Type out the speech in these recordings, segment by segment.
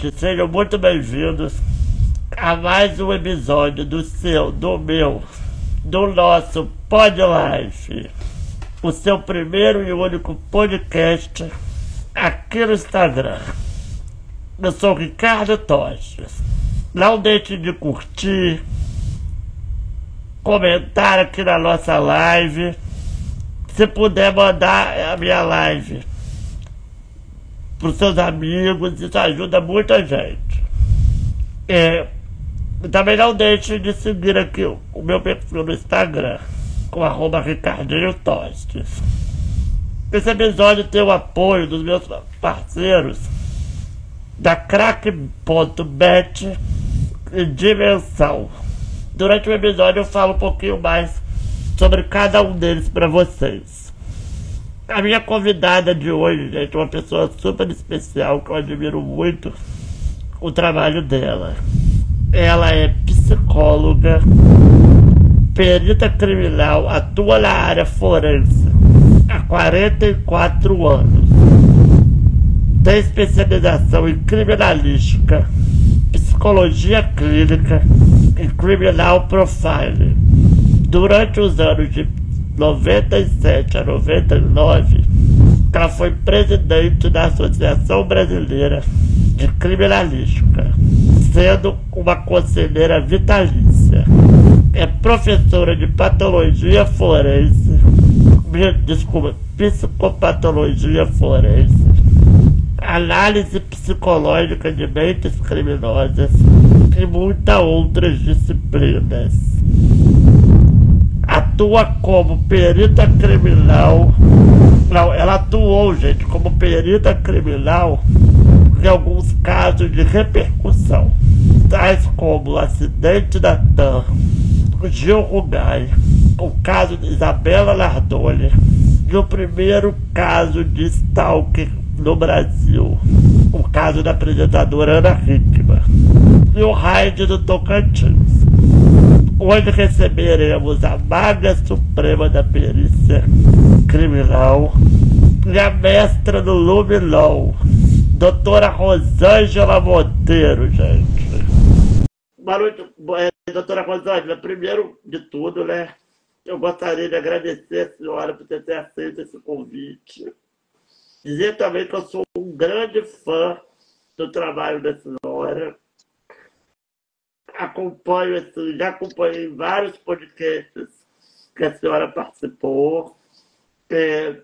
sejam muito bem-vindos a mais um episódio do seu, do meu, do nosso Pod Life, o seu primeiro e único podcast aqui no Instagram. Eu sou Ricardo Toches. Não deixe de curtir, comentar aqui na nossa live. Se puder mandar a minha live para os seus amigos, isso ajuda muita gente. É, também não deixe de seguir aqui o meu perfil no Instagram, com arroba Ricardinho Tostes. Esse episódio tem o apoio dos meus parceiros da crack.bet e Dimensão. Durante o episódio eu falo um pouquinho mais sobre cada um deles para vocês. A minha convidada de hoje, gente, é uma pessoa super especial que eu admiro muito o trabalho dela. Ela é psicóloga, perita criminal, atua na área forense há 44 anos. Tem especialização em criminalística, psicologia clínica e criminal profiling. Durante os anos de 97 a 99, ela foi presidente da Associação Brasileira de Criminalística, sendo uma conselheira vitalícia. É professora de patologia forense, desculpa, psicopatologia forense, análise psicológica de mentes criminosas e muitas outras disciplinas atua como perita criminal. Não, ela atuou, gente, como perita criminal em alguns casos de repercussão, tais como o acidente da TAM, Gil Rugai, o caso de Isabela Nardoni e o primeiro caso de stalking no Brasil, o caso da apresentadora Ana Hickman e o raid do Tocantins onde receberemos a Maga Suprema da Perícia Criminal e a mestra do Luminon, doutora Rosângela Monteiro, gente. Noite, é, doutora Rosângela. Primeiro de tudo, né, eu gostaria de agradecer a senhora por ter aceito esse convite. Dizer também que eu sou um grande fã do trabalho da senhora acompanho, assim, já acompanhei vários podcasts que a senhora participou. É,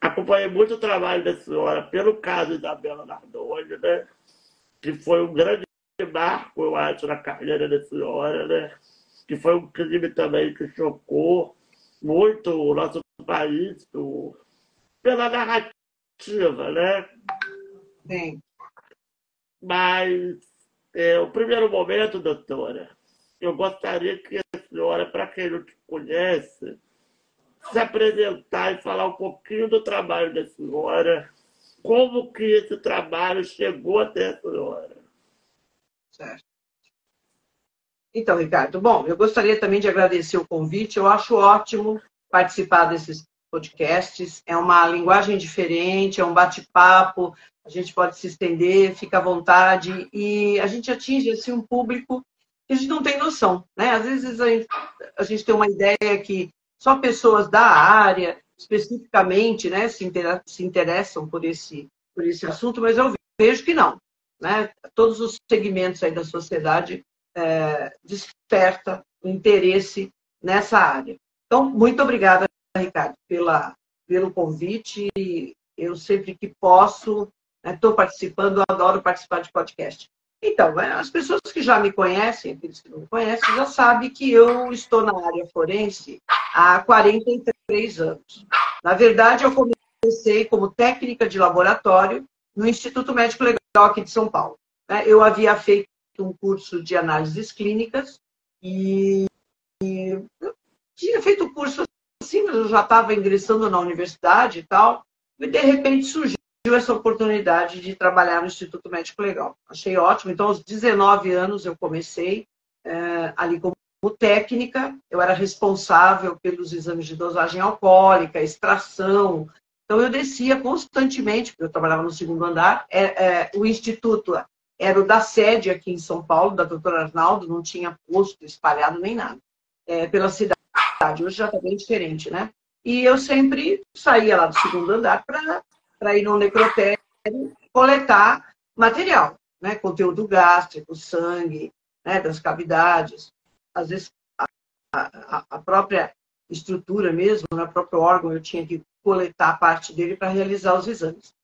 acompanhei muito o trabalho da senhora pelo caso Isabela Nardoni, né? Que foi um grande marco, eu acho, na carreira da senhora, né? Que foi um crime também que chocou muito o nosso país o, pela narrativa, né? Sim. Mas é, o primeiro momento, doutora, eu gostaria que a senhora, para quem não te conhece, se apresentar e falar um pouquinho do trabalho da senhora, como que esse trabalho chegou até a senhora. Certo. Então, Ricardo, bom, eu gostaria também de agradecer o convite. Eu acho ótimo participar desses podcasts. É uma linguagem diferente, é um bate-papo, a gente pode se estender, fica à vontade, e a gente atinge assim, um público que a gente não tem noção. Né? Às vezes a gente, a gente tem uma ideia que só pessoas da área, especificamente, né, se, inter, se interessam por esse, por esse assunto, mas eu vejo que não. Né? Todos os segmentos aí da sociedade é, desperta o interesse nessa área. Então, muito obrigada, Ricardo, pela, pelo convite. Eu sempre que posso Estou né? participando, adoro participar de podcast. Então, é, as pessoas que já me conhecem, aqueles que não me conhecem, já sabem que eu estou na área forense há 43 anos. Na verdade, eu comecei como técnica de laboratório no Instituto Médico Legal aqui de São Paulo. Né? Eu havia feito um curso de análises clínicas e, e tinha feito o curso assim, mas eu já estava ingressando na universidade e tal, e de repente surgiu essa oportunidade de trabalhar no Instituto Médico Legal. Achei ótimo. Então, aos 19 anos, eu comecei é, ali como técnica. Eu era responsável pelos exames de dosagem alcoólica, extração, Então, eu descia constantemente, porque eu trabalhava no segundo andar. É, é, o instituto era o da sede aqui em São Paulo, da doutora Arnaldo, não tinha posto espalhado nem nada, é, pela cidade. Hoje já está bem diferente, né? E eu sempre saía lá do segundo andar para ir no necrotério coletar material, né? Conteúdo gástrico, sangue, né? das cavidades, às vezes a, a, a própria estrutura mesmo, no né? próprio órgão, eu tinha que coletar parte dele para realizar os exames.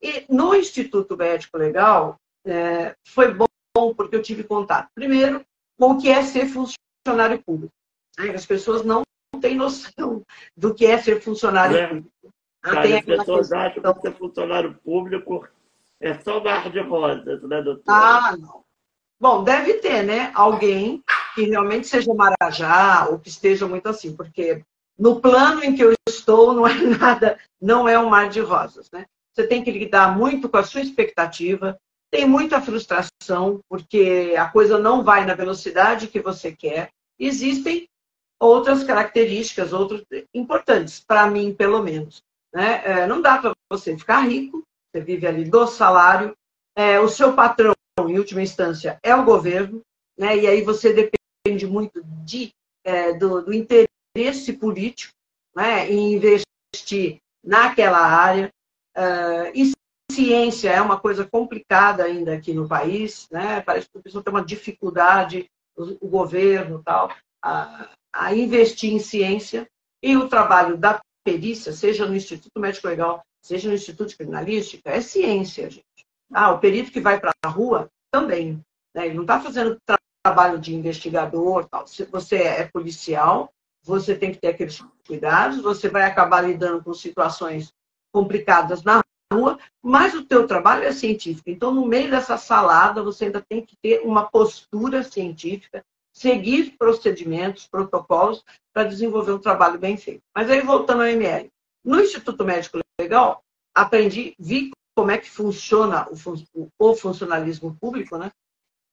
E no Instituto Médico Legal, é, foi bom porque eu tive contato, primeiro, com o que é ser funcionário público. Né? As pessoas não têm noção do que é ser funcionário é. público. Cara, as pessoas acham que ser funcionário público é só mar de rosas, né, doutor? Ah, não. Bom, deve ter, né? Alguém que realmente seja marajá ou que esteja muito assim, porque no plano em que eu estou não é nada, não é um mar de rosas, né? Você tem que lidar muito com a sua expectativa, tem muita frustração, porque a coisa não vai na velocidade que você quer. Existem outras características, outras importantes, para mim, pelo menos. Né? É, não dá para você ficar rico, você vive ali do salário, é, o seu patrão, em última instância, é o governo, né? e aí você depende muito de, é, do, do, interesse político né? em investir naquela área. Uh, e ciência é uma coisa complicada ainda aqui no país, né? parece que a pessoa tem uma dificuldade, o, o governo tal, a, a investir em ciência, e o trabalho da perícia, seja no Instituto Médico Legal, seja no Instituto de Criminalística, é ciência, gente. Ah, o perito que vai para a rua também. Né? Ele não está fazendo tra trabalho de investigador. Tal. Se você é policial, você tem que ter aqueles cuidados, você vai acabar lidando com situações complicadas na rua, mas o teu trabalho é científico. Então, no meio dessa salada, você ainda tem que ter uma postura científica, seguir procedimentos, protocolos, para desenvolver um trabalho bem feito. Mas aí, voltando ao ML. No Instituto Médico Legal, aprendi, vi como é que funciona o, o funcionalismo público, né?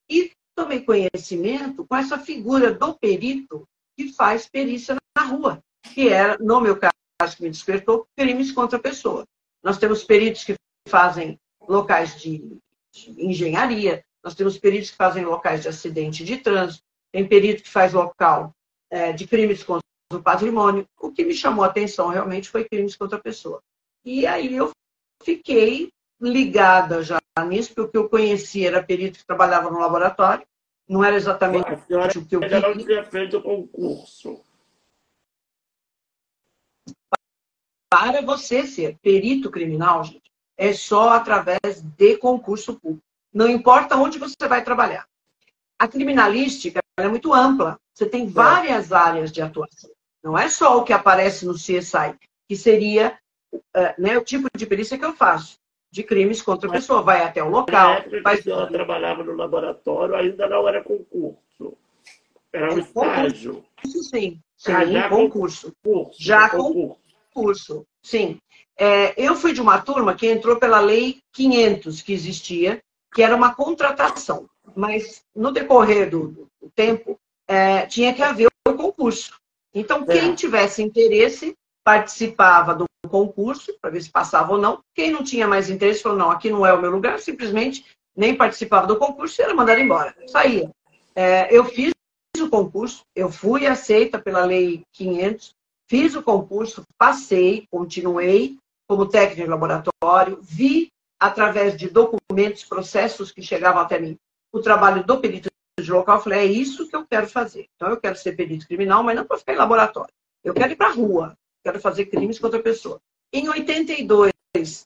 E tomei conhecimento com essa figura do perito que faz perícia na rua, que era, no meu caso, que me despertou, crimes contra a pessoa. Nós temos peritos que fazem locais de engenharia, nós temos peritos que fazem locais de acidente de trânsito, tem perito que faz local é, de crimes contra o patrimônio. O que me chamou a atenção realmente foi crimes contra a pessoa. E aí eu fiquei ligada já nisso, porque o que eu conhecia era perito que trabalhava no laboratório, não era exatamente o que eu queria. não tinha feito concurso. Para você ser perito criminal, gente, é só através de concurso público. Não importa onde você vai trabalhar. A criminalística é muito ampla. Você tem várias é. áreas de atuação. Não é só o que aparece no CSI, que seria uh, né, o tipo de perícia que eu faço, de crimes contra a pessoa. Vai até o local. Faz... Ela trabalhava no laboratório, ainda não era concurso. Era um estágio. Isso sim, sim ah, já concurso. concurso. Já concurso. concurso, sim. É, eu fui de uma turma que entrou pela lei 500 que existia, que era uma contratação. Mas no decorrer do, do tempo, é, tinha que haver o concurso. Então, quem é. tivesse interesse participava do concurso para ver se passava ou não. Quem não tinha mais interesse falou: não, aqui não é o meu lugar, simplesmente nem participava do concurso e era mandado embora. Saía. É, eu fiz o concurso, eu fui aceita pela Lei 500, fiz o concurso, passei, continuei como técnico de laboratório, vi através de documentos, processos que chegavam até mim, o trabalho do perito de local, eu falei, é isso que eu quero fazer. Então, eu quero ser perito criminal, mas não para ficar em laboratório. Eu quero ir para a rua, quero fazer crimes contra a pessoa. Em 82,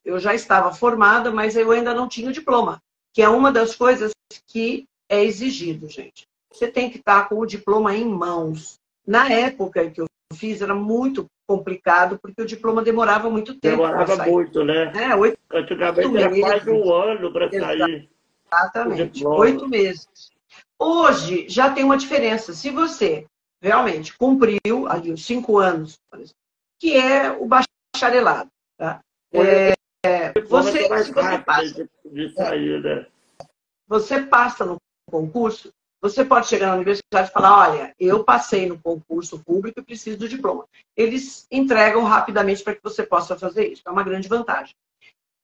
eu já estava formada, mas eu ainda não tinha o diploma, que é uma das coisas que é exigido, gente. Você tem que estar com o diploma em mãos. Na época que eu fiz, era muito complicado, porque o diploma demorava muito tempo. Demorava muito, né? É, oito, era meses. quase um ano para sair. Exatamente, oito meses. Hoje já tem uma diferença. Se você realmente cumpriu ali os cinco anos, que é o bacharelado, tá? É, é, você, se você passa, né? você passa no concurso, Você pode chegar na universidade e falar: olha, eu passei no concurso público e preciso do diploma. Eles entregam rapidamente para que você possa fazer isso. É uma grande vantagem.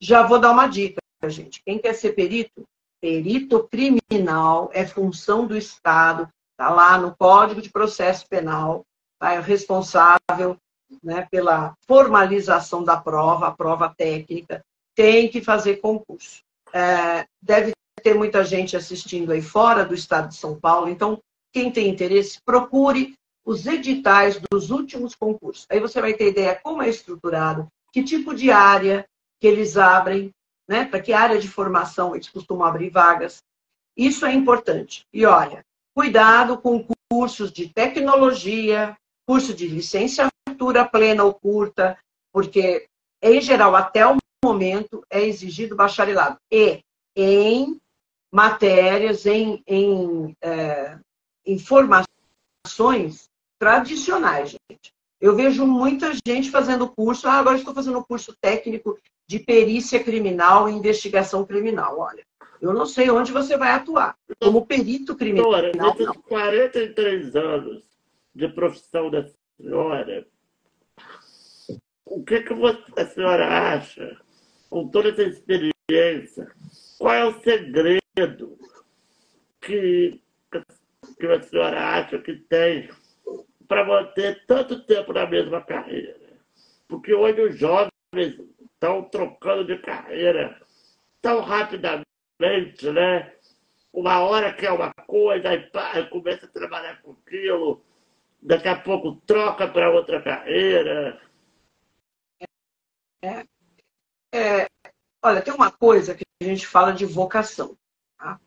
Já vou dar uma dica, gente. Quem quer ser perito? Perito criminal é função do Estado, está lá no Código de Processo Penal, tá? é responsável né, pela formalização da prova, a prova técnica, tem que fazer concurso. É, deve ter muita gente assistindo aí fora do estado de São Paulo, então, quem tem interesse, procure os editais dos últimos concursos. Aí você vai ter ideia como é estruturado, que tipo de área que eles abrem, né? Para que área de formação eles costumam abrir vagas. Isso é importante. E olha, cuidado com cursos de tecnologia, curso de licenciatura plena ou curta, porque, em geral, até o momento, é exigido bacharelado. E em matérias, em, em é, informações tradicionais, gente. Eu vejo muita gente fazendo curso, ah, agora estou fazendo curso técnico de perícia criminal e investigação criminal. Olha, eu não sei onde você vai atuar. Como perito criminal. Senhora, nesses 43 anos de profissão da senhora, o que, que você, a senhora acha, com toda essa experiência, qual é o segredo que, que a senhora acha que tem para manter tanto tempo na mesma carreira? Porque hoje os jovens estão trocando de carreira tão rapidamente, né? Uma hora quer uma coisa, aí, pá, começa a trabalhar com aquilo, daqui a pouco troca para outra carreira. É, é, olha, tem uma coisa que a gente fala de vocação. Tá?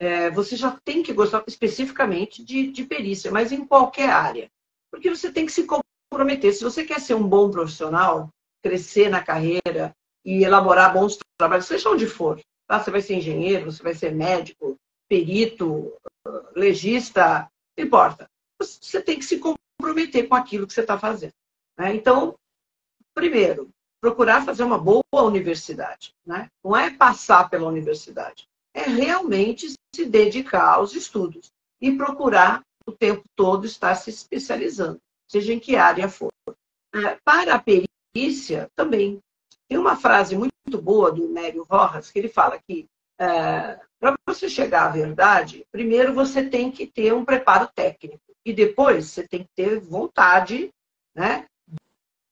É, você já tem que gostar especificamente de, de perícia, mas em qualquer área. Porque você tem que se comprometer. Se você quer ser um bom profissional, crescer na carreira e elaborar bons trabalhos, seja onde for. Tá? Você vai ser engenheiro, você vai ser médico, perito, legista, não importa. Você tem que se comprometer com aquilo que você está fazendo. Né? Então, primeiro, procurar fazer uma boa universidade. Né? Não é passar pela universidade, é realmente se dedicar aos estudos e procurar o tempo todo estar se especializando, seja em que área for. É, para a perícia, também. Tem uma frase muito boa do Mério Rojas, que ele fala que é, para você chegar à verdade, primeiro você tem que ter um preparo técnico e depois você tem que ter vontade né,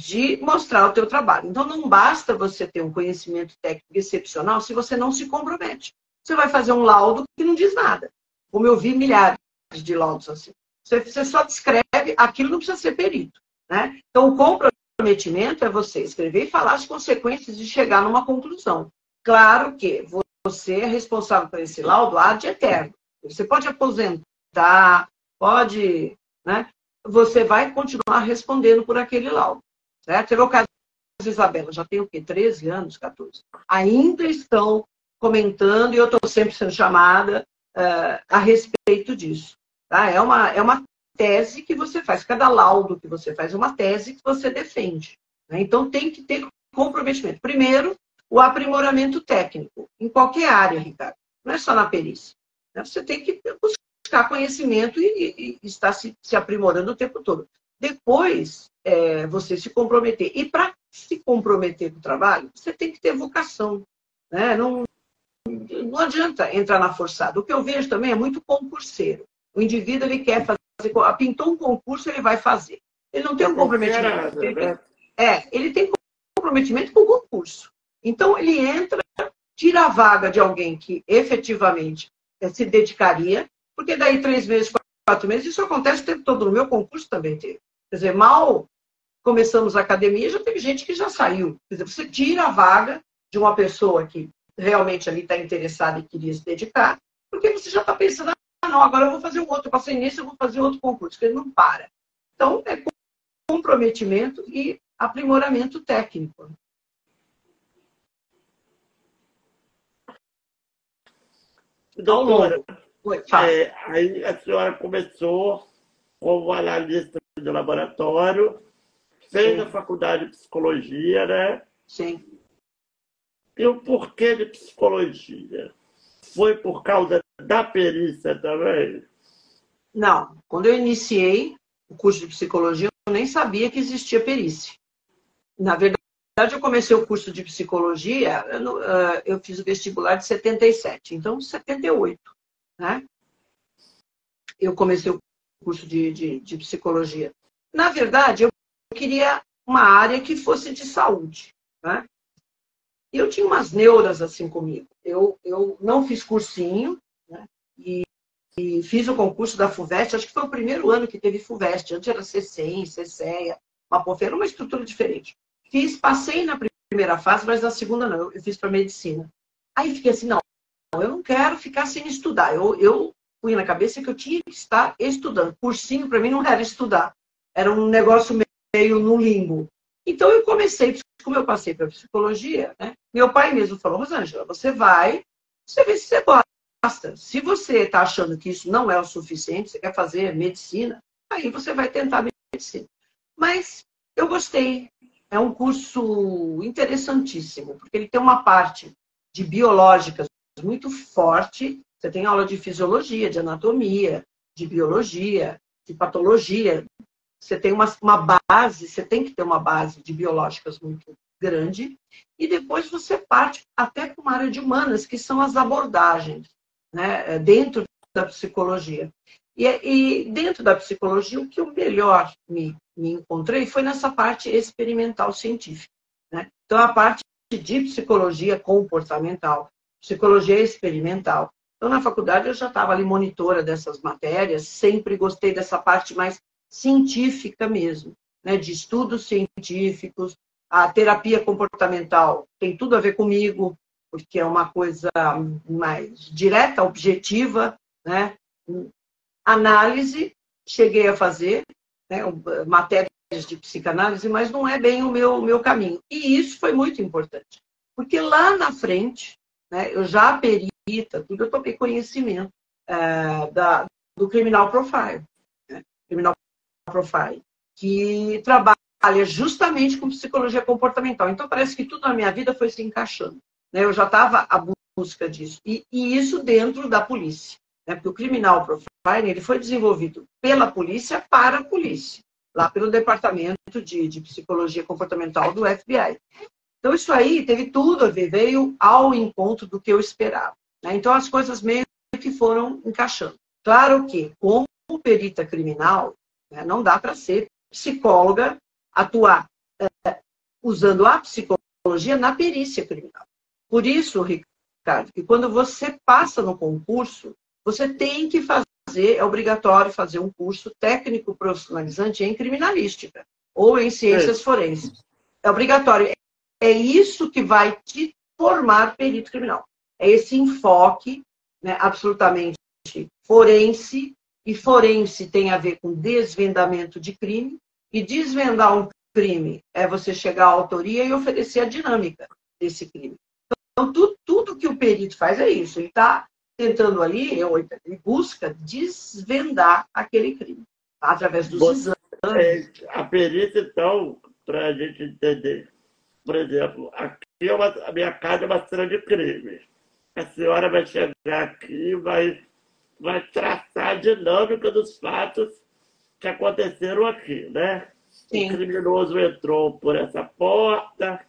de mostrar o teu trabalho. Então, não basta você ter um conhecimento técnico excepcional se você não se compromete. Você vai fazer um laudo que não diz nada. Como eu vi milhares de laudos assim. Você só descreve, aquilo não precisa ser perito. Né? Então, o comprometimento é você escrever e falar as consequências de chegar numa conclusão. Claro que você é responsável por esse laudo ad eterno. Você pode aposentar, pode, né? Você vai continuar respondendo por aquele laudo. Certo? Teve ocasião, Isabela, já tem o quê? 13 anos, 14. Ainda estão comentando e eu estou sempre sendo chamada uh, a respeito disso. Tá? É, uma, é uma tese que você faz, cada laudo que você faz é uma tese que você defende. Né? Então tem que ter comprometimento. Primeiro, o aprimoramento técnico, em qualquer área, Ricardo. Não é só na perícia. Né? Você tem que buscar conhecimento e, e, e estar se, se aprimorando o tempo todo. Depois, é, você se comprometer. E para se comprometer com o trabalho, você tem que ter vocação. Né? Não, não adianta entrar na forçada. O que eu vejo também é muito concurseiro. O indivíduo ele quer fazer, pintou um concurso, ele vai fazer. Ele não tem um comprometimento. Ele, né? é, ele tem comprometimento com o concurso. Então ele entra, tira a vaga de alguém que efetivamente é, se dedicaria, porque daí três meses, quatro meses, isso acontece o tempo todo. No meu concurso também teve. Quer dizer, mal começamos a academia, já teve gente que já saiu. Quer dizer, você tira a vaga de uma pessoa que realmente ali está interessada e queria se dedicar, porque você já está pensando, ah, não, agora eu vou fazer um outro, eu passei nisso, eu vou fazer outro concurso, que ele não para. Então, é comprometimento e aprimoramento técnico. Doutora, é, aí a senhora começou como analista de laboratório, fez Sim. a faculdade de psicologia, né? Sim. E o porquê de psicologia? Foi por causa da perícia também? Não. Quando eu iniciei o curso de psicologia, eu nem sabia que existia perícia. Na verdade, eu comecei o curso de psicologia, eu, fiz o vestibular de 77, então 78, né? Eu comecei o curso de, de, de psicologia. Na verdade, eu queria uma área que fosse de saúde, né? Eu tinha umas neuras assim comigo. Eu, eu não fiz cursinho, né? E, e, fiz o concurso da FUVEST, acho que foi o primeiro ano que teve FUVEST. Antes era CCEM, CCEA, Mapofeira, uma estrutura diferente. Fiz, passei na primeira fase, mas na segunda não, eu fiz para medicina. Aí fiquei assim, não, eu não quero ficar sem estudar. Eu, eu fui na cabeça que eu tinha que estar estudando. Cursinho para mim não era estudar, era um negócio meio no limbo. Então eu comecei, como eu passei para psicologia, né? Meu pai mesmo falou, Rosângela, você vai, você vê se você gosta. Se você está achando que isso não é o suficiente, você quer fazer medicina, aí você vai tentar medicina. Mas eu gostei. É um curso interessantíssimo, porque ele tem uma parte de biológicas muito forte. Você tem aula de fisiologia, de anatomia, de biologia, de patologia, você tem uma, uma base, você tem que ter uma base de biológicas muito grande, e depois você parte até para uma área de humanas, que são as abordagens, né, é, dentro da psicologia. E, e dentro da psicologia, o que eu melhor me, me encontrei foi nessa parte experimental científica. Né? Então, a parte de psicologia comportamental, psicologia experimental. Então, na faculdade, eu já estava ali monitora dessas matérias, sempre gostei dessa parte mais científica mesmo, né, de estudos científicos. A terapia comportamental tem tudo a ver comigo, porque é uma coisa mais direta, objetiva, né? Análise, cheguei a fazer, né, matérias de psicanálise, mas não é bem o meu, meu caminho. E isso foi muito importante, porque lá na frente, né, eu já perita, tudo, eu tomei conhecimento é, da, do criminal profile. Profile, que trabalha justamente com psicologia comportamental. Então, parece que tudo na minha vida foi se encaixando. Né? Eu já estava à busca disso. E, e, isso dentro da polícia. Né? Porque o criminal profiling ele foi desenvolvido pela polícia para a polícia, lá pelo departamento de, de psicologia comportamental do FBI. Então, isso aí teve tudo a ver, veio ao encontro do que eu esperava. Né? Então, as coisas meio que foram encaixando. Claro que, como perita criminal, né? Não dá para ser psicóloga, atuar é, usando a psicologia na perícia criminal. Por isso, Ricardo, que quando você passa no concurso, você tem que fazer, é obrigatório fazer um curso técnico profissionalizante em criminalística ou em ciências é. forenses. É obrigatório. É isso que vai te formar perito criminal. É esse enfoque né, absolutamente forense e forense tem a ver com desvendamento de crime, e desvendar um crime é você chegar à autoria e oferecer a dinâmica desse crime. Então, tudo, tudo que o perito faz é isso. Ele está tentando ali, ele busca desvendar aquele crime, tá? através dos você, exames. É, a perícia, então, para a gente entender, por exemplo, aqui é uma, a minha casa é uma cena de crime. A senhora vai chegar aqui e vai vai traçar a dinâmica dos fatos que aconteceram aqui, né? Sim. O criminoso entrou por essa porta,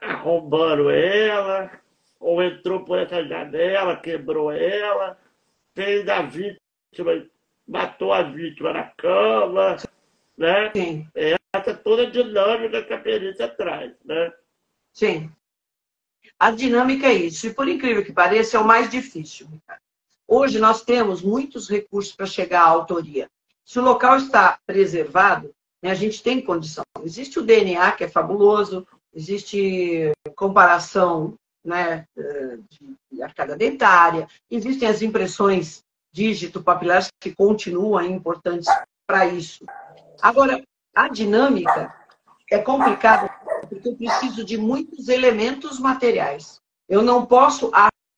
arrombando ela, ou entrou por essa janela, quebrou ela, fez a vítima, matou a vítima na cama, né? Sim. Essa é toda a dinâmica que a perícia traz, né? Sim. A dinâmica é isso. E por incrível que pareça, é o mais difícil, Ricardo. Hoje nós temos muitos recursos para chegar à autoria. Se o local está preservado, né, a gente tem condição. Existe o DNA, que é fabuloso, existe comparação né, de arcada dentária, existem as impressões dígito papilares que continuam importantes para isso. Agora, a dinâmica é complicada porque eu preciso de muitos elementos materiais. Eu não posso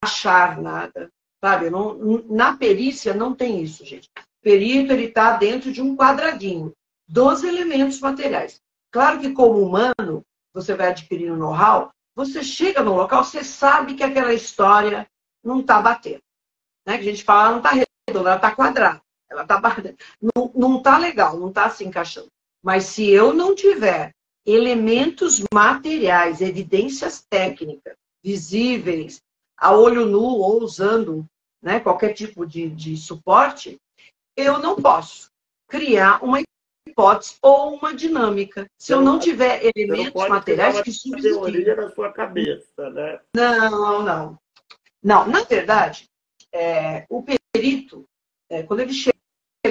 achar nada, Sabe? Não, na perícia não tem isso, gente. O perito ele está dentro de um quadradinho dos elementos materiais. Claro que como humano, você vai adquirindo know-how, você chega no local, você sabe que aquela história não está batendo. né? Que a gente fala, ela não está redonda, ela está quadrada. Ela tá não, não tá legal, não está se encaixando. Mas se eu não tiver elementos materiais, evidências técnicas, visíveis, a olho nu ou usando né, qualquer tipo de, de suporte, eu não posso criar uma hipótese ou uma dinâmica. Se eu não tiver elementos não materiais que substituem. na sua cabeça, né? Não, não. Não, na verdade, é, o perito, é, quando ele chega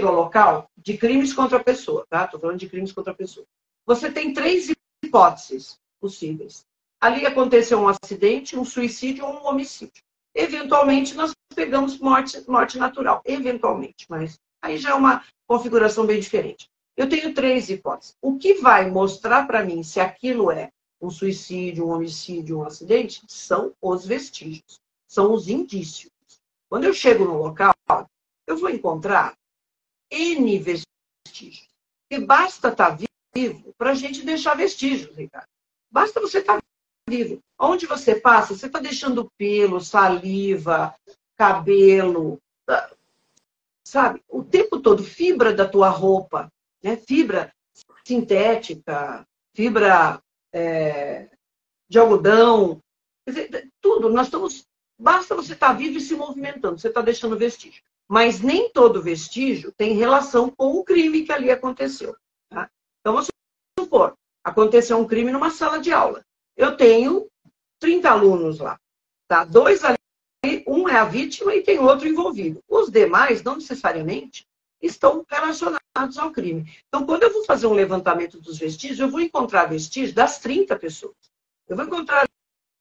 ao local de crimes contra a pessoa, tá? Estou falando de crimes contra a pessoa. Você tem três hipóteses possíveis. Ali aconteceu um acidente, um suicídio ou um homicídio. Eventualmente, nós pegamos morte, morte natural. Eventualmente, mas aí já é uma configuração bem diferente. Eu tenho três hipóteses. O que vai mostrar para mim se aquilo é um suicídio, um homicídio, um acidente, são os vestígios, são os indícios. Quando eu chego no local, eu vou encontrar N vestígios. E basta estar tá vivo para a gente deixar vestígios, Ricardo. Basta você estar tá vivo. Onde você passa, você está deixando pelo, saliva, cabelo, sabe? O tempo todo, fibra da tua roupa, né? fibra sintética, fibra é, de algodão, dizer, tudo. Nós estamos. Basta você estar tá vivo e se movimentando, você está deixando vestígio. Mas nem todo vestígio tem relação com o crime que ali aconteceu. Tá? Então, vamos supor, aconteceu um crime numa sala de aula. Eu tenho 30 alunos lá. Tá? Dois ali, um é a vítima e tem outro envolvido. Os demais, não necessariamente, estão relacionados ao crime. Então, quando eu vou fazer um levantamento dos vestígios, eu vou encontrar vestígios das 30 pessoas. Eu vou encontrar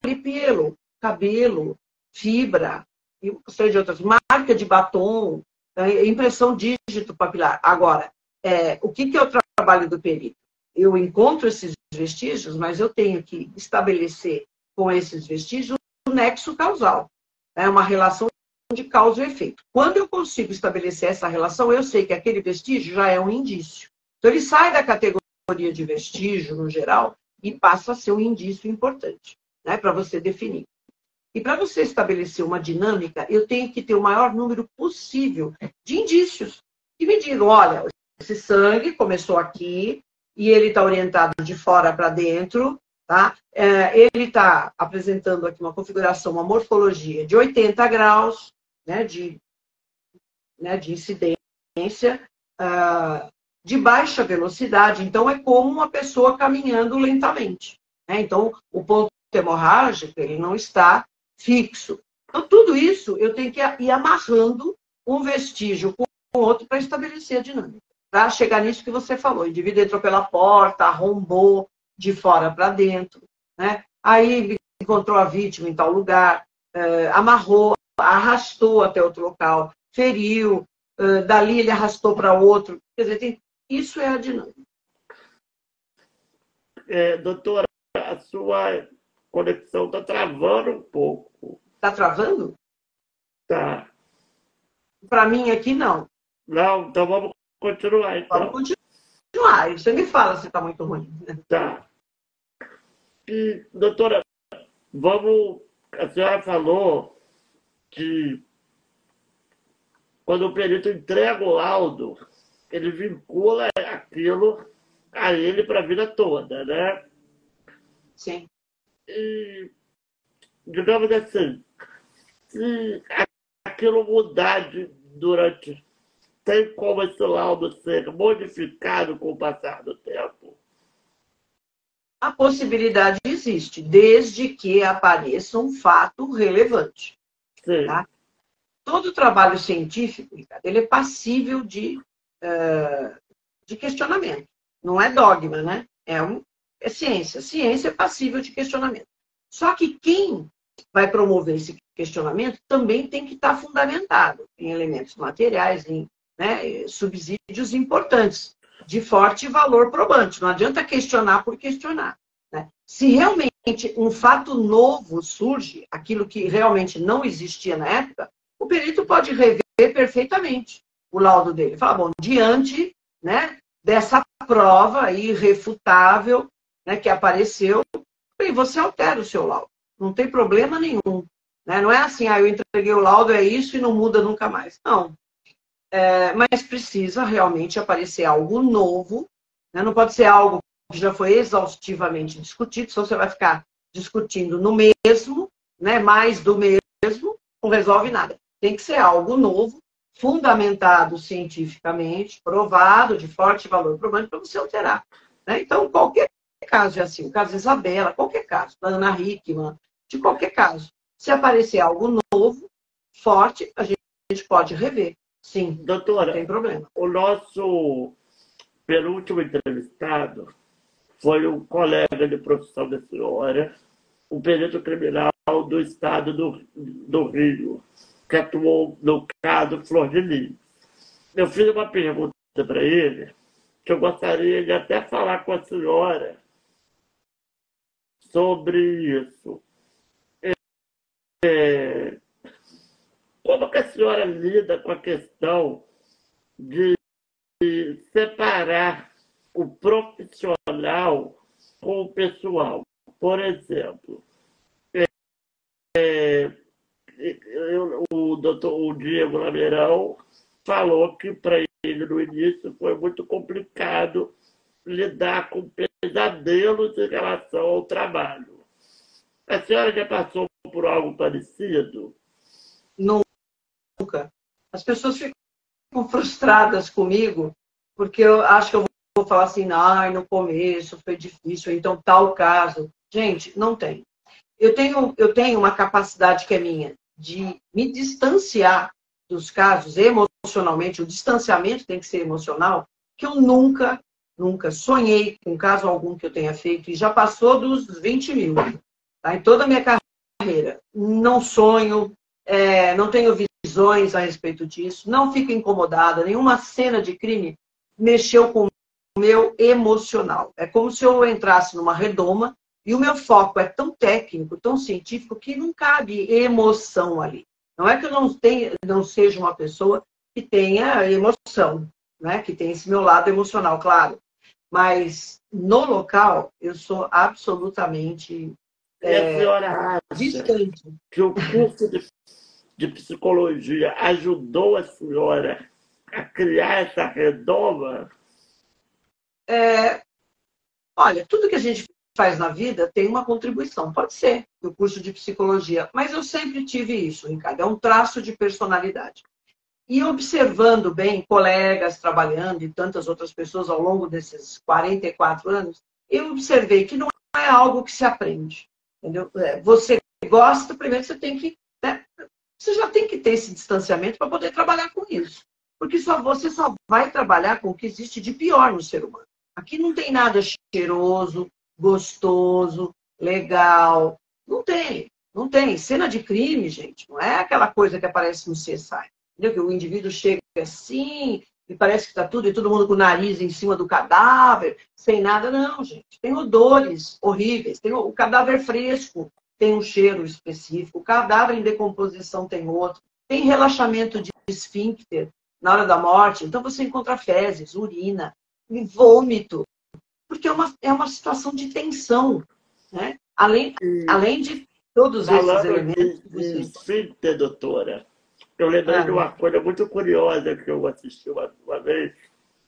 pelo, cabelo, fibra, e uma série de outras, marca de batom, é, impressão dígito papilar. Agora, é, o que, que é o trabalho do perito? Eu encontro esses vestígios, mas eu tenho que estabelecer com esses vestígios o nexo causal. É uma relação de causa e efeito. Quando eu consigo estabelecer essa relação, eu sei que aquele vestígio já é um indício. Então, ele sai da categoria de vestígio, no geral, e passa a ser um indício importante, né, para você definir. E para você estabelecer uma dinâmica, eu tenho que ter o maior número possível de indícios que me digam: olha, esse sangue começou aqui e ele está orientado de fora para dentro, Tá? É, ele está apresentando aqui uma configuração, uma morfologia de 80 graus né, de, né, de incidência, uh, de baixa velocidade. Então, é como uma pessoa caminhando lentamente. Né? Então, o ponto hemorrágico ele não está fixo. Então, tudo isso eu tenho que ir amarrando um vestígio com o outro para estabelecer a dinâmica. Para chegar nisso que você falou, o indivíduo entrou pela porta, arrombou, de fora para dentro. Né? Aí encontrou a vítima em tal lugar, eh, amarrou, arrastou até outro local, feriu, eh, dali ele arrastou para outro. Quer dizer, tem, isso é a dinâmica. É, doutora, a sua conexão está travando um pouco. Está travando? Tá. Para mim aqui, não. Não, então vamos continuar. Então. Vamos continuar continuar. Você me fala se está muito ruim. Tá. E, doutora, vamos. A senhora falou que quando o perito entrega o laudo, ele vincula aquilo a ele para a vida toda, né? Sim. E, digamos assim, se aquilo mudar de, durante tem como esse laudo ser modificado com o passar do tempo? A possibilidade existe, desde que apareça um fato relevante. Tá? Todo trabalho científico, ele é passível de, uh, de questionamento. Não é dogma, né? É, um, é ciência. Ciência é passível de questionamento. Só que quem vai promover esse questionamento também tem que estar fundamentado em elementos materiais, em né, subsídios importantes, de forte valor probante. Não adianta questionar por questionar. Né? Se realmente um fato novo surge, aquilo que realmente não existia na época, o perito pode rever perfeitamente o laudo dele. Fala, bom, diante né, dessa prova irrefutável né, que apareceu, você altera o seu laudo. Não tem problema nenhum. Né? Não é assim, ah, eu entreguei o laudo, é isso e não muda nunca mais. Não. É, mas precisa realmente aparecer algo novo, né? não pode ser algo que já foi exaustivamente discutido, senão você vai ficar discutindo no mesmo, né? mais do mesmo, não resolve nada. Tem que ser algo novo, fundamentado cientificamente, provado, de forte valor probante, para você alterar. Né? Então, qualquer caso é assim, o caso de Isabela, qualquer caso, da Ana Hickman, de qualquer caso. Se aparecer algo novo, forte, a gente pode rever. Sim, Doutora, tem problema. O nosso penúltimo entrevistado foi um colega de profissão da senhora, um perito criminal do estado do, do Rio, que atuou no caso Flor de Lis. Eu fiz uma pergunta para ele, que eu gostaria de até falar com a senhora sobre isso. É, como que a senhora lida com a questão de separar o profissional com o pessoal? Por exemplo, é, eu, o doutor o Diego Lameirão falou que para ele no início foi muito complicado lidar com pesadelos em relação ao trabalho. A senhora já passou por algo parecido? Nunca. As pessoas ficam frustradas comigo porque eu acho que eu vou falar assim, ah, no começo foi difícil, então tal caso. Gente, não tem. Eu tenho, eu tenho uma capacidade que é minha de me distanciar dos casos emocionalmente, o distanciamento tem que ser emocional, que eu nunca nunca sonhei com caso algum que eu tenha feito, e já passou dos 20 mil, tá? em toda a minha carreira. Não sonho, é, não tenho visões a respeito disso, não fico incomodada, nenhuma cena de crime mexeu com o meu emocional. É como se eu entrasse numa redoma e o meu foco é tão técnico, tão científico, que não cabe emoção ali. Não é que eu não, tenha, não seja uma pessoa que tenha emoção, né? que tem esse meu lado emocional, claro. Mas no local, eu sou absolutamente é, distante. que o curso de, de psicologia ajudou a senhora a criar essa redoma? É, olha, tudo que a gente faz na vida tem uma contribuição. Pode ser o curso de psicologia, mas eu sempre tive isso, Ricardo. É um traço de personalidade. E observando bem colegas trabalhando e tantas outras pessoas ao longo desses 44 anos, eu observei que não é algo que se aprende. Entendeu? É, você gosta, primeiro você tem que. Você já tem que ter esse distanciamento para poder trabalhar com isso. Porque só você só vai trabalhar com o que existe de pior no ser humano. Aqui não tem nada cheiroso, gostoso, legal. Não tem. Não tem. Cena de crime, gente, não é aquela coisa que aparece no CSI. Entendeu? Que o indivíduo chega assim, e parece que está tudo, e todo mundo com o nariz em cima do cadáver, sem nada. Não, gente. Tem odores horríveis. Tem o cadáver fresco, tem um cheiro específico. O cadáver em decomposição tem outro. Tem relaxamento de esfíncter na hora da morte. Então você encontra fezes, urina, vômito. Porque é uma, é uma situação de tensão. Né? Além, além de todos esses elementos. De, de esfíncter, doutora eu lembrei ah. de uma coisa muito curiosa que eu assisti uma, uma vez.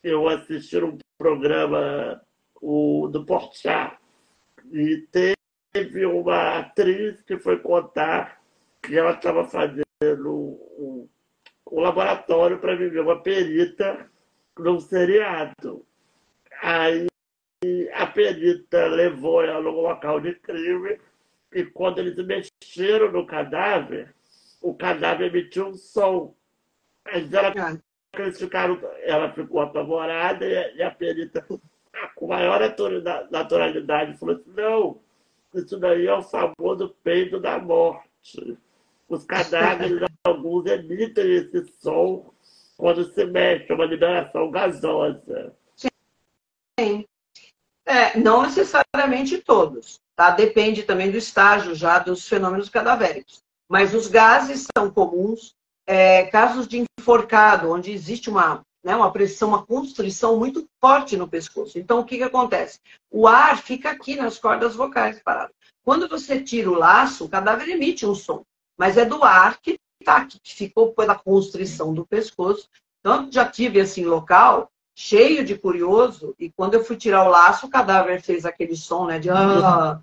Eu assisti um programa o, do Porchat e teve uma atriz que foi contar que ela estava fazendo um, um laboratório para viver uma perita num seriado. Aí a perita levou ela no local de crime e quando eles mexeram no cadáver, o cadáver emitiu um som. Mas ela, eles ficaram, ela ficou apavorada e, a perita, com maior naturalidade, falou assim: não, isso daí é o famoso peito da morte. Os cadáveres, alguns emitem esse som quando se mexe, é uma liberação gasosa. Sim. É, não necessariamente todos, tá? Depende também do estágio já dos fenômenos cadavéricos. Mas os gases são comuns. É, casos de enforcado, onde existe uma, né, uma pressão, uma constrição muito forte no pescoço. Então, o que, que acontece? O ar fica aqui nas cordas vocais parado. Quando você tira o laço, o cadáver emite um som. mas é do ar que, tá, que ficou pela constrição do pescoço. Então, já tive assim local cheio de curioso, e quando eu fui tirar o laço, o cadáver fez aquele som, né? De ah,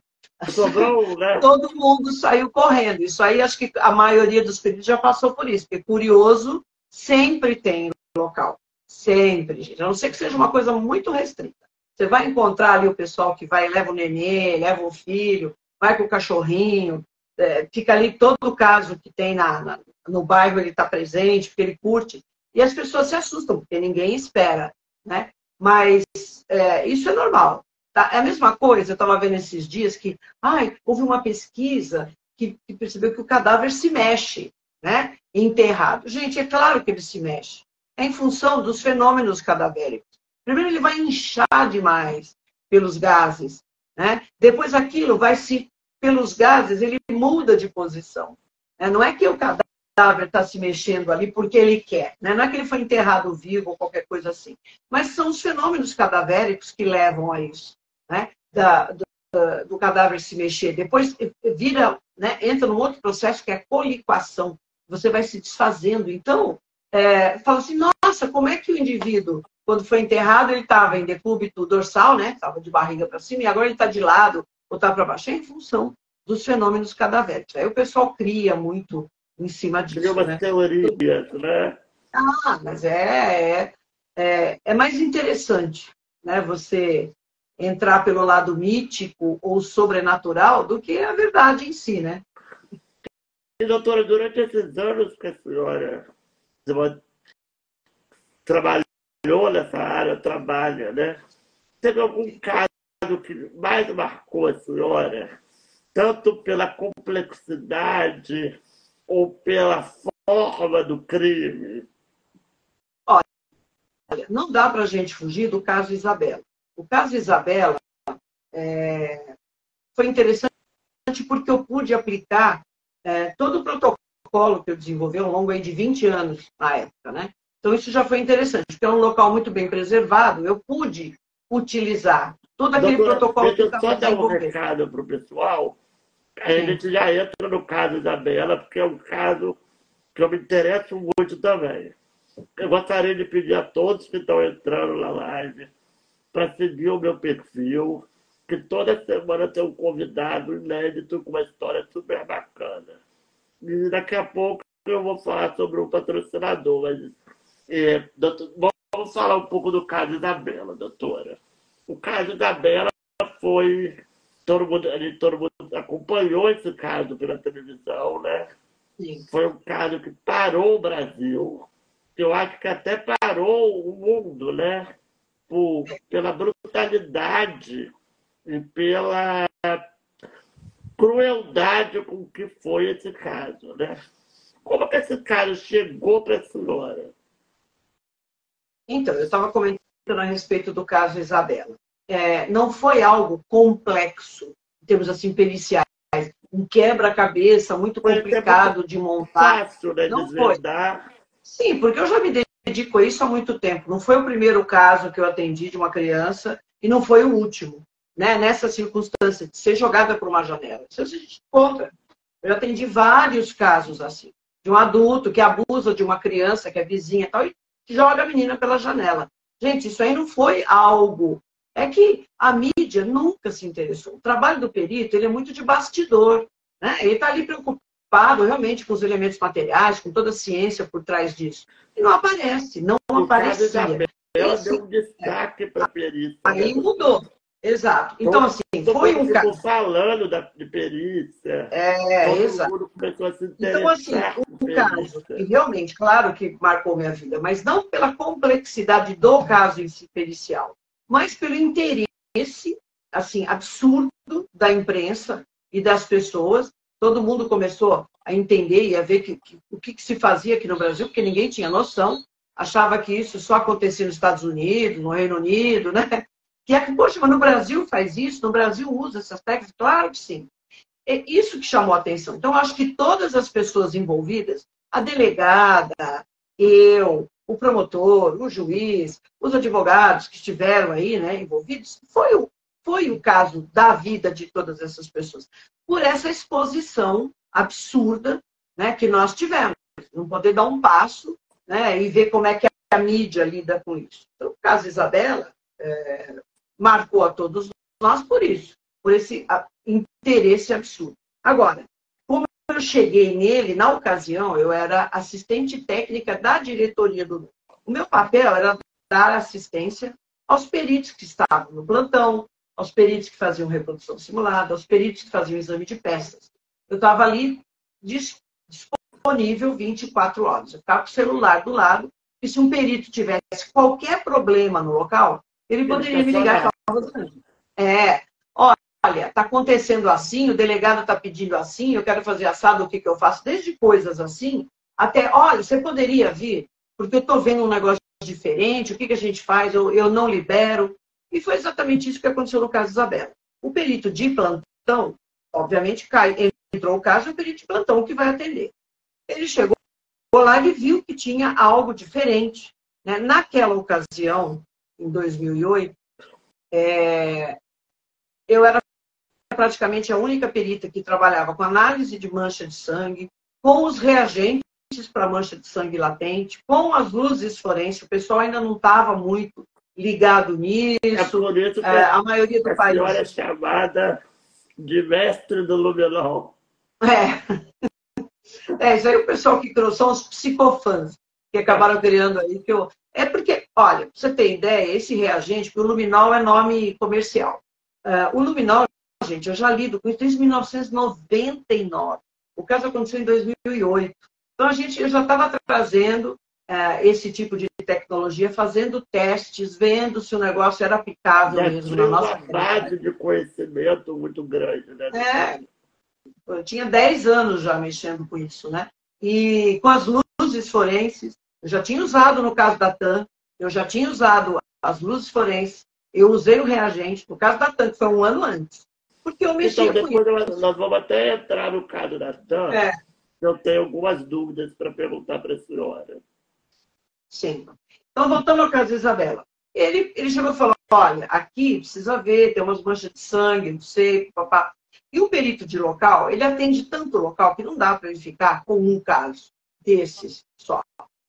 Sobrou, né? Todo mundo saiu correndo. Isso aí, acho que a maioria dos pedidos já passou por isso, porque curioso sempre tem local. Sempre, gente. A não ser que seja uma coisa muito restrita. Você vai encontrar ali o pessoal que vai, leva o nenê, leva o filho, vai com o cachorrinho, é, fica ali todo o caso que tem na, na no bairro, ele está presente, porque ele curte. E as pessoas se assustam, porque ninguém espera, né? Mas é, isso é normal. Tá? É a mesma coisa, eu estava vendo esses dias que ai, houve uma pesquisa que, que percebeu que o cadáver se mexe, né? Enterrado. Gente, é claro que ele se mexe. Em função dos fenômenos cadavéricos. Primeiro, ele vai inchar demais pelos gases, né? Depois, aquilo vai se, pelos gases, ele muda de posição. Né? Não é que o cadáver está se mexendo ali porque ele quer, né? não é que ele foi enterrado vivo ou qualquer coisa assim. Mas são os fenômenos cadavéricos que levam a isso, né? Da, do, do cadáver se mexer. Depois vira, né? entra num outro processo que é a coliquação. Você vai se desfazendo. Então, é, fala assim, nossa, como é que o indivíduo quando foi enterrado, ele estava em decúbito dorsal, né? Estava de barriga para cima, e agora ele está de lado ou está para baixo. É em função dos fenômenos cadavéricos. Aí o pessoal cria muito em cima disso. Cria umas né? teorias, né? Ah, mas é, é, é, é mais interessante, né? Você entrar pelo lado mítico ou sobrenatural do que a verdade em si, né? E, doutora, durante esses anos que a senhora trabalhou nessa área, trabalha, né? Teve algum caso que mais marcou a senhora, tanto pela complexidade ou pela forma do crime? Olha, não dá para a gente fugir do caso Isabela. O caso Isabela é, foi interessante porque eu pude aplicar é, todo o protocolo que eu desenvolvi ao longo de 20 anos na época, né? Então, isso já foi interessante, porque é um local muito bem preservado, eu pude utilizar todo aquele Doutora, protocolo que eu estava Só dar um recado para o pessoal, a gente já entra no caso da Bela, porque é um caso que eu me interesso muito também. Eu gostaria de pedir a todos que estão entrando na live para seguir o meu perfil, que toda semana tem um convidado inédito com uma história super bacana. E daqui a pouco eu vou falar sobre um patrocinador, mas é, doutor, vamos falar um pouco do caso da Bela, doutora. O caso da Bela foi. Todo mundo, todo mundo acompanhou esse caso pela televisão, né? Sim. Foi um caso que parou o Brasil. Eu acho que até parou o mundo, né? Por, pela brutalidade e pela crueldade com que foi esse caso, né? Como que esse caso chegou para a senhora? Então, eu estava comentando a respeito do caso Isabela. É, não foi algo complexo, em termos assim, periciais, um quebra-cabeça muito complicado de montar. Fácil, né, não foi. Sim, porque eu já me dedico a isso há muito tempo. Não foi o primeiro caso que eu atendi de uma criança e não foi o último, né? Nessa circunstância de ser jogada por uma janela. Isso a gente conta. Eu atendi vários casos assim, de um adulto que abusa de uma criança que é vizinha e tal, e joga a menina pela janela. Gente, isso aí não foi algo. É que a mídia nunca se interessou. O trabalho do perito ele é muito de bastidor. Né? Ele está ali preocupado realmente com os elementos materiais, com toda a ciência por trás disso. E não aparece, não o aparecia. Ela deu um destaque para a perícia. Aí mudou. Exato. Então, assim, foi um caso. falando da, de perícia. É, exato. então, assim, um caso que realmente, claro que marcou minha vida, mas não pela complexidade do caso em si pericial, mas pelo interesse, assim, absurdo da imprensa e das pessoas. Todo mundo começou a entender e a ver que, que, o que, que se fazia aqui no Brasil, porque ninguém tinha noção. Achava que isso só acontecia nos Estados Unidos, no Reino Unido, né? Que é que, poxa, mas no Brasil faz isso, no Brasil usa essas técnicas? Claro que sim. É isso que chamou a atenção. Então, acho que todas as pessoas envolvidas, a delegada, eu, o promotor, o juiz, os advogados que estiveram aí né, envolvidos, foi o, foi o caso da vida de todas essas pessoas. Por essa exposição absurda né, que nós tivemos. Não poder dar um passo né, e ver como é que a mídia lida com isso. Então, o caso Isabela é, marcou a todos nós por isso, por esse interesse absurdo. Agora, como eu cheguei nele, na ocasião, eu era assistente técnica da diretoria do. O meu papel era dar assistência aos peritos que estavam no plantão, aos peritos que faziam reprodução simulada, aos peritos que faziam exame de peças. Eu estava ali disponível 24 horas. Eu ficava com o celular do lado, e se um perito tivesse qualquer problema no local, ele poderia me ligar e falar, é, olha, está acontecendo assim, o delegado está pedindo assim, eu quero fazer assado, o que, que eu faço? Desde coisas assim, até, olha, você poderia vir, porque eu estou vendo um negócio diferente, o que, que a gente faz? Eu, eu não libero. E foi exatamente isso que aconteceu no caso Isabela. O perito de plantão, obviamente, cai, entrou o caso, é o perito de plantão que vai atender. Ele chegou lá e viu que tinha algo diferente. Né? Naquela ocasião, em 2008, é, eu era praticamente a única perita que trabalhava com análise de mancha de sangue, com os reagentes para mancha de sangue latente, com as luzes forenses. O pessoal ainda não estava muito ligado nisso. É por isso que é, a maioria do a país. A é chamada de mestre do luminol. É. É, isso aí o pessoal que criou são os psicofãs que acabaram criando aí. Que eu... É porque, olha, pra você ter ideia, esse reagente, o luminol é nome comercial. Uh, o luminol, gente, eu já lido com isso desde 1999. O caso aconteceu em 2008. Então, a gente, eu já estava trazendo uh, esse tipo de tecnologia, fazendo testes, vendo se o negócio era aplicável já mesmo na nossa uma base de conhecimento muito grande, né? É, eu tinha 10 anos já mexendo com isso, né? E com as luzes forenses, eu já tinha usado no caso da TAM, eu já tinha usado as luzes forenses, eu usei o reagente, no caso da TAM, que foi um ano antes. Porque eu mexia então, depois. Nós vamos até entrar no caso da TAM. É. Eu tenho algumas dúvidas para perguntar para a senhora. Sim. Então, voltando ao caso da Isabela. Ele, ele chegou e falou: olha, aqui precisa ver, tem umas manchas de sangue, não sei, papá. E o perito de local, ele atende tanto local que não dá para ele ficar com um caso desses só.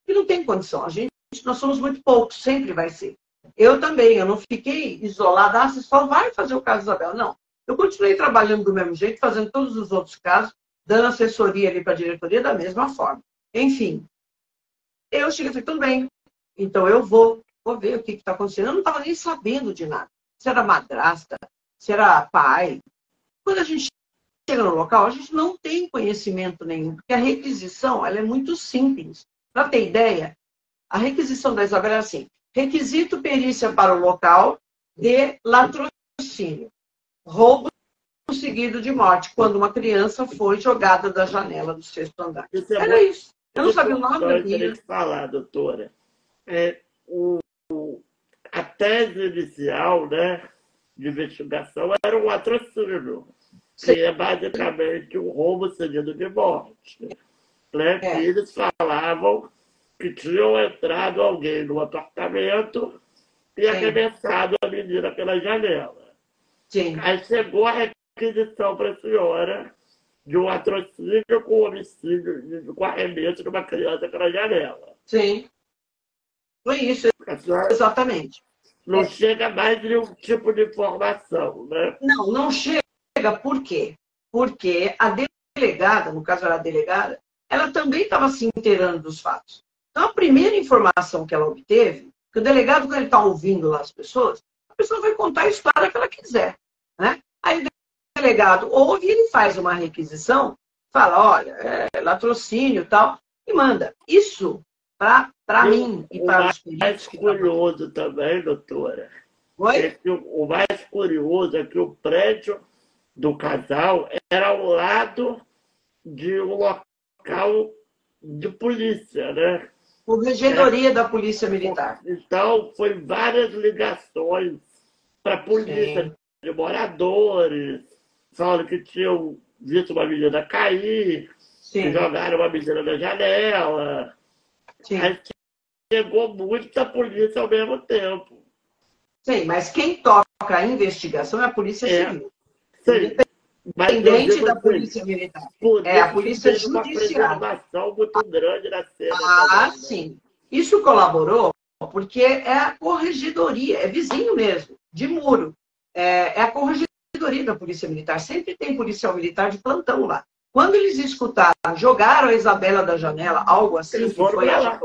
E não tem condição. A gente, nós somos muito poucos, sempre vai ser. Eu também, eu não fiquei isolada, ah, você só vai fazer o caso Isabela. Não. Eu continuei trabalhando do mesmo jeito, fazendo todos os outros casos, dando assessoria ali para a diretoria da mesma forma. Enfim, eu cheguei e falei, tudo bem, então eu vou, vou ver o que está acontecendo. Eu não estava nem sabendo de nada. Se era madrasta, se era pai, quando a gente chega no local, a gente não tem conhecimento nenhum, porque a requisição ela é muito simples. Para ter ideia, a requisição da Isabela é assim: requisito perícia para o local de latrocínio, roubo seguido de morte, quando uma criança foi jogada da janela do sexto andar. Isso é Era isso. Eu não sabia o nome da menina. falar, doutora. É, o, a tese inicial, né, de investigação era um latrocínio que é basicamente um roubo seguido de morte. Né? É. eles falavam que tinham entrado alguém no apartamento e Sim. arremessado a menina pela janela. Sim. Aí chegou a requisição para a senhora de um latrocínio com homicídio, com arremesso de uma criança pela janela. Sim. Foi isso, exatamente. Não é. chega mais nenhum tipo de informação, né? Não, não chega por quê? Porque a delegada, no caso era a delegada, ela também estava se inteirando dos fatos. Então, a primeira informação que ela obteve, que o delegado, quando ele está ouvindo lá as pessoas, a pessoa vai contar a história que ela quiser. Né? Aí o delegado ouve e ele faz uma requisição, fala, olha, é latrocínio e tal, e manda. Isso, para mim e para os peritos... O mais curioso também, doutora, Oi? É que o, o mais curioso é que o prédio do casal era ao lado de um local de polícia, né? Corregedoria é. da Polícia Militar. Então, foi várias ligações para a polícia Sim. de moradores, falando que tinham visto uma menina cair, Sim. que jogaram uma menina na janela. Sim. Aí chegou muita polícia ao mesmo tempo. Sim, mas quem toca a investigação é a Polícia é. Civil. Sim. Independente da polícia militar. é a polícia judiciária. Uma muito grande na cena. Ah, né? sim. Isso colaborou porque é a corregedoria, é vizinho mesmo, de muro. É, é a corregedoria da polícia militar. Sempre tem policial militar de plantão lá. Quando eles escutaram, jogaram a Isabela da janela, algo assim, eles que foi a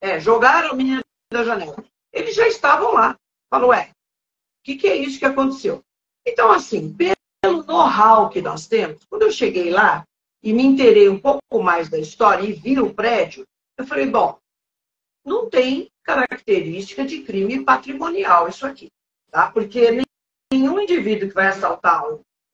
é, jogaram a menina da janela. Eles já estavam lá. Falou, ué, o que, que é isso que aconteceu? Então, assim, know-how que nós temos, quando eu cheguei lá e me interei um pouco mais da história e vi o prédio, eu falei, bom, não tem característica de crime patrimonial isso aqui, tá? Porque nenhum indivíduo que vai assaltar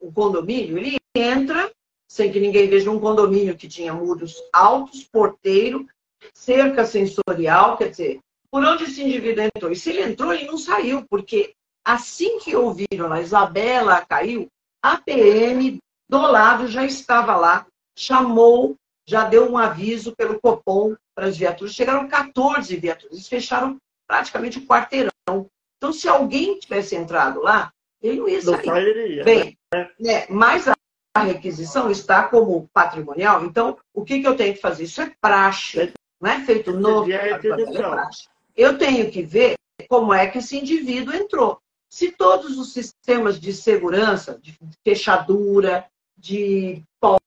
um condomínio, ele entra sem que ninguém veja um condomínio que tinha muros altos, porteiro, cerca sensorial, quer dizer, por onde esse indivíduo entrou? E se ele entrou, ele não saiu, porque assim que ouviram a Isabela caiu, a PM do lado já estava lá, chamou, já deu um aviso pelo Copom para as viaturas. Chegaram 14 viaturas, eles fecharam praticamente o quarteirão. Então, se alguém tivesse entrado lá, ele não ia sair. Não sairia, Bem, né? né? mas a requisição está como patrimonial, então o que, que eu tenho que fazer? Isso é praxe, não é feito novo. É eu tenho que ver como é que esse indivíduo entrou. Se todos os sistemas de segurança, de fechadura, de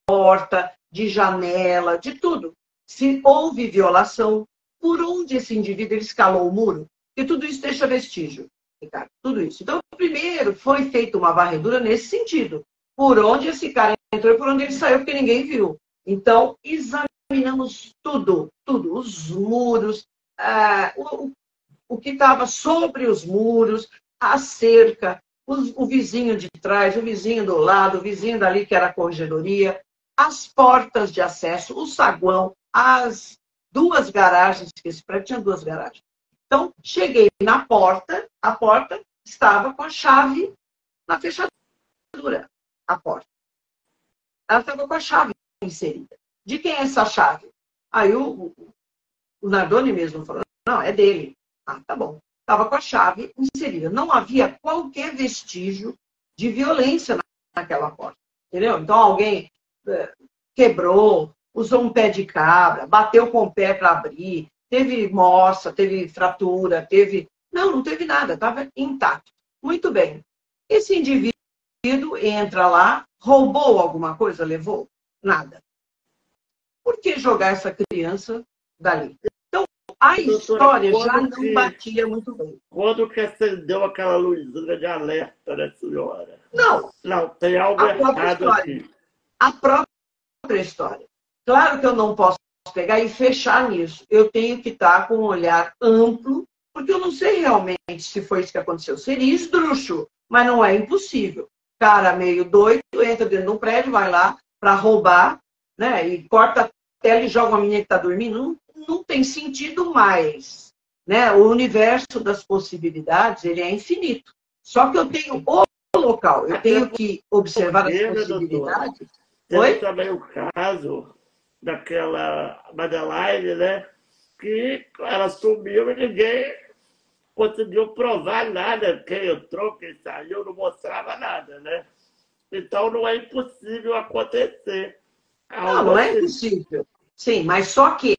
porta, de janela, de tudo, se houve violação, por onde esse indivíduo escalou o muro? E tudo isso deixa vestígio, Ricardo, tudo isso. Então, primeiro foi feita uma varredura nesse sentido por onde esse cara entrou e por onde ele saiu, porque ninguém viu. Então, examinamos tudo, tudo, os muros, ah, o, o que estava sobre os muros, a cerca, o, o, vizinho de trás, o vizinho do lado, o vizinho dali que era a corregedoria, as portas de acesso, o saguão, as duas garagens, que esse prédio tinha duas garagens. Então, cheguei na porta, a porta estava com a chave na fechadura a porta. Ela estava com a chave inserida. De quem é essa chave? Aí o, o Nardoni mesmo falou, não, é dele. Ah, tá bom. Estava com a chave inserida. Não havia qualquer vestígio de violência naquela porta. Entendeu? Então alguém eh, quebrou, usou um pé de cabra, bateu com o pé para abrir, teve morsa, teve fratura, teve. Não, não teve nada, estava intacto. Muito bem. Esse indivíduo indivíduo entra lá, roubou alguma coisa, levou? Nada. Por que jogar essa criança dali? A Doutora, história já não que, batia muito bem. Quando que acendeu aquela luzinha de alerta, né, senhora? Não. Não, tem algo errado aqui. A própria história. Claro que eu não posso pegar e fechar nisso. Eu tenho que estar com um olhar amplo, porque eu não sei realmente se foi isso que aconteceu. Seria esdrúxulo, mas não é impossível cara meio doido, entra dentro de um prédio, vai lá para roubar, né? E corta a tela e joga uma menina que está dormindo. Não, não tem sentido mais. Né? O universo das possibilidades ele é infinito. Só que eu tenho o local, eu tenho que observar as possibilidades. Tem também o caso daquela Madeline, né? Que ela sumiu e ninguém conseguiu provar nada. Quem entrou, quem saiu, não mostrava nada, né? Então não é impossível acontecer. Não, não é impossível. Sim, mas só que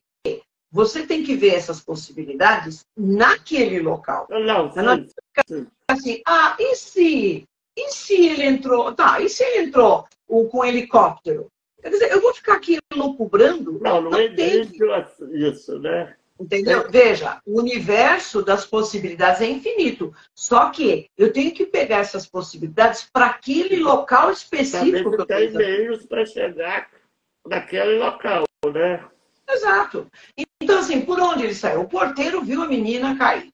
você tem que ver essas possibilidades naquele local. Não, sim, não sim. assim, ah, e se? E se ele entrou? Tá, e se ele entrou com um helicóptero? Quer dizer, eu vou ficar aqui loucubrando? Não, não, não existe isso, né? Entendeu? É. Veja, o universo das possibilidades é infinito. Só que eu tenho que pegar essas possibilidades para aquele local específico. que tem meios para chegar naquele local, né? Exato. Então, assim, por onde ele saiu? O porteiro viu a menina cair.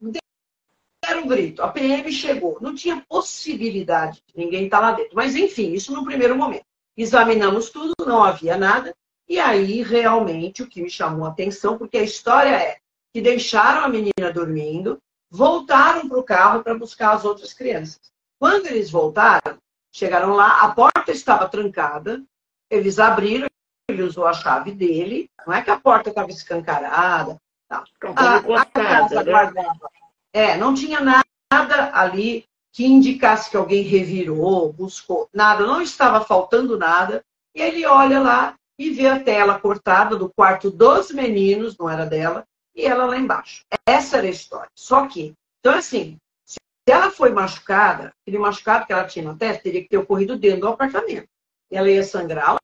Deram um grito. A PM chegou. Não tinha possibilidade de ninguém estar lá dentro. Mas, enfim, isso no primeiro momento. Examinamos tudo, não havia nada. E aí, realmente, o que me chamou a atenção, porque a história é que deixaram a menina dormindo, voltaram para o carro para buscar as outras crianças. Quando eles voltaram, chegaram lá, a porta estava trancada, eles abriram, ele usou a chave dele, não é que a porta estava escancarada. Tá. A, a casa né? guardava. É, não tinha nada ali que indicasse que alguém revirou, buscou, nada, não estava faltando nada. E ele olha lá e vê a tela cortada do quarto dos meninos, não era dela, e ela lá embaixo. Essa era a história. Só que, então assim, se ela foi machucada, aquele machucado que ela tinha na testa, teria que ter ocorrido dentro do apartamento. Ela ia sangrar.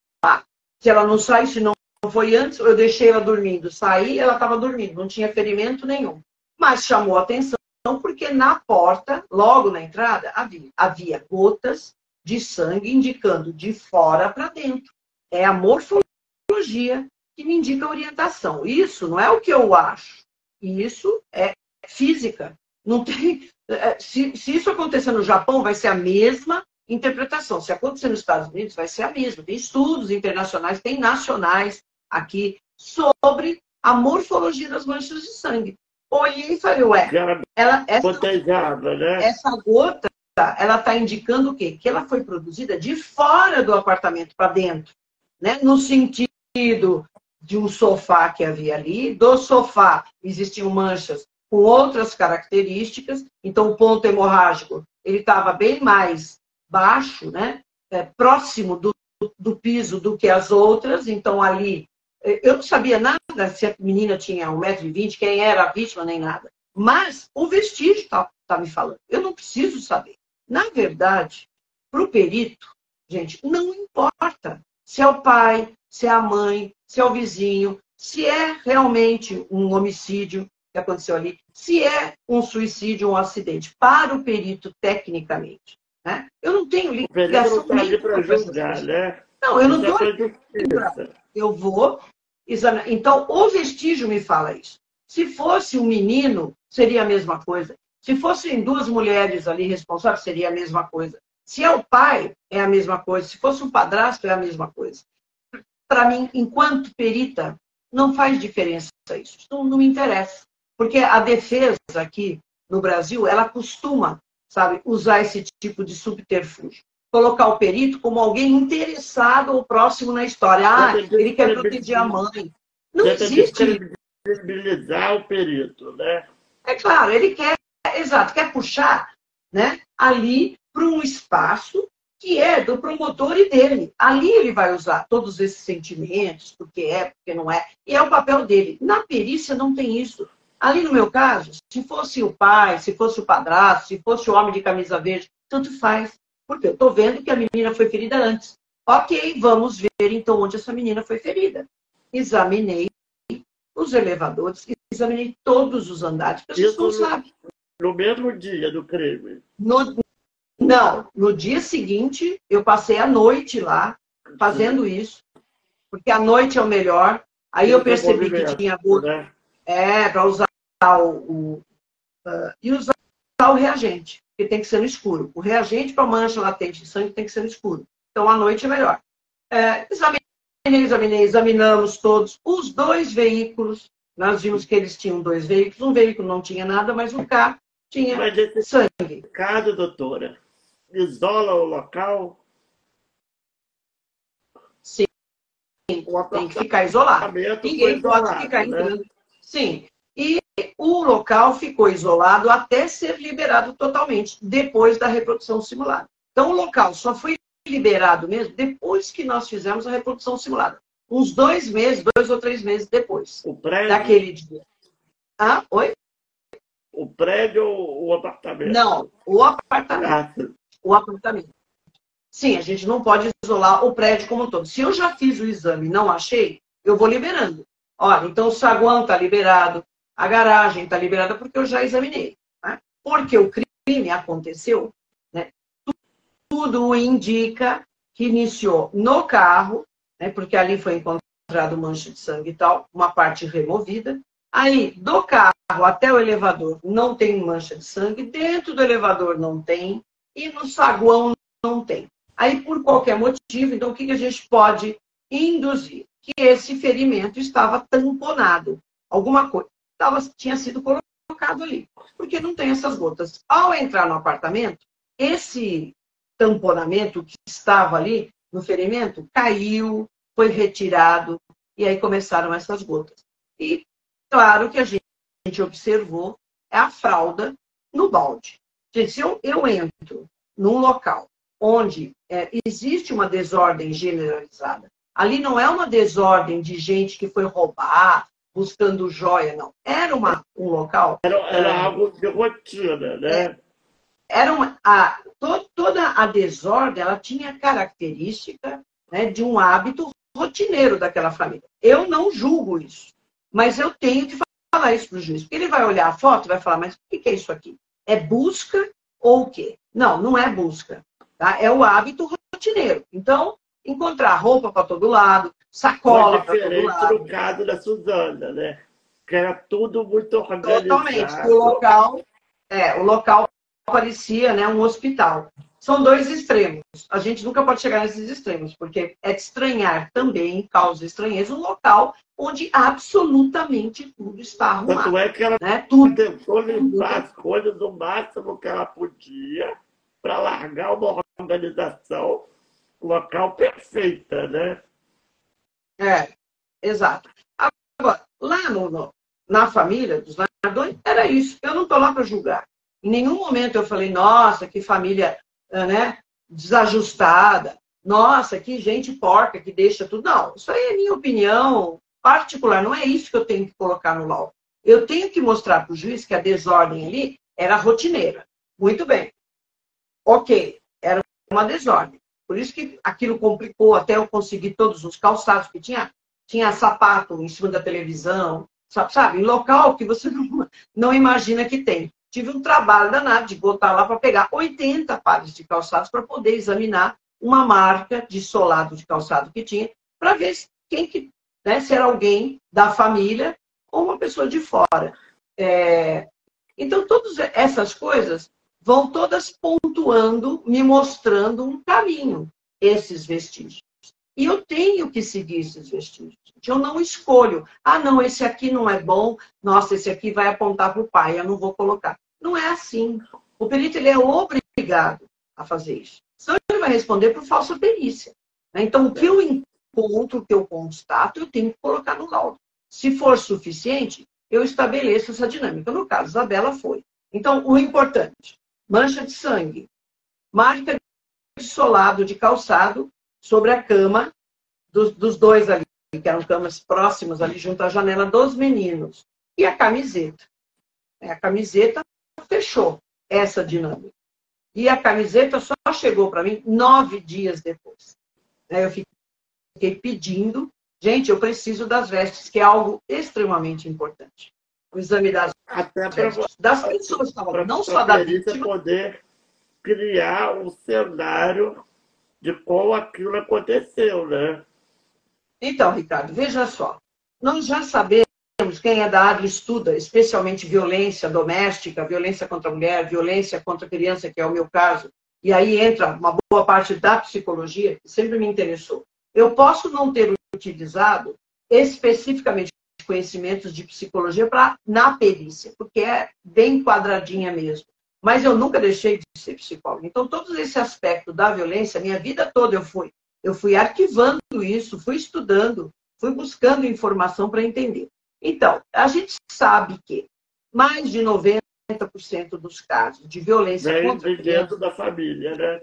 Se ela não saísse, não foi antes, eu deixei ela dormindo. Saí, ela estava dormindo, não tinha ferimento nenhum. Mas chamou atenção porque na porta, logo na entrada, havia, havia gotas de sangue indicando de fora para dentro. É a morfologia que me indica a orientação. Isso não é o que eu acho. Isso é física. Não tem. É, se, se isso acontecer no Japão, vai ser a mesma interpretação. Se acontecer nos Estados Unidos, vai ser a mesma. Tem estudos internacionais, tem nacionais aqui sobre a morfologia das manchas de sangue. Olhei e falei, ué, ela, essa, né? essa gota, ela está indicando o quê? Que ela foi produzida de fora do apartamento para dentro, né? No sentido de um sofá que havia ali, do sofá existiam manchas com outras características, então o ponto hemorrágico ele estava bem mais baixo, né? É, próximo do, do piso do que as outras, então ali eu não sabia nada se a menina tinha 1,20m, quem era a vítima, nem nada. Mas o vestígio está tá me falando. Eu não preciso saber. Na verdade, para o perito, gente, não importa se é o pai, se é a mãe, se é o vizinho, se é realmente um homicídio que aconteceu ali, se é um suicídio, um acidente. Para o perito, tecnicamente. Né? Eu não tenho ligação. Não, tá julgar, né? não, eu não estou. Eu vou examinar. Então, o vestígio me fala isso. Se fosse um menino, seria a mesma coisa. Se fossem duas mulheres ali responsáveis, seria a mesma coisa. Se é o pai, é a mesma coisa. Se fosse um padrasto, é a mesma coisa. Para mim, enquanto perita, não faz diferença isso. Isso não, não me interessa. Porque a defesa aqui no Brasil, ela costuma, sabe, usar esse tipo de subterfúgio colocar o perito como alguém interessado ou próximo na história. Ah, ele quer proteger a mãe. Não existe. Credibilizar o perito, né? É claro, ele quer, exato, quer puxar né, ali para um espaço que é do promotor e dele. Ali ele vai usar todos esses sentimentos, porque é, porque não é, e é o papel dele. Na perícia não tem isso. Ali no meu caso, se fosse o pai, se fosse o padrasto, se fosse o homem de camisa verde, tanto faz. Porque eu estou vendo que a menina foi ferida antes. Ok, vamos ver então onde essa menina foi ferida. Examinei os elevadores, examinei todos os andares, porque gente não sabe. No mesmo dia do crime? No, não, no dia seguinte, eu passei a noite lá, fazendo isso, porque a noite é o melhor. Aí eu percebi que tinha né? É, para usar o. uh, e usar o reagente que tem que ser no escuro. O reagente para mancha latente de sangue tem que ser no escuro. Então, à noite é melhor. É, examinei, examinei, examinamos todos os dois veículos. Nós vimos que eles tinham dois veículos. Um veículo não tinha nada, mas o carro tinha mas esse sangue. Caso, doutora, isola o local? Sim. Tem que ficar isolado. Ninguém pode ficar né? entrando. Sim. O local ficou isolado até ser liberado totalmente, depois da reprodução simulada. Então, o local só foi liberado mesmo depois que nós fizemos a reprodução simulada. Uns dois meses, dois ou três meses depois. O prédio? Daquele dia. Ah, oi? O prédio ou o apartamento? Não, o apartamento. Ah. O apartamento. Sim, a gente não pode isolar o prédio como um todo. Se eu já fiz o exame e não achei, eu vou liberando. Olha, então o saguão está liberado, a garagem está liberada porque eu já examinei. Né? Porque o crime aconteceu, né? tudo indica que iniciou no carro, né? porque ali foi encontrado mancha de sangue e tal, uma parte removida. Aí, do carro até o elevador não tem mancha de sangue, dentro do elevador não tem, e no saguão não tem. Aí, por qualquer motivo, então, o que a gente pode induzir? Que esse ferimento estava tamponado. Alguma coisa tava, tinha sido colocado ali, porque não tem essas gotas. Ao entrar no apartamento, esse tamponamento que estava ali no ferimento caiu, foi retirado, e aí começaram essas gotas. E claro que a gente observou é a fralda no balde. se eu, eu entro num local onde é, existe uma desordem generalizada, ali não é uma desordem de gente que foi roubar, buscando joia, não. Era uma, um local. Era, era é, algo de rotina, né? É, era uma, a, to, toda a desordem ela tinha característica né, de um hábito rotineiro daquela família. Eu não julgo isso, mas eu tenho que falar isso para o juiz, porque ele vai olhar a foto e vai falar, mas o que é isso aqui? É busca ou o quê? Não, não é busca. Tá? É o hábito rotineiro. Então, encontrar roupa para todo lado, sacola para todo lado. do caso da Suzana, né? Que era tudo muito organizado. Totalmente. O local, é, o local parecia né, um hospital. São dois extremos. A gente nunca pode chegar nesses extremos, porque é de estranhar também, causa estranheza, um local onde absolutamente tudo está arrumado. Tanto é que ela né? tudo. tentou limpar as coisas o máximo que ela podia para largar uma organização local perfeita, né? É, exato. Agora, lá no, no na família dos Nardoni, era isso. Eu não estou lá para julgar. Em nenhum momento eu falei, nossa, que família né, desajustada. Nossa, que gente porca que deixa tudo. Não, isso aí é minha opinião particular. Não é isso que eu tenho que colocar no laudo. Eu tenho que mostrar para o juiz que a desordem ali era rotineira. Muito bem. Ok, era uma desordem. Por isso que aquilo complicou até eu conseguir todos os calçados que tinha. Tinha sapato em cima da televisão, sabe? sabe? Em local que você não, não imagina que tem. Tive um trabalho danado de botar lá para pegar 80 pares de calçados para poder examinar uma marca de solado de calçado que tinha, para ver se, quem que, né, se era alguém da família ou uma pessoa de fora. É... Então, todas essas coisas vão todas pontuando, me mostrando um caminho, esses vestígios. E eu tenho que seguir esses vestígios. Eu não escolho. Ah, não, esse aqui não é bom. Nossa, esse aqui vai apontar para o pai. Eu não vou colocar. Não é assim. O perito ele é obrigado a fazer isso. Senão ele vai responder por falsa perícia. Né? Então, o que eu encontro, o que eu constato, eu tenho que colocar no laudo. Se for suficiente, eu estabeleço essa dinâmica. No caso, Isabela foi. Então, o importante, mancha de sangue, marca de solado de calçado sobre a cama dos, dos dois ali, que eram camas próximas ali junto à janela dos meninos. E a camiseta. É, a camiseta fechou essa dinâmica. E a camiseta só chegou para mim nove dias depois. Eu fiquei pedindo, gente, eu preciso das vestes, que é algo extremamente importante o exame das, Até das pessoas, não só da vítima. poder criar um cenário de como aquilo aconteceu, né? Então, Ricardo, veja só. Nós já sabemos, quem é da área estuda, especialmente violência doméstica, violência contra a mulher, violência contra a criança, que é o meu caso, e aí entra uma boa parte da psicologia, que sempre me interessou. Eu posso não ter utilizado especificamente conhecimentos de psicologia para na perícia, porque é bem quadradinha mesmo. Mas eu nunca deixei de ser psicóloga. Então, todo esse aspecto da violência, minha vida toda eu fui. Eu fui arquivando isso, fui estudando, fui buscando informação para entender. Então, a gente sabe que mais de 90% dos casos de violência vem contra dentro da família, né?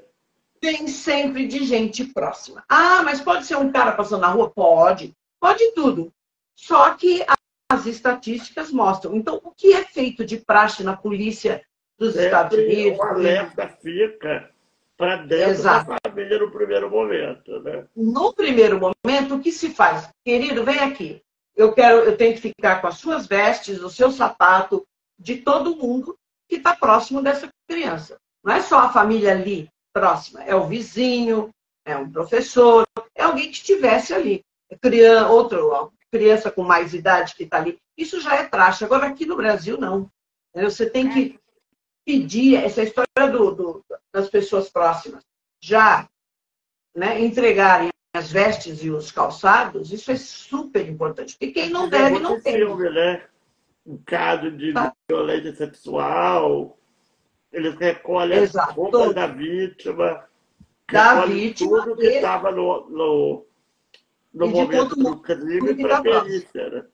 Vem sempre de gente próxima. Ah, mas pode ser um cara passando na rua? Pode. Pode tudo. Só que as estatísticas mostram. Então, o que é feito de praxe na polícia dos Sempre Estados Unidos? O alerta fica para dentro Exato. da família no primeiro momento. Né? No primeiro momento, o que se faz? Querido, vem aqui. Eu quero, eu tenho que ficar com as suas vestes, o seu sapato, de todo mundo que está próximo dessa criança. Não é só a família ali próxima, é o vizinho, é um professor, é alguém que estivesse ali. Criança, outro, criança com mais idade que está ali. Isso já é praxe. Agora, aqui no Brasil, não. Você tem que pedir essa história do, do, das pessoas próximas já né, entregarem as vestes e os calçados, isso é super importante. Porque quem não deve, não tem. Né? Um caso de tá. violência sexual, eles recolhem Exato. as roupas da vítima, da vítima, tudo que estava no, no no e momento do crime para perícia. Né?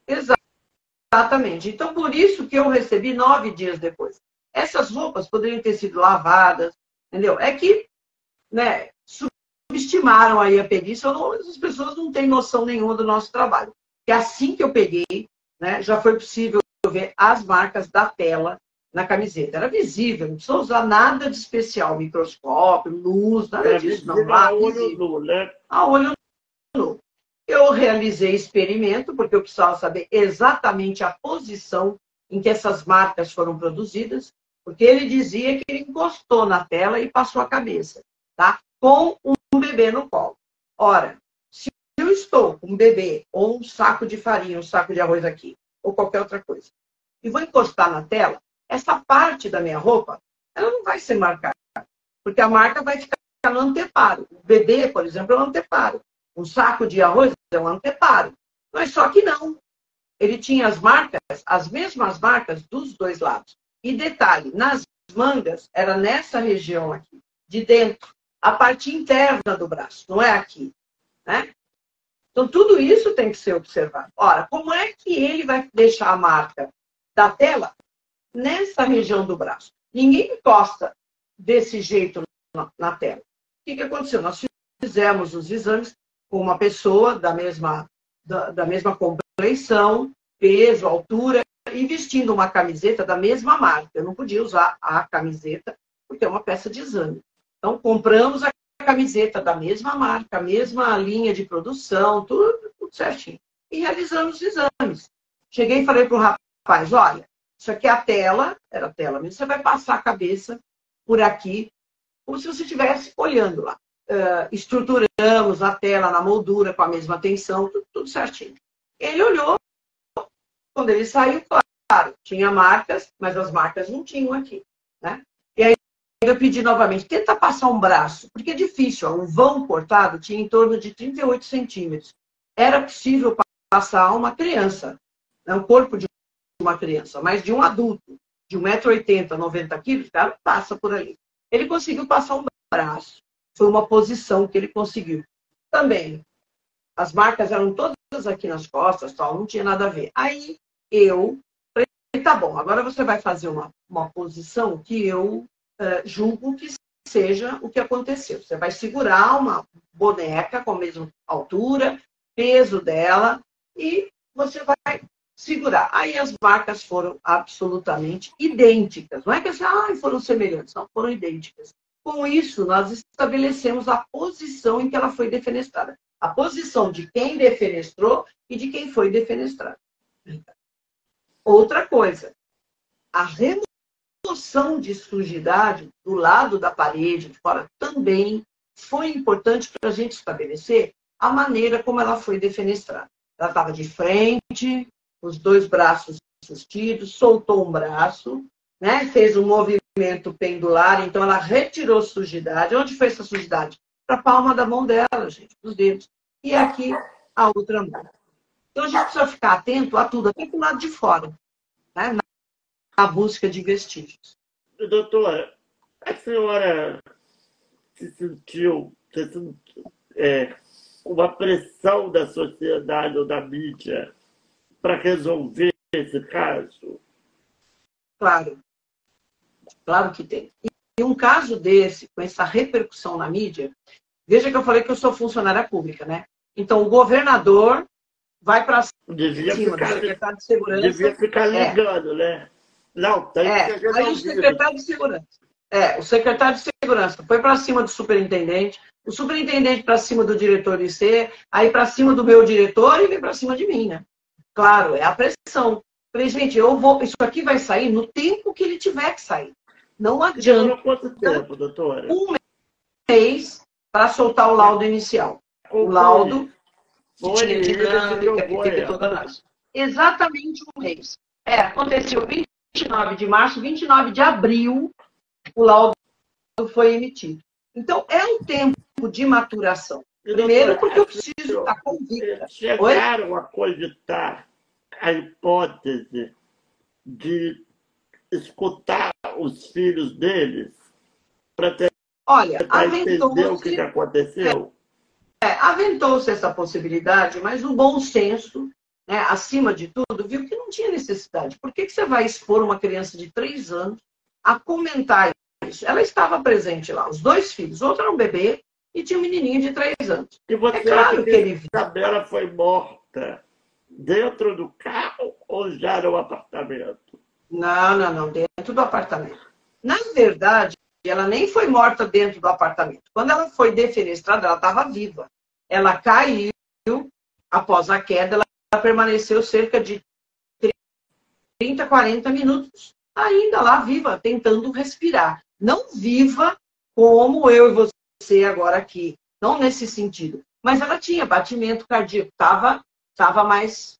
Exatamente. Então, por isso que eu recebi nove dias depois. Essas roupas poderiam ter sido lavadas, entendeu? É que, né, subestimaram aí a perícia, não, as pessoas não têm noção nenhuma do nosso trabalho. Que assim que eu peguei, né, já foi possível ver as marcas da tela na camiseta. Era visível, não precisa usar nada de especial, microscópio, luz, nada Era disso. Não, lá, a olho nu, né? a olho. Eu realizei experimento, porque eu precisava saber exatamente a posição em que essas marcas foram produzidas, porque ele dizia que ele encostou na tela e passou a cabeça, tá? Com um bebê no colo. Ora, se eu estou com um bebê ou um saco de farinha, um saco de arroz aqui, ou qualquer outra coisa, e vou encostar na tela, essa parte da minha roupa, ela não vai ser marcada, porque a marca vai ficar no anteparo. O bebê, por exemplo, é um anteparo. Um saco de arroz é um anteparo. Mas só que não. Ele tinha as marcas, as mesmas marcas dos dois lados. E detalhe, nas mangas, era nessa região aqui, de dentro, a parte interna do braço, não é aqui. Né? Então, tudo isso tem que ser observado. Ora, como é que ele vai deixar a marca da tela nessa região do braço? Ninguém encosta desse jeito na, na tela. O que, que aconteceu? Nós fizemos os exames com uma pessoa da mesma, da, da mesma compleição, peso, altura, e vestindo uma camiseta da mesma marca. Eu não podia usar a camiseta, porque é uma peça de exame. Então, compramos a camiseta da mesma marca, a mesma linha de produção, tudo, tudo certinho. E realizamos os exames. Cheguei e falei para o rapaz: olha, isso aqui é a tela, era a tela mesmo, você vai passar a cabeça por aqui, como se você estivesse olhando lá. Uh, estruturamos a tela na moldura com a mesma tensão, tudo, tudo certinho. Ele olhou, quando ele saiu, claro, tinha marcas, mas as marcas não tinham aqui. Né? E aí eu pedi novamente, tenta passar um braço, porque é difícil, ó, um vão cortado tinha em torno de 38 centímetros. Era possível passar uma criança, né, o corpo de uma criança, mas de um adulto, de 1,80m, 90 quilos, o cara passa por ali. Ele conseguiu passar um braço. Foi uma posição que ele conseguiu. Também, as marcas eram todas aqui nas costas, tal, não tinha nada a ver. Aí eu falei, tá bom, agora você vai fazer uma, uma posição que eu uh, julgo que seja o que aconteceu. Você vai segurar uma boneca com a mesma altura, peso dela, e você vai segurar. Aí as marcas foram absolutamente idênticas. Não é que assim, ah, foram semelhantes, não, foram idênticas. Com isso, nós estabelecemos a posição em que ela foi defenestrada. A posição de quem defenestrou e de quem foi defenestrado. Outra coisa, a remoção de sujidade do lado da parede, de fora, também foi importante para a gente estabelecer a maneira como ela foi defenestrada. Ela estava de frente, os dois braços sustidos, soltou um braço, né? fez um movimento pendular, então ela retirou sujidade. Onde foi essa sujidade? Para a palma da mão dela, gente, dos dedos. E aqui a outra mão. Então a gente precisa ficar atento a tudo, até para o lado de fora, né? na busca de vestígios. Doutora, a senhora se sentiu, se sentiu é, uma pressão da sociedade ou da mídia para resolver esse caso? Claro. Claro que tem. E um caso desse, com essa repercussão na mídia, veja que eu falei que eu sou funcionária pública, né? Então, o governador vai para devia cima ficar, do secretário de segurança. Devia ficar ligando, é. né? Não, tem é. que ser Aí o secretário de segurança. É, o secretário de segurança foi para cima do superintendente, o superintendente para cima do diretor IC, aí para cima do meu diretor e vem para cima de mim, né? Claro, é a pressão. Falei, gente, eu vou, isso aqui vai sair no tempo que ele tiver que sair. Não adianta. Demorou quanto tempo, doutora? Um mês para soltar o laudo inicial. O laudo Foi, que tinha toda. Exatamente um mês. É, aconteceu 29 de março, 29 de abril, o laudo foi emitido. Então, é um tempo de maturação. Primeiro, porque eu preciso estar convicta. Chegaram a cogitar a hipótese de escutar os filhos deles para tentar Olha, entender o que, que aconteceu? É, aventou-se essa possibilidade, mas o bom senso, né, acima de tudo, viu que não tinha necessidade. Por que, que você vai expor uma criança de três anos a comentar isso. Ela estava presente lá, os dois filhos. Outro era um bebê e tinha um menininho de três anos. E você é claro acha que ele viu. Isabela foi morta dentro do carro ou já no apartamento? Não, não, não, dentro do apartamento. Na verdade, ela nem foi morta dentro do apartamento. Quando ela foi defenestrada, ela estava viva. Ela caiu, após a queda, ela permaneceu cerca de 30, 40 minutos ainda lá viva, tentando respirar. Não viva como eu e você agora aqui, não nesse sentido. Mas ela tinha batimento cardíaco, estava tava mais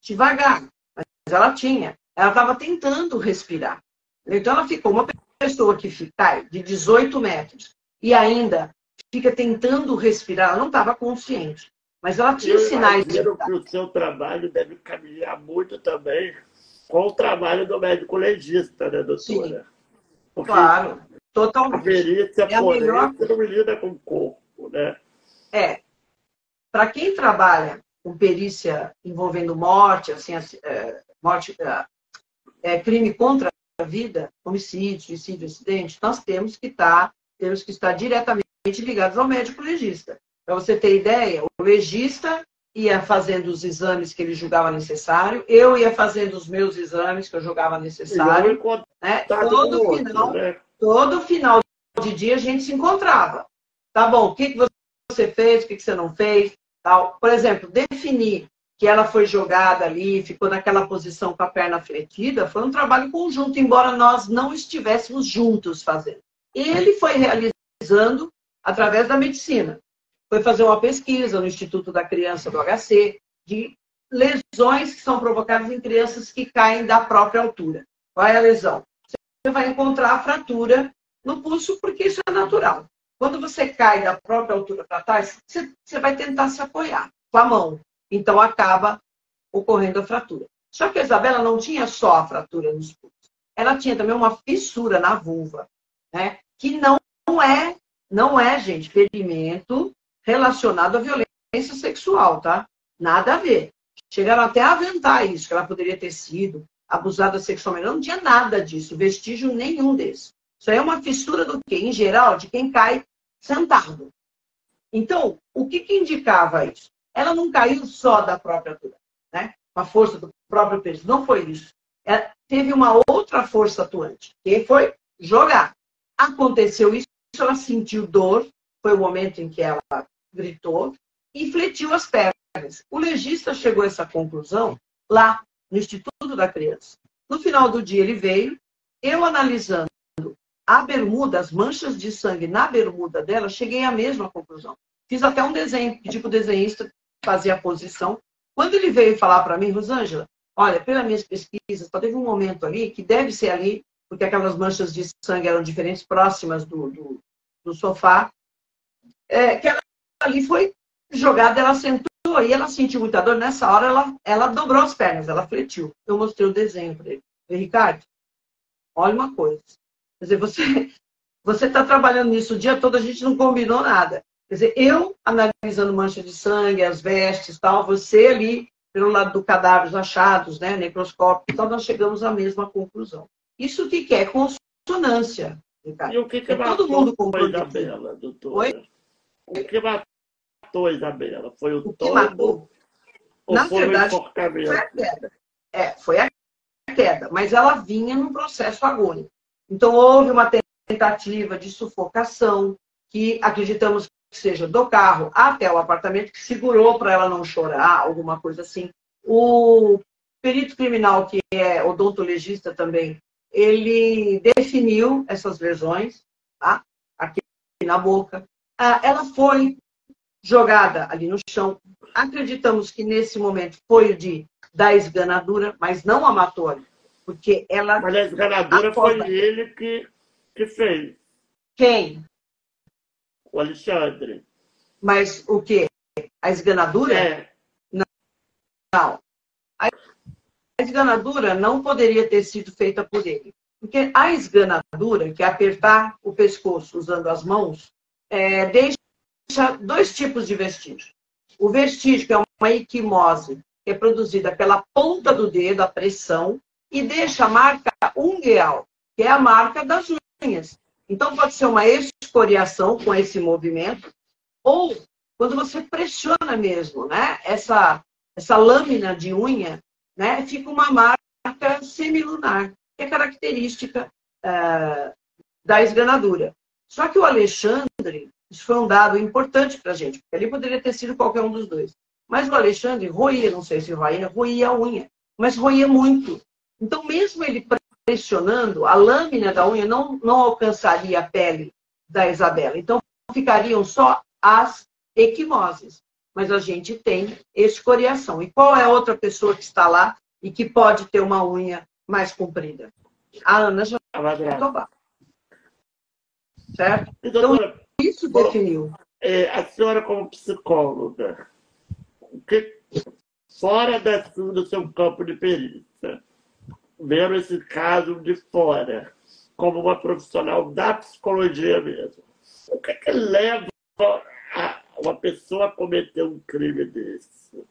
devagar, mas ela tinha. Ela estava tentando respirar. Então ela ficou uma pessoa que fica de 18 metros e ainda fica tentando respirar, ela não estava consciente. Mas ela tinha Eu sinais de. que o seu trabalho deve caminhar muito também com o trabalho do médico legista, né, doutora? Porque Claro, a totalmente. perícia É a melhor forense não lida com o corpo, né? É. Para quem trabalha com perícia envolvendo morte, assim, é, morte, é, crime contra a vida, homicídio, suicídio, acidente, nós temos que estar, temos que estar diretamente ligados ao médico legista. Para você ter ideia, o legista ia fazendo os exames que ele julgava necessário, eu ia fazendo os meus exames que eu julgava eu necessário, né? Todo outro, final, né? todo final de dia a gente se encontrava. Tá bom, o que, que você fez, o que, que você não fez, tal. Por exemplo, definir que ela foi jogada ali, ficou naquela posição com a perna fletida, foi um trabalho conjunto, embora nós não estivéssemos juntos fazendo. Ele foi realizando através da medicina. Foi fazer uma pesquisa no Instituto da Criança do HC de lesões que são provocadas em crianças que caem da própria altura. Qual é a lesão? Você vai encontrar a fratura no pulso, porque isso é natural. Quando você cai da própria altura para trás, você, você vai tentar se apoiar com a mão. Então acaba ocorrendo a fratura. Só que a Isabela não tinha só a fratura nos pulsos. Ela tinha também uma fissura na vulva, né? Que não é, não é, gente, ferimento relacionado à violência sexual, tá? Nada a ver. Chegaram até a aventar isso, que ela poderia ter sido abusada sexualmente. Não tinha nada disso, vestígio nenhum desse. Isso aí é uma fissura do quê? Em geral, de quem cai sentado. Então, o que, que indicava isso? Ela não caiu só da própria altura, né? Com a força do próprio peso. Não foi isso. Ela teve uma outra força atuante, que foi jogar. Aconteceu isso, ela sentiu dor, foi o momento em que ela gritou e fletiu as pernas. O legista chegou a essa conclusão lá no Instituto da Criança. No final do dia ele veio, eu analisando a bermuda, as manchas de sangue na bermuda dela, cheguei à mesma conclusão. Fiz até um desenho, pedi para o desenhista fazer a posição. Quando ele veio falar para mim, Rosângela, olha, pelas minhas pesquisas, só teve um momento ali, que deve ser ali, porque aquelas manchas de sangue eram diferentes, próximas do, do, do sofá, é, que ela ali foi jogada, ela sentou e ela sentiu muita dor. Nessa hora, ela, ela dobrou as pernas, ela fletiu. Eu mostrei o desenho para ele. Ricardo, olha uma coisa. Quer dizer, você você está trabalhando nisso o dia todo, a gente não combinou nada. Quer dizer, eu analisando mancha de sangue, as vestes tal, você ali, pelo lado do cadáver, os achados, né, necroscópio, então nós chegamos à mesma conclusão. Isso que é consonância, Ricardo. E o que, que É matou todo mundo concordou. Isabela, doutora? Oi? O que matou a Isabela? Foi o, O que matou? ou Na foi verdade, o? Foi a queda. É, foi a queda, mas ela vinha num processo agônico. Então, houve uma tentativa de sufocação, que acreditamos que seja do carro até o apartamento, que segurou para ela não chorar, alguma coisa assim. O perito criminal, que é odontologista também, ele definiu essas lesões, tá? Aqui na boca. Ah, Ela foi jogada ali no chão. Acreditamos que nesse momento foi de da esganadura, mas não a matou ali, porque ela Mas a esganadura A foi ele que, que fez, quem? O Alexandre. Mas o quê? A esganadura? É, Não. A esganadura não poderia ter sido feita por ele. Porque a esganadura, que é apertar o pescoço usando as mãos, é, deixa dois tipos de vestígio. O vestígio, que é uma equimose, que é produzida pela ponta do dedo, a pressão, e deixa a marca ungueal, que é a marca das unhas. Então, pode ser uma escoriação com esse movimento, ou quando você pressiona mesmo, né? Essa, essa lâmina de unha, né? Fica uma marca semilunar, que é característica uh, da esganadura. Só que o Alexandre, isso foi um dado importante para a gente, porque ali poderia ter sido qualquer um dos dois. Mas o Alexandre roía, não sei se roía, roía a unha, mas roía muito. Então, mesmo ele pressionando, a lâmina da unha não, não alcançaria a pele da Isabela. Então, ficariam só as equimoses. Mas a gente tem escoriação. E qual é a outra pessoa que está lá e que pode ter uma unha mais comprida? A Ana Jatobá. Certo? Então, isso definiu. É, a senhora, como psicóloga, que, fora do seu campo de perícia, vendo esse caso de fora, como uma profissional da psicologia mesmo. O que, que leva a uma pessoa a cometer um crime desse?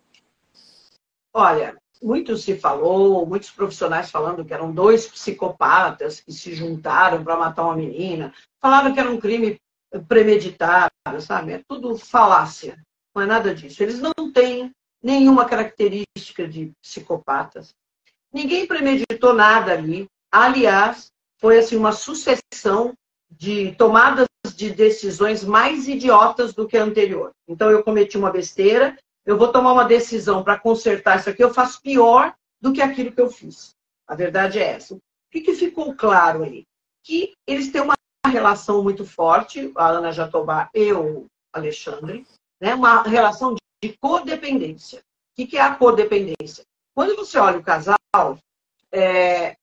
Olha, muito se falou, muitos profissionais falando que eram dois psicopatas que se juntaram para matar uma menina, falaram que era um crime premeditado, sabe? É tudo falácia, não é nada disso. Eles não têm nenhuma característica de psicopatas. Ninguém premeditou nada ali. Aliás, foi assim uma sucessão de tomadas de decisões mais idiotas do que a anterior. Então eu cometi uma besteira, eu vou tomar uma decisão para consertar isso aqui, eu faço pior do que aquilo que eu fiz. A verdade é essa. O que, que ficou claro aí? Que eles têm uma relação muito forte, a Ana Jatobá e o Alexandre, né? uma relação de codependência. O que, que é a codependência? Quando você olha o casal, é,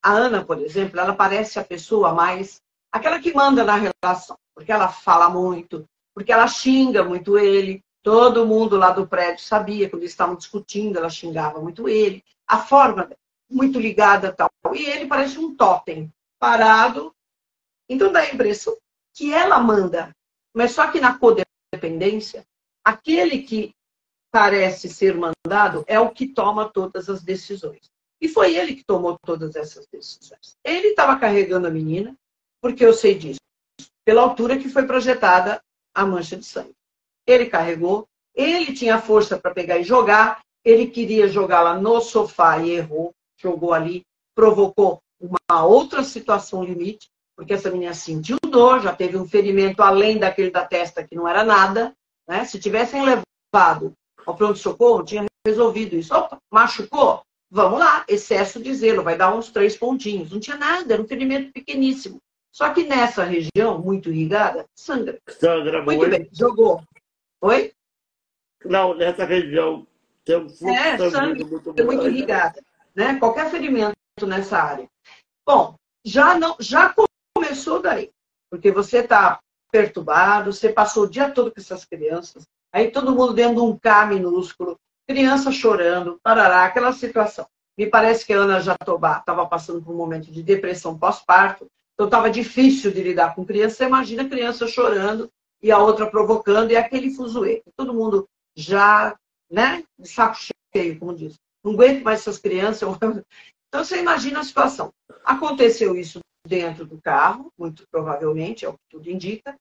a Ana, por exemplo, ela parece a pessoa mais. aquela que manda na relação, porque ela fala muito, porque ela xinga muito ele. Todo mundo lá do prédio sabia, quando eles estavam discutindo, ela xingava muito ele. A forma muito ligada tal. E ele parece um totem, parado. Então dá a impressão que ela manda. Mas só que na codependência, aquele que parece ser mandado é o que toma todas as decisões. E foi ele que tomou todas essas decisões. Ele estava carregando a menina, porque eu sei disso, pela altura que foi projetada a mancha de sangue. Ele carregou, ele tinha força para pegar e jogar, ele queria jogá-la no sofá e errou, jogou ali, provocou uma outra situação limite, porque essa menina sentiu dor, já teve um ferimento além daquele da testa que não era nada. Né? Se tivessem levado ao pronto-socorro, tinha resolvido isso. Opa, machucou? Vamos lá, excesso de zelo, vai dar uns três pontinhos. Não tinha nada, era um ferimento pequeníssimo. Só que nessa região, muito irrigada, sangra. Sangra muito. Muito bem, jogou. Oi? Não, nessa região tem um fluxo é, sangue muito, muito irrigada. Né? Qualquer ferimento nessa área. Bom, já, não, já começou daí. Porque você está perturbado, você passou o dia todo com essas crianças, Aí todo mundo dentro de um K minúsculo, criança chorando, parará, aquela situação. Me parece que a Ana Jatobá estava passando por um momento de depressão pós-parto, então estava difícil de lidar com criança. Você imagina a criança chorando e a outra provocando, e aquele fuzuê. Todo mundo já, né, de saco cheio, como diz. Não aguento mais essas crianças. Então você imagina a situação. Aconteceu isso dentro do carro, muito provavelmente, é o que tudo indica.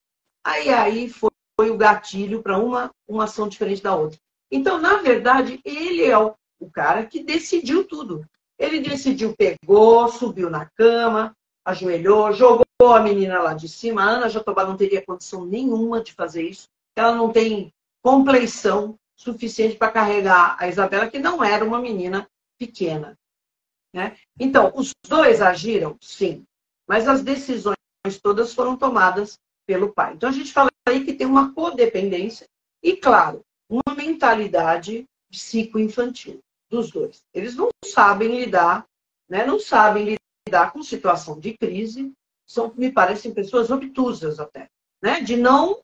Aí aí foi foi o gatilho para uma, uma ação diferente da outra. Então, na verdade, ele é o, o cara que decidiu tudo. Ele decidiu, pegou, subiu na cama, ajoelhou, jogou a menina lá de cima. A Ana Jatobá não teria condição nenhuma de fazer isso. Ela não tem compleição suficiente para carregar a Isabela, que não era uma menina pequena. Né? Então, os dois agiram, sim, mas as decisões todas foram tomadas pelo pai. Então, a gente fala aí que tem uma codependência e, claro, uma mentalidade psicoinfantil dos dois. Eles não sabem lidar, né? não sabem lidar com situação de crise, são, me parecem pessoas obtusas até, né? de não,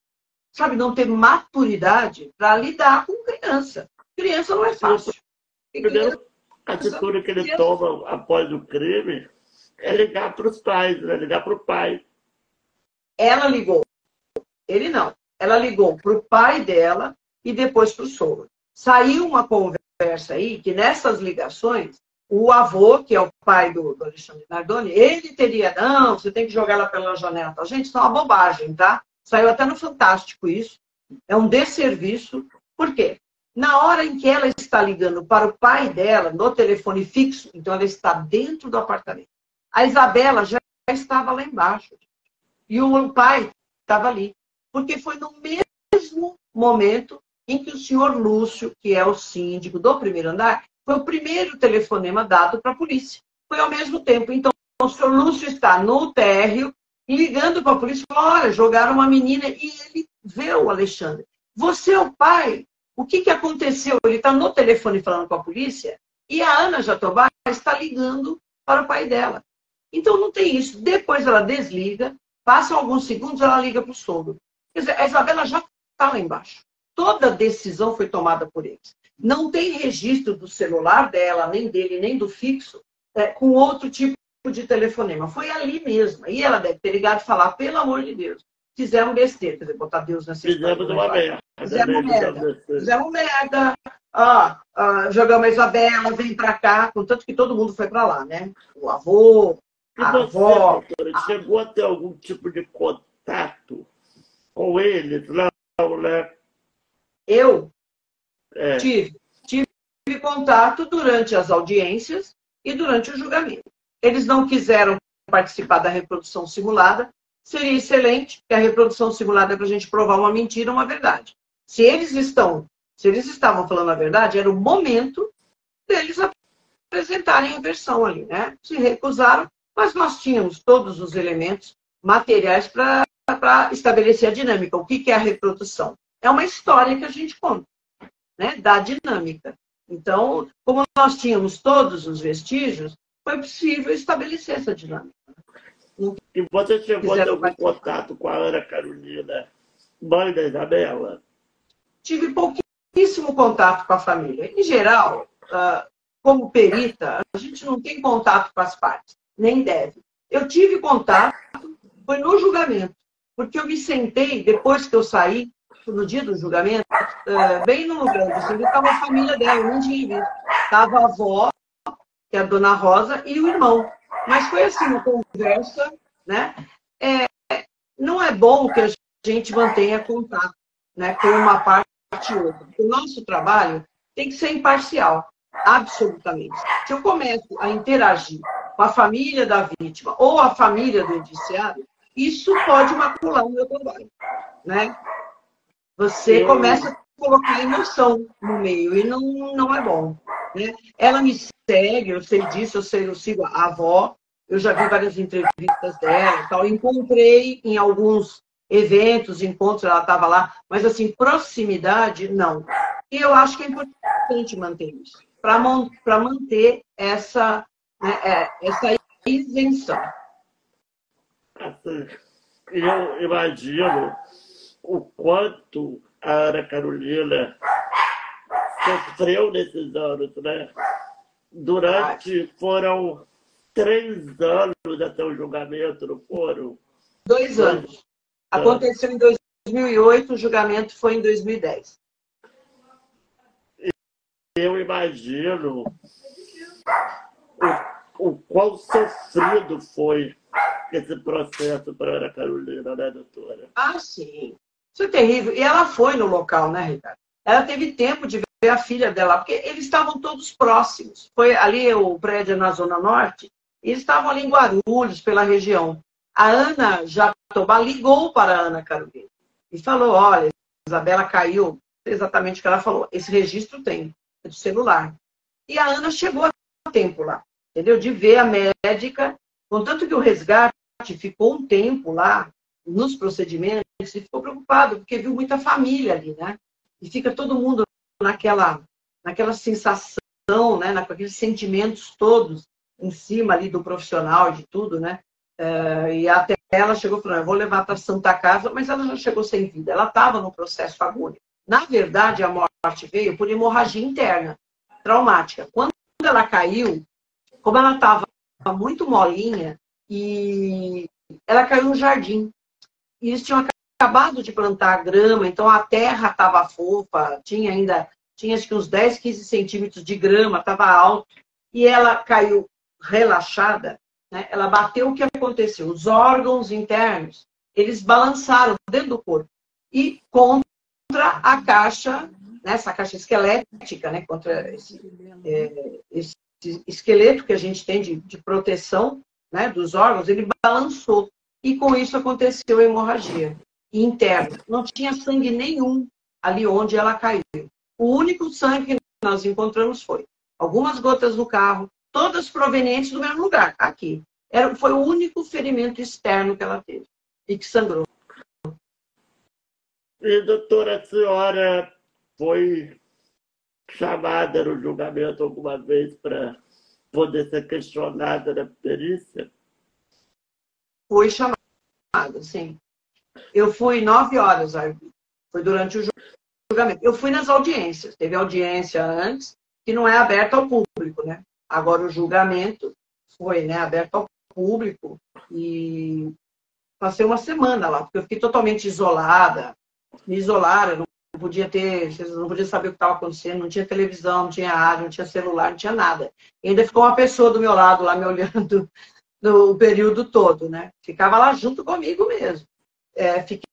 sabe, não ter maturidade para lidar com criança. Criança não é fácil. A atitude que ele toma após o crime é ligar para os pais, né? ligar para o pai. Ela ligou ele não. Ela ligou para o pai dela e depois para o sogro. Saiu uma conversa aí que nessas ligações o avô, que é o pai do, do Alexandre Nardoni, ele teria, não, você tem que jogar ela pela janela. Gente, isso é uma bobagem, tá? Saiu até no Fantástico isso. É um desserviço. Por quê? Na hora em que ela está ligando para o pai dela, no telefone fixo, então ela está dentro do apartamento. A Isabela já estava lá embaixo. E o pai estava ali. Porque foi no mesmo momento em que o senhor Lúcio, que é o síndico do primeiro andar, foi o primeiro telefonema dado para a polícia. Foi ao mesmo tempo. Então, o senhor Lúcio está no térreo, ligando para a polícia, olha, jogaram uma menina e ele vê o Alexandre. Você é o pai? O que, que aconteceu? Ele está no telefone falando com a polícia e a Ana Jatobá está ligando para o pai dela. Então não tem isso. Depois ela desliga, passam alguns segundos, ela liga para o sogro. Quer dizer, a Isabela já está lá embaixo. Toda a decisão foi tomada por eles não tem registro do celular dela, nem dele, nem do fixo, é, com outro tipo de telefonema. Foi ali mesmo. E ela deve ter ligado e falar, pelo amor de Deus, fizemos besteira, quer dizer, botar Deus nessa Fizemos uma merda. Fizemos merda. Fizemos merda. Ah, ah, jogamos a Isabela, vem pra cá, contanto que todo mundo foi pra lá, né? O avô, a você, avó. Doutora, chegou a ter algum tipo de contato com eles né? Eu? É. Tive, tive contato durante as audiências e durante o julgamento. Eles não quiseram participar da reprodução simulada. Seria excelente, que a reprodução simulada é para a gente provar uma mentira ou uma verdade. Se eles estão, se eles estavam falando a verdade, era o momento deles apresentarem a versão ali, né? Se recusaram, mas nós tínhamos todos os elementos materiais para estabelecer a dinâmica. O que, que é a reprodução? É uma história que a gente conta né, da dinâmica. Então, como nós tínhamos todos os vestígios, foi possível estabelecer essa dinâmica. E você chegou a ter algum contato com a Ana Carolina, mãe da Isabela? Tive pouquíssimo contato com a família. Em geral, ah, como perita, a gente não tem contato com as partes, nem deve. Eu tive contato, foi no julgamento, porque eu me sentei, depois que eu saí, no dia do julgamento, é, bem no lugar, assim, estava a família dela, tinha visto. Estava a avó, que é a dona Rosa, e o irmão. Mas foi assim, uma conversa, né? É, não é bom que a gente mantenha contato né, com uma parte e outra. O nosso trabalho tem que ser imparcial, absolutamente. Se eu começo a interagir com a família da vítima ou a família do indiciado, isso pode macular o meu trabalho. Né? Você começa a colocar emoção no meio e não, não é bom. Né? Ela me segue, eu sei disso, eu sei, eu sigo a avó, eu já vi várias entrevistas dela tal. Encontrei em alguns eventos, encontros, ela estava lá, mas assim, proximidade, não. E eu acho que é importante manter isso, para manter essa, né, é, essa isenção. Assim, eu imagino o quanto a Ana Carolina sofreu nesses anos, né? Durante, foram três anos até o julgamento, não foram? Dois anos. Aconteceu em 2008, o julgamento foi em 2010. Eu imagino o, o quão sofrido foi esse processo para a Carolina, né, doutora? Ah, sim. Isso é terrível. E ela foi no local, né, Ricardo? Ela teve tempo de ver a filha dela, porque eles estavam todos próximos. Foi ali o prédio na Zona Norte, e eles estavam ali em Guarulhos, pela região. A Ana Jatobá ligou para a Ana Carolina e falou: olha, Isabela caiu, exatamente o que ela falou. Esse registro tem, é do celular. E a Ana chegou a tempo lá, entendeu? De ver a médica, contanto que o resgate ficou um tempo lá, nos procedimentos, e ficou preocupado, porque viu muita família ali, né? E fica todo mundo naquela, naquela sensação, né? Naqueles sentimentos todos em cima ali do profissional, de tudo, né? Uh, e até ela chegou falando, vou levar para Santa Casa, mas ela já chegou sem vida. Ela estava no processo agônico. Na verdade, a morte veio por hemorragia interna, traumática. Quando ela caiu, como ela estava muito molinha, e ela caiu no jardim. E eles tinham acabado de plantar grama, então a terra estava fofa, tinha ainda, tinha acho que uns 10, 15 centímetros de grama, estava alto. e ela caiu relaxada, né? ela bateu o que aconteceu. Os órgãos internos, eles balançaram dentro do corpo e contra a caixa, né? essa caixa esquelética, né? contra esse, é, esse esqueleto que a gente tem de, de proteção né? dos órgãos, ele balançou. E com isso aconteceu a hemorragia interna. Não tinha sangue nenhum ali onde ela caiu. O único sangue que nós encontramos foi algumas gotas no carro, todas provenientes do mesmo lugar, aqui. Era, foi o único ferimento externo que ela teve e que sangrou. E, doutora, a senhora foi chamada no julgamento alguma vez para poder ser questionada na perícia? Foi chamada, sim. Eu fui nove horas, foi durante o julgamento. Eu fui nas audiências, teve audiência antes, que não é aberta ao público, né? Agora o julgamento foi né, aberto ao público e passei uma semana lá, porque eu fiquei totalmente isolada, me isolaram, não podia ter, não podia saber o que estava acontecendo, não tinha televisão, não tinha rádio, não tinha celular, não tinha nada. E ainda ficou uma pessoa do meu lado lá me olhando no período todo, né? Ficava lá junto comigo mesmo. É, fiquei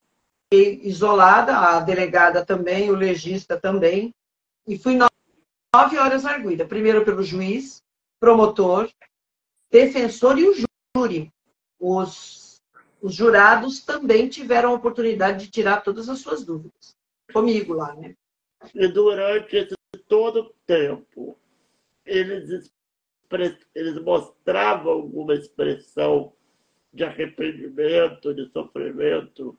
isolada, a delegada também, o legista também, e fui nove horas arguida. Primeiro pelo juiz, promotor, defensor e o júri. Os, os jurados também tiveram a oportunidade de tirar todas as suas dúvidas. Comigo lá, né? E durante esse todo o tempo, eles, eles mostravam alguma expressão de arrependimento, de sofrimento?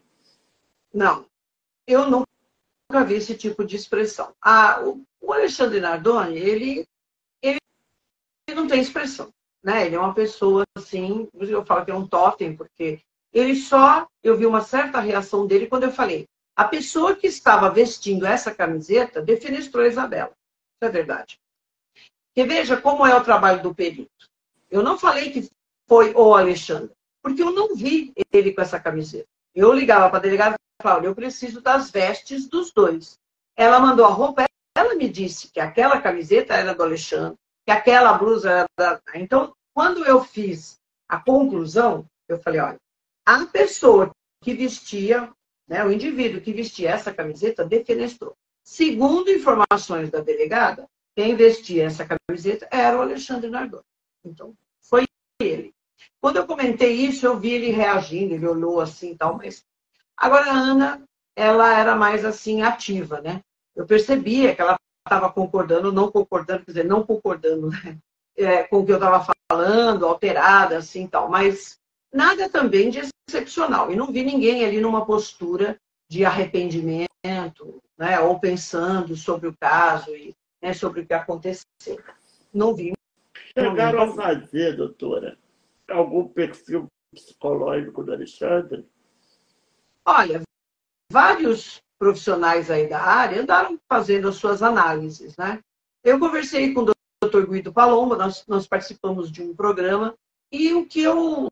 Não, eu nunca vi esse tipo de expressão. Ah, o Alexandre Nardoni, ele, ele não tem expressão. Né? Ele é uma pessoa assim, eu falo que é um totem, porque ele só, eu vi uma certa reação dele quando eu falei, a pessoa que estava vestindo essa camiseta defenestrou a Isabela. Isso é verdade. E veja como é o trabalho do perito. Eu não falei que foi o Alexandre, porque eu não vi ele com essa camiseta. Eu ligava para a delegada e falava, eu preciso das vestes dos dois. Ela mandou a roupa, ela me disse que aquela camiseta era do Alexandre, que aquela blusa era da... Então, quando eu fiz a conclusão, eu falei, olha, a pessoa que vestia, né, o indivíduo que vestia essa camiseta defenestrou. Segundo informações da delegada, quem vestia essa camiseta era o Alexandre Nardoni. Então, foi ele. Quando eu comentei isso, eu vi ele reagindo, ele olhou assim e tal, mas agora a Ana, ela era mais assim ativa, né? Eu percebia que ela estava concordando, não concordando, quer dizer, não concordando né? é, com o que eu estava falando, alterada, assim tal, mas nada também de excepcional. E não vi ninguém ali numa postura de arrependimento, né, ou pensando sobre o caso e né, sobre o que aconteceu. Não vi. Chegaram a fazer, doutora, algum perfil psicológico do Alexandre? Olha, vários profissionais aí da área andaram fazendo as suas análises, né? Eu conversei com o Dr. Guido Palombo, nós, nós participamos de um programa, e o que eu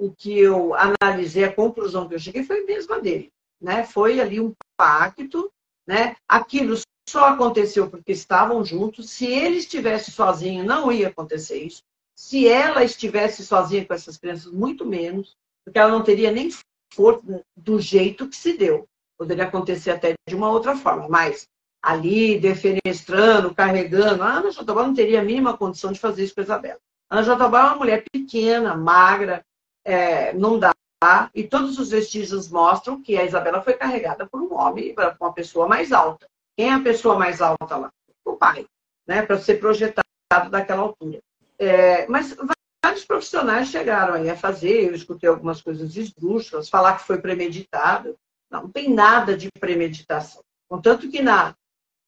o que eu analisei, a conclusão que eu cheguei foi a mesma dele, né? Foi ali um pacto, né? Aquilo só aconteceu porque estavam juntos. Se ele estivesse sozinho, não ia acontecer isso. Se ela estivesse sozinha com essas crianças, muito menos, porque ela não teria nem força do jeito que se deu. Poderia acontecer até de uma outra forma, mas ali, defenestrando, carregando, a Ana Jotobá não teria a mínima condição de fazer isso com a Isabela. A Ana Jotobá é uma mulher pequena, magra, é, não dá. E todos os vestígios mostram que a Isabela foi carregada por um homem, por uma pessoa mais alta. Quem é a pessoa mais alta lá? O pai, né? Para ser projetado daquela altura. É, mas vários profissionais chegaram aí a fazer, eu escutei algumas coisas esdrúxulas, falar que foi premeditado. Não, não tem nada de premeditação. Contanto que na,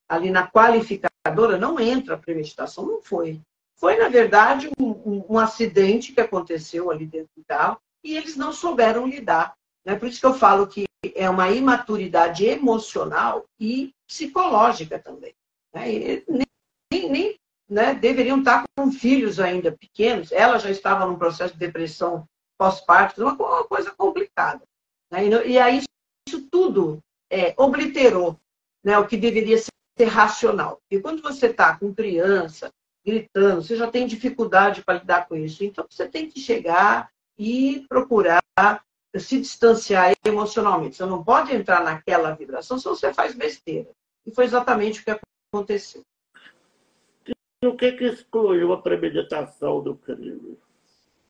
ali na qualificadora não entra a premeditação, não foi. Foi, na verdade, um, um, acidente que aconteceu ali dentro do carro e eles não souberam lidar. Né? Por isso que eu falo que é uma imaturidade emocional e psicológica também. Né? nem, nem né, deveriam estar com filhos ainda pequenos. Ela já estava num processo de depressão pós-parto, uma, uma coisa complicada. Né? E, e aí isso tudo é, obliterou né, o que deveria ser racional. E quando você está com criança, gritando, você já tem dificuldade para lidar com isso. Então, você tem que chegar e procurar se distanciar emocionalmente. Você não pode entrar naquela vibração, senão você faz besteira. E foi exatamente o que aconteceu. E o que, que excluiu a premeditação do crime?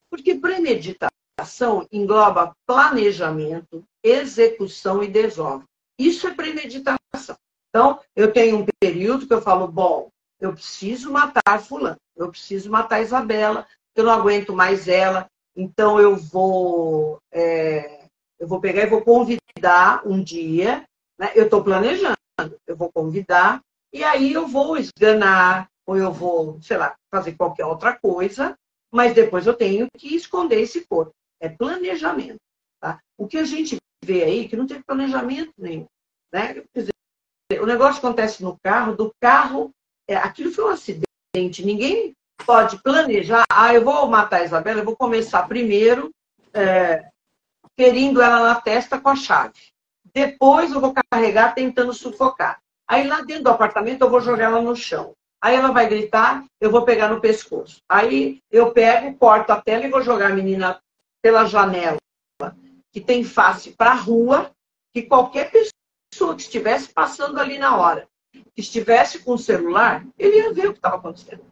Porque premeditação engloba planejamento, execução e desordem. Isso é premeditação. Então, eu tenho um período que eu falo, bom, eu preciso matar fulano, eu preciso matar Isabela, eu não aguento mais ela, então eu vou, é, eu vou pegar e vou convidar um dia, né? eu estou planejando, eu vou convidar, e aí eu vou esganar, ou eu vou, sei lá, fazer qualquer outra coisa, mas depois eu tenho que esconder esse corpo. É planejamento. Tá? O que a gente vê aí, que não tem planejamento nenhum. Né? Dizer, o negócio acontece no carro, do carro, é, aquilo foi um acidente, ninguém pode planejar, ah, eu vou matar a Isabela, eu vou começar primeiro é, ferindo ela na testa com a chave. Depois eu vou carregar tentando sufocar. Aí lá dentro do apartamento eu vou jogar ela no chão. Aí ela vai gritar, eu vou pegar no pescoço. Aí eu pego, corto a tela e vou jogar a menina pela janela, que tem face para a rua, que qualquer pessoa que estivesse passando ali na hora, que estivesse com o celular, ele ia ver o que estava acontecendo.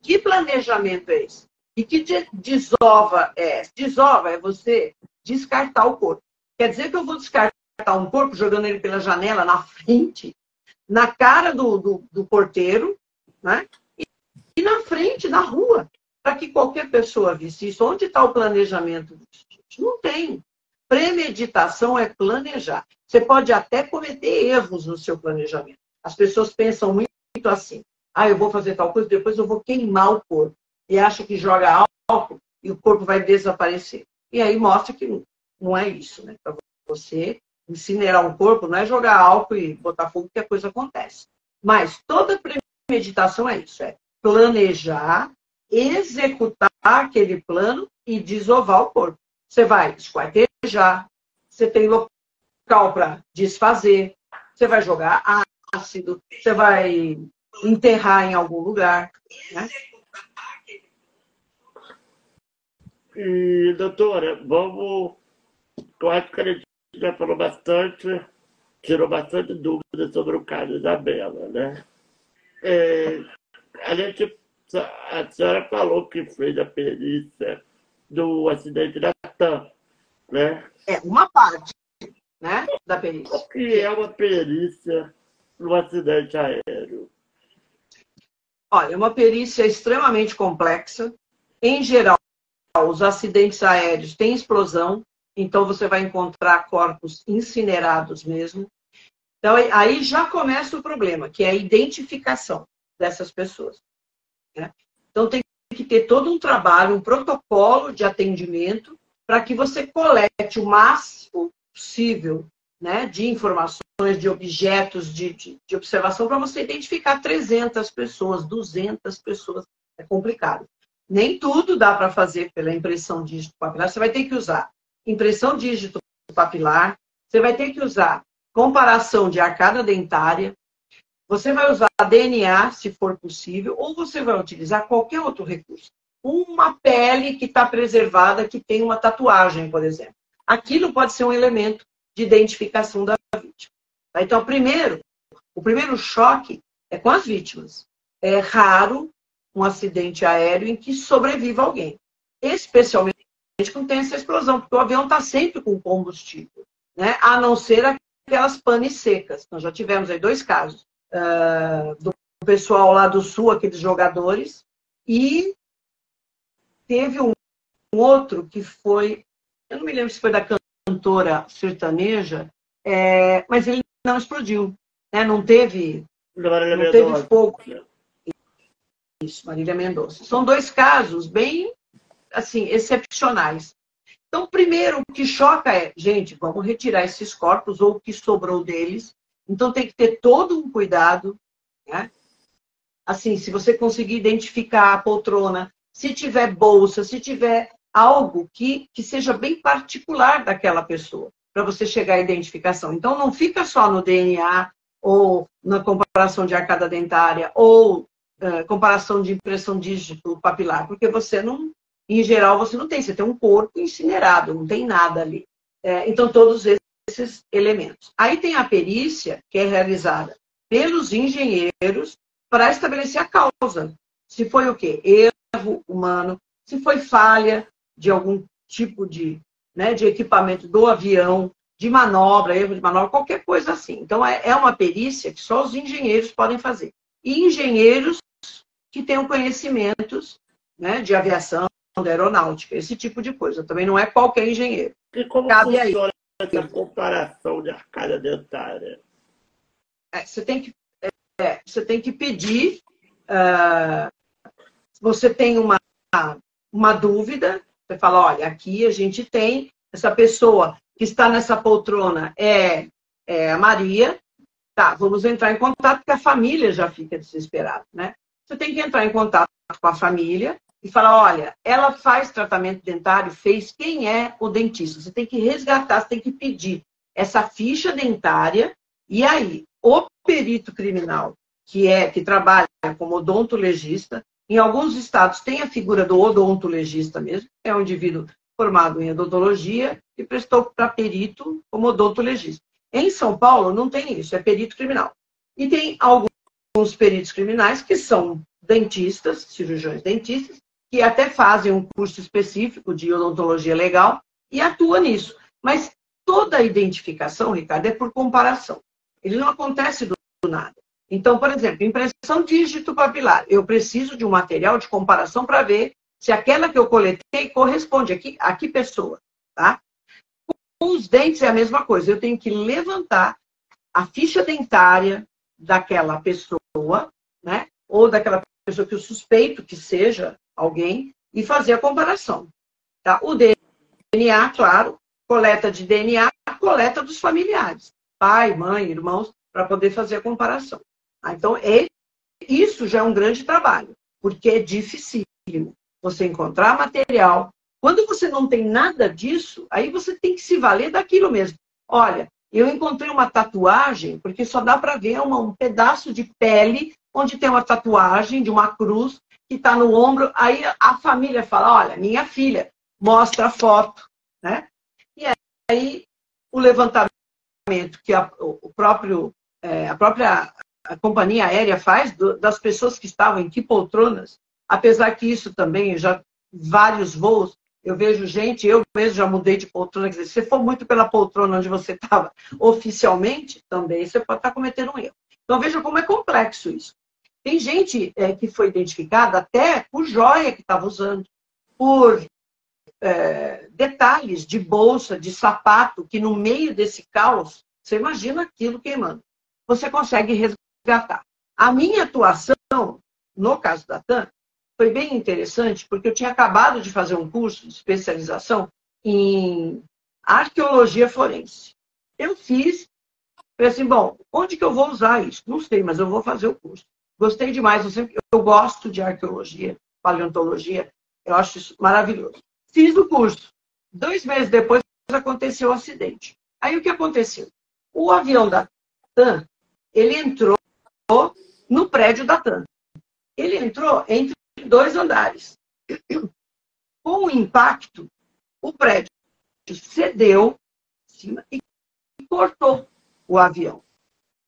Que planejamento é esse? E que desova é? Desova é você descartar o corpo. Quer dizer que eu vou descartar um corpo jogando ele pela janela na frente, na cara do, do, do porteiro, né? E, e, na frente, na rua, para que qualquer pessoa visse isso. Onde está o planejamento disso? Não tem. Premeditação é planejar. Você pode até cometer erros no seu planejamento. As pessoas pensam muito assim ah, eu vou fazer tal coisa, depois eu vou queimar o corpo. E acha que joga álcool e o corpo vai desaparecer. E aí mostra que não é isso, né? Para você incinerar um corpo não é jogar álcool e botar fogo que a coisa acontece. Mas toda premeditação é isso, é planejar, executar aquele plano e desovar o corpo. Você vai esquartejar, você tem local para desfazer, você vai jogar ácido, você vai enterrar em algum lugar. Né? E, doutora, vamos. Eu acho que a gente já falou bastante, tirou bastante dúvidas sobre o caso da Bela, né? É, a gente. A senhora falou que fez a perícia do acidente da TAM, né? É, uma parte, né, da perícia. O que é uma perícia no acidente aéreo? Olha, é uma perícia extremamente complexa. Em geral, os acidentes aéreos têm explosão, então você vai encontrar corpos incinerados mesmo. Então, aí já começa o problema, que é a identificação dessas pessoas. Né? Então, tem que ter todo um trabalho, um protocolo de atendimento, para que você colete o máximo possível né, de informações, de objetos de, de, de observação para você identificar 300 pessoas, 200 pessoas. É complicado. Nem tudo dá para fazer pela impressão dígito papilar. Você vai ter que usar impressão dígito papilar, você vai ter que usar comparação de arcada dentária, você vai usar DNA, se for possível, ou você vai utilizar qualquer outro recurso. Uma pele que está preservada, que tem uma tatuagem, por exemplo. Aquilo pode ser um elemento de identificação da vítima. Tá? Então, primeiro, o primeiro choque é com as vítimas. É raro um acidente aéreo em que sobreviva alguém, especialmente quando tem essa explosão, porque o avião está sempre com combustível, né? a não ser aquelas panes secas. Nós já tivemos aí dois casos uh, do pessoal lá do sul, aqueles jogadores, e teve um outro que foi, eu não me lembro se foi da cantora sertaneja, é, mas ele não explodiu, né? não teve, não teve fogo. Isso, Marília Mendonça. São dois casos bem, assim, excepcionais. Então, primeiro, o que choca é, gente, vamos retirar esses corpos ou o que sobrou deles. Então, tem que ter todo um cuidado, né? Assim, se você conseguir identificar a poltrona, se tiver bolsa, se tiver algo que, que seja bem particular daquela pessoa, para você chegar à identificação. Então, não fica só no DNA ou na comparação de arcada dentária ou uh, comparação de impressão dígito papilar? Porque você não, em geral, você não tem, você tem um corpo incinerado, não tem nada ali. É, então, todos esses elementos. Aí tem a perícia, que é realizada pelos engenheiros para estabelecer a causa. Se foi o quê? Erro humano, se foi falha de algum tipo de, né, de equipamento do avião, de manobra, erro de manobra, qualquer coisa assim. Então, é, é uma perícia que só os engenheiros podem fazer. E engenheiros que tenham conhecimentos né, de aviação, de aeronáutica, esse tipo de coisa. Também não é qualquer engenheiro. E como Cabe funciona aí. essa comparação de arcada dentária? É, você, tem que, é, você tem que pedir. Uh, você tem uma, uma dúvida, você fala, olha, aqui a gente tem essa pessoa que está nessa poltrona é, é a Maria. Tá, vamos entrar em contato, porque a família já fica desesperada, né? Você tem que entrar em contato com a família e falar, olha, ela faz tratamento dentário, fez, quem é o dentista? Você tem que resgatar, você tem que pedir essa ficha dentária, e aí, o perito criminal, que é que trabalha como odontologista, em alguns estados tem a figura do odontologista mesmo, é um indivíduo formado em odontologia e prestou para perito como odontologista. Em São Paulo não tem isso, é perito criminal. E tem alguns peritos criminais que são dentistas, cirurgiões dentistas, que até fazem um curso específico de odontologia legal e atua nisso. Mas toda a identificação, Ricardo, é por comparação. Ele não acontece do nada. Então, por exemplo, impressão dígito papilar. Eu preciso de um material de comparação para ver se aquela que eu coletei corresponde a que, a que pessoa, tá? Com os dentes é a mesma coisa. Eu tenho que levantar a ficha dentária daquela pessoa, né? Ou daquela pessoa que eu suspeito que seja alguém e fazer a comparação. Tá? O DNA, claro, coleta de DNA, coleta dos familiares, pai, mãe, irmãos, para poder fazer a comparação. Ah, então, é, isso já é um grande trabalho, porque é dificílimo você encontrar material. Quando você não tem nada disso, aí você tem que se valer daquilo mesmo. Olha, eu encontrei uma tatuagem, porque só dá para ver uma, um pedaço de pele onde tem uma tatuagem de uma cruz que está no ombro. Aí a família fala: Olha, minha filha, mostra a foto. Né? E aí o levantamento que a, o próprio, é, a própria a companhia aérea faz do, das pessoas que estavam em que poltronas Apesar que isso também, já vários voos, eu vejo gente, eu mesmo já mudei de poltrona, quer dizer, se for muito pela poltrona onde você estava oficialmente, também você pode estar cometendo um erro. Então veja como é complexo isso. Tem gente é, que foi identificada até por joia que estava usando, por é, detalhes de bolsa, de sapato, que no meio desse caos, você imagina aquilo queimando. Você consegue resgatar. A minha atuação, no caso da TAM, foi bem interessante, porque eu tinha acabado de fazer um curso de especialização em arqueologia forense. Eu fiz, falei assim, bom, onde que eu vou usar isso? Não sei, mas eu vou fazer o curso. Gostei demais, eu, sempre, eu gosto de arqueologia, paleontologia, eu acho isso maravilhoso. Fiz o curso. Dois meses depois aconteceu o um acidente. Aí o que aconteceu? O avião da TAM, ele entrou no prédio da TAM. Ele entrou entre dois andares. Com o impacto, o prédio cedeu e cortou o avião.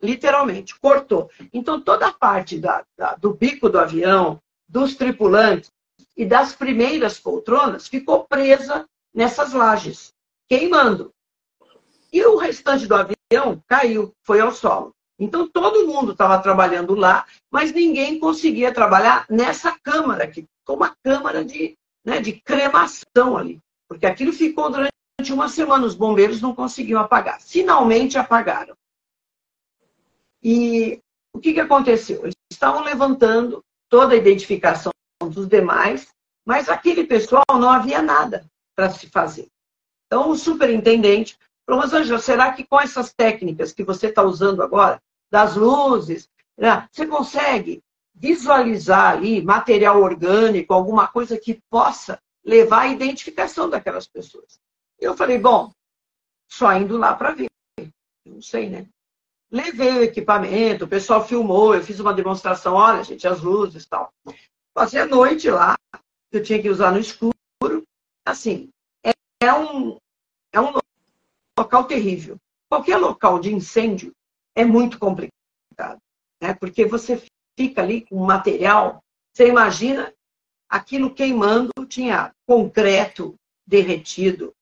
Literalmente, cortou. Então, toda a parte da, da, do bico do avião, dos tripulantes e das primeiras poltronas ficou presa nessas lajes, queimando. E o restante do avião caiu, foi ao solo. Então, todo mundo estava trabalhando lá, mas ninguém conseguia trabalhar nessa câmara, que ficou uma câmara de, né, de cremação ali. Porque aquilo ficou durante uma semana, os bombeiros não conseguiam apagar. Finalmente apagaram. E o que, que aconteceu? Eles estavam levantando toda a identificação dos demais, mas aquele pessoal não havia nada para se fazer. Então, o superintendente falou, mas Angela, será que com essas técnicas que você está usando agora, das luzes, né, você consegue visualizar ali material orgânico, alguma coisa que possa levar à identificação daquelas pessoas. Eu falei, bom, só indo lá para ver. Não sei, né? levei o equipamento, o pessoal filmou, eu fiz uma demonstração, olha, gente, as luzes e tal. Passei a noite lá, eu tinha que usar no escuro. Assim, é, é um, é um local terrível. Qualquer local de incêndio é muito complicado, né? porque você fica ali com material, você imagina aquilo queimando, tinha concreto derretido,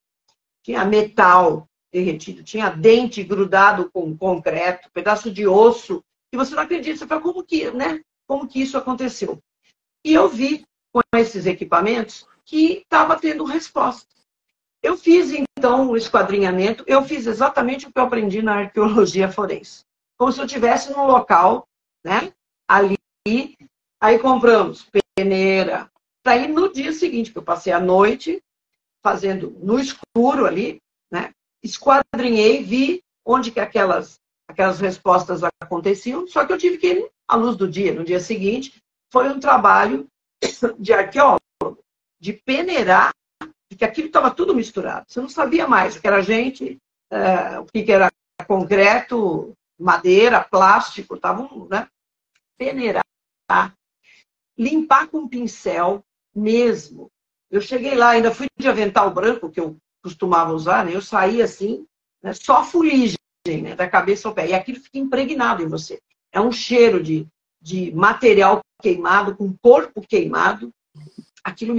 tinha metal derretido, tinha dente grudado com concreto, pedaço de osso, e você não acredita, você fala, como que, né? Como que isso aconteceu? E eu vi com esses equipamentos que estava tendo resposta. Eu fiz, então, o esquadrinhamento, eu fiz exatamente o que eu aprendi na arqueologia forense. Como se eu estivesse num local, né, ali, aí compramos peneira, ir no dia seguinte, que eu passei a noite fazendo no escuro ali, né, esquadrinhei, vi onde que aquelas, aquelas respostas aconteciam, só que eu tive que ir à luz do dia. No dia seguinte, foi um trabalho de arqueólogo, de peneirar que aquilo estava tudo misturado. Você não sabia mais o que era gente, é, o que era concreto, madeira, plástico, estavam, né? Peneirar, limpar com pincel mesmo. Eu cheguei lá, ainda fui de avental branco, que eu costumava usar, né? Eu saí assim, né? só fuligem, né? da cabeça ao pé. E aquilo fica impregnado em você. É um cheiro de, de material queimado, com corpo queimado. Aquilo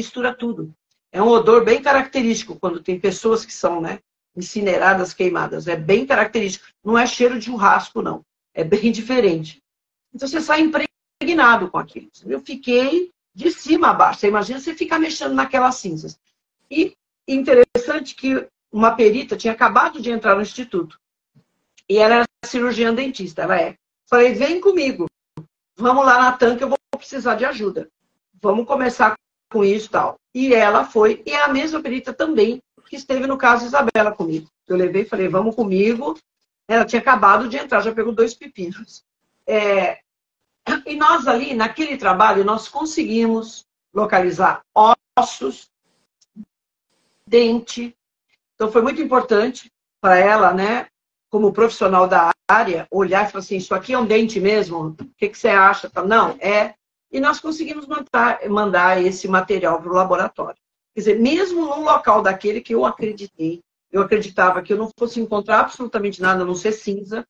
mistura tudo. É um odor bem característico quando tem pessoas que são, né, incineradas, queimadas. É bem característico. Não é cheiro de churrasco, não. É bem diferente. Então você sai impregnado com aquilo. Eu fiquei de cima a baixo. Você imagina você ficar mexendo naquelas cinzas. E interessante que uma perita tinha acabado de entrar no instituto. E ela era cirurgiã dentista, ela é. Falei, vem comigo. Vamos lá na tanca, eu vou precisar de ajuda. Vamos começar com isso tal. E ela foi, e é a mesma perita também que esteve no caso Isabela comigo. Eu levei e falei, vamos comigo. Ela tinha acabado de entrar, já pegou dois pepinos. É... E nós ali, naquele trabalho, nós conseguimos localizar ossos, dente. Então foi muito importante para ela, né, como profissional da área, olhar e falar assim, isso aqui é um dente mesmo? O que, que você acha? Não, é e nós conseguimos mandar, mandar esse material para o laboratório. Quer dizer, mesmo num local daquele que eu acreditei, eu acreditava que eu não fosse encontrar absolutamente nada, a não ser cinza,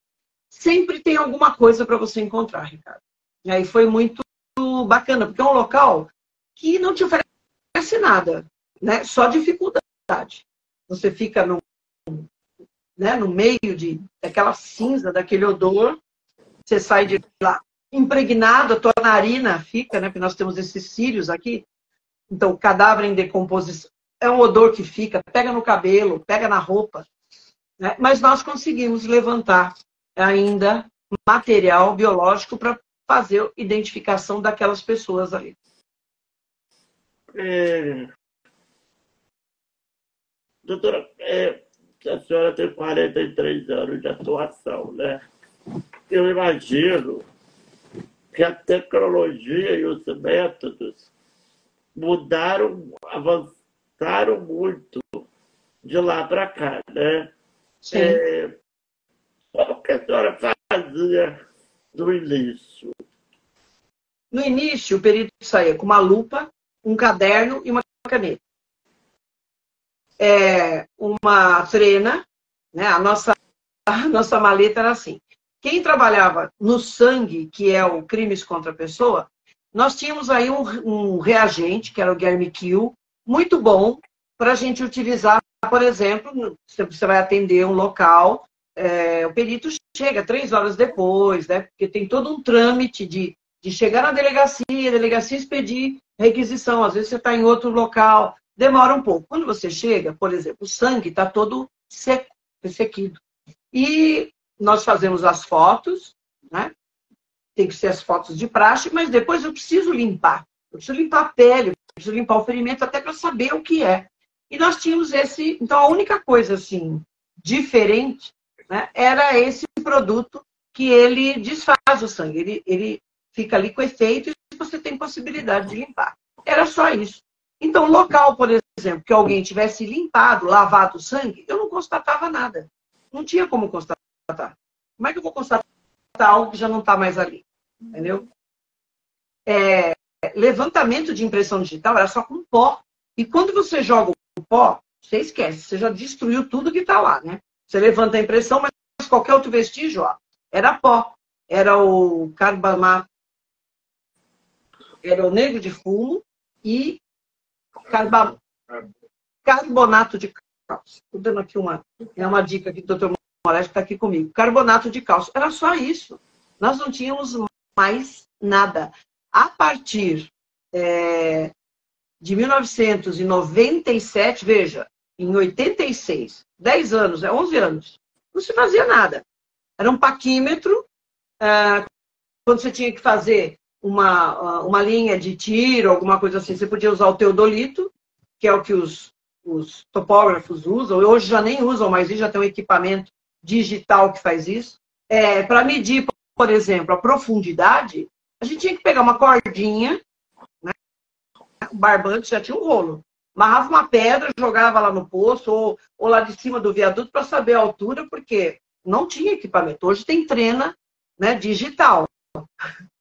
sempre tem alguma coisa para você encontrar, Ricardo. E aí foi muito bacana, porque é um local que não te oferece nada, né? só dificuldade. Você fica no, né, no meio de, daquela cinza, daquele odor, você sai de lá impregnado, a tua narina fica, né? Porque nós temos esses cílios aqui. Então, cadáver em decomposição é um odor que fica, pega no cabelo, pega na roupa. Né? Mas nós conseguimos levantar ainda material biológico para fazer identificação daquelas pessoas ali. É... Doutora, é, a senhora tem 43 anos de atuação, né? Eu imagino que a tecnologia e os métodos mudaram, avançaram muito de lá para cá, né? Sim. É, como que a senhora fazia no início? No início, o perito saía com uma lupa, um caderno e uma caneta. É, uma trena, né? a, nossa, a nossa maleta era assim. Quem trabalhava no sangue, que é o crimes contra a pessoa, nós tínhamos aí um, um reagente, que era o Guermiquil, muito bom para a gente utilizar, por exemplo, você vai atender um local, é, o perito chega três horas depois, né? Porque tem todo um trâmite de, de chegar na delegacia, a delegacia expedir requisição. Às vezes você está em outro local, demora um pouco. Quando você chega, por exemplo, o sangue está todo seco. E nós fazemos as fotos, né? Tem que ser as fotos de praxe, mas depois eu preciso limpar. Eu preciso limpar a pele, eu preciso limpar o ferimento até para saber o que é. E nós tínhamos esse. Então, a única coisa assim diferente né, era esse produto que ele desfaz o sangue. Ele, ele fica ali com efeito e você tem possibilidade de limpar. Era só isso. Então, local, por exemplo, que alguém tivesse limpado, lavado o sangue, eu não constatava nada. Não tinha como constatar. Como é que eu vou constatar algo que já não está mais ali? Entendeu? É, levantamento de impressão digital era só com pó. E quando você joga o pó, você esquece, você já destruiu tudo que está lá, né? Você levanta a impressão, mas qualquer outro vestígio, ó, era pó. Era o carbonato, era o negro de fumo e carba, carbonato de cálcio. Estou dando aqui uma, é uma dica que o doutor Moraes está aqui comigo. Carbonato de cálcio. Era só isso. Nós não tínhamos mais nada. A partir é, de 1997, veja, em 86, 10 anos, é 11 anos, não se fazia nada. Era um paquímetro, é, quando você tinha que fazer uma, uma linha de tiro, alguma coisa assim, você podia usar o teodolito, que é o que os, os topógrafos usam, hoje já nem usam mais isso, já tem um equipamento digital que faz isso. É, Para medir, por exemplo, a profundidade, a gente tinha que pegar uma cordinha, né? o barbante já tinha um rolo amarrava uma pedra, jogava lá no poço ou, ou lá de cima do viaduto para saber a altura, porque não tinha equipamento. Hoje tem trena né, digital.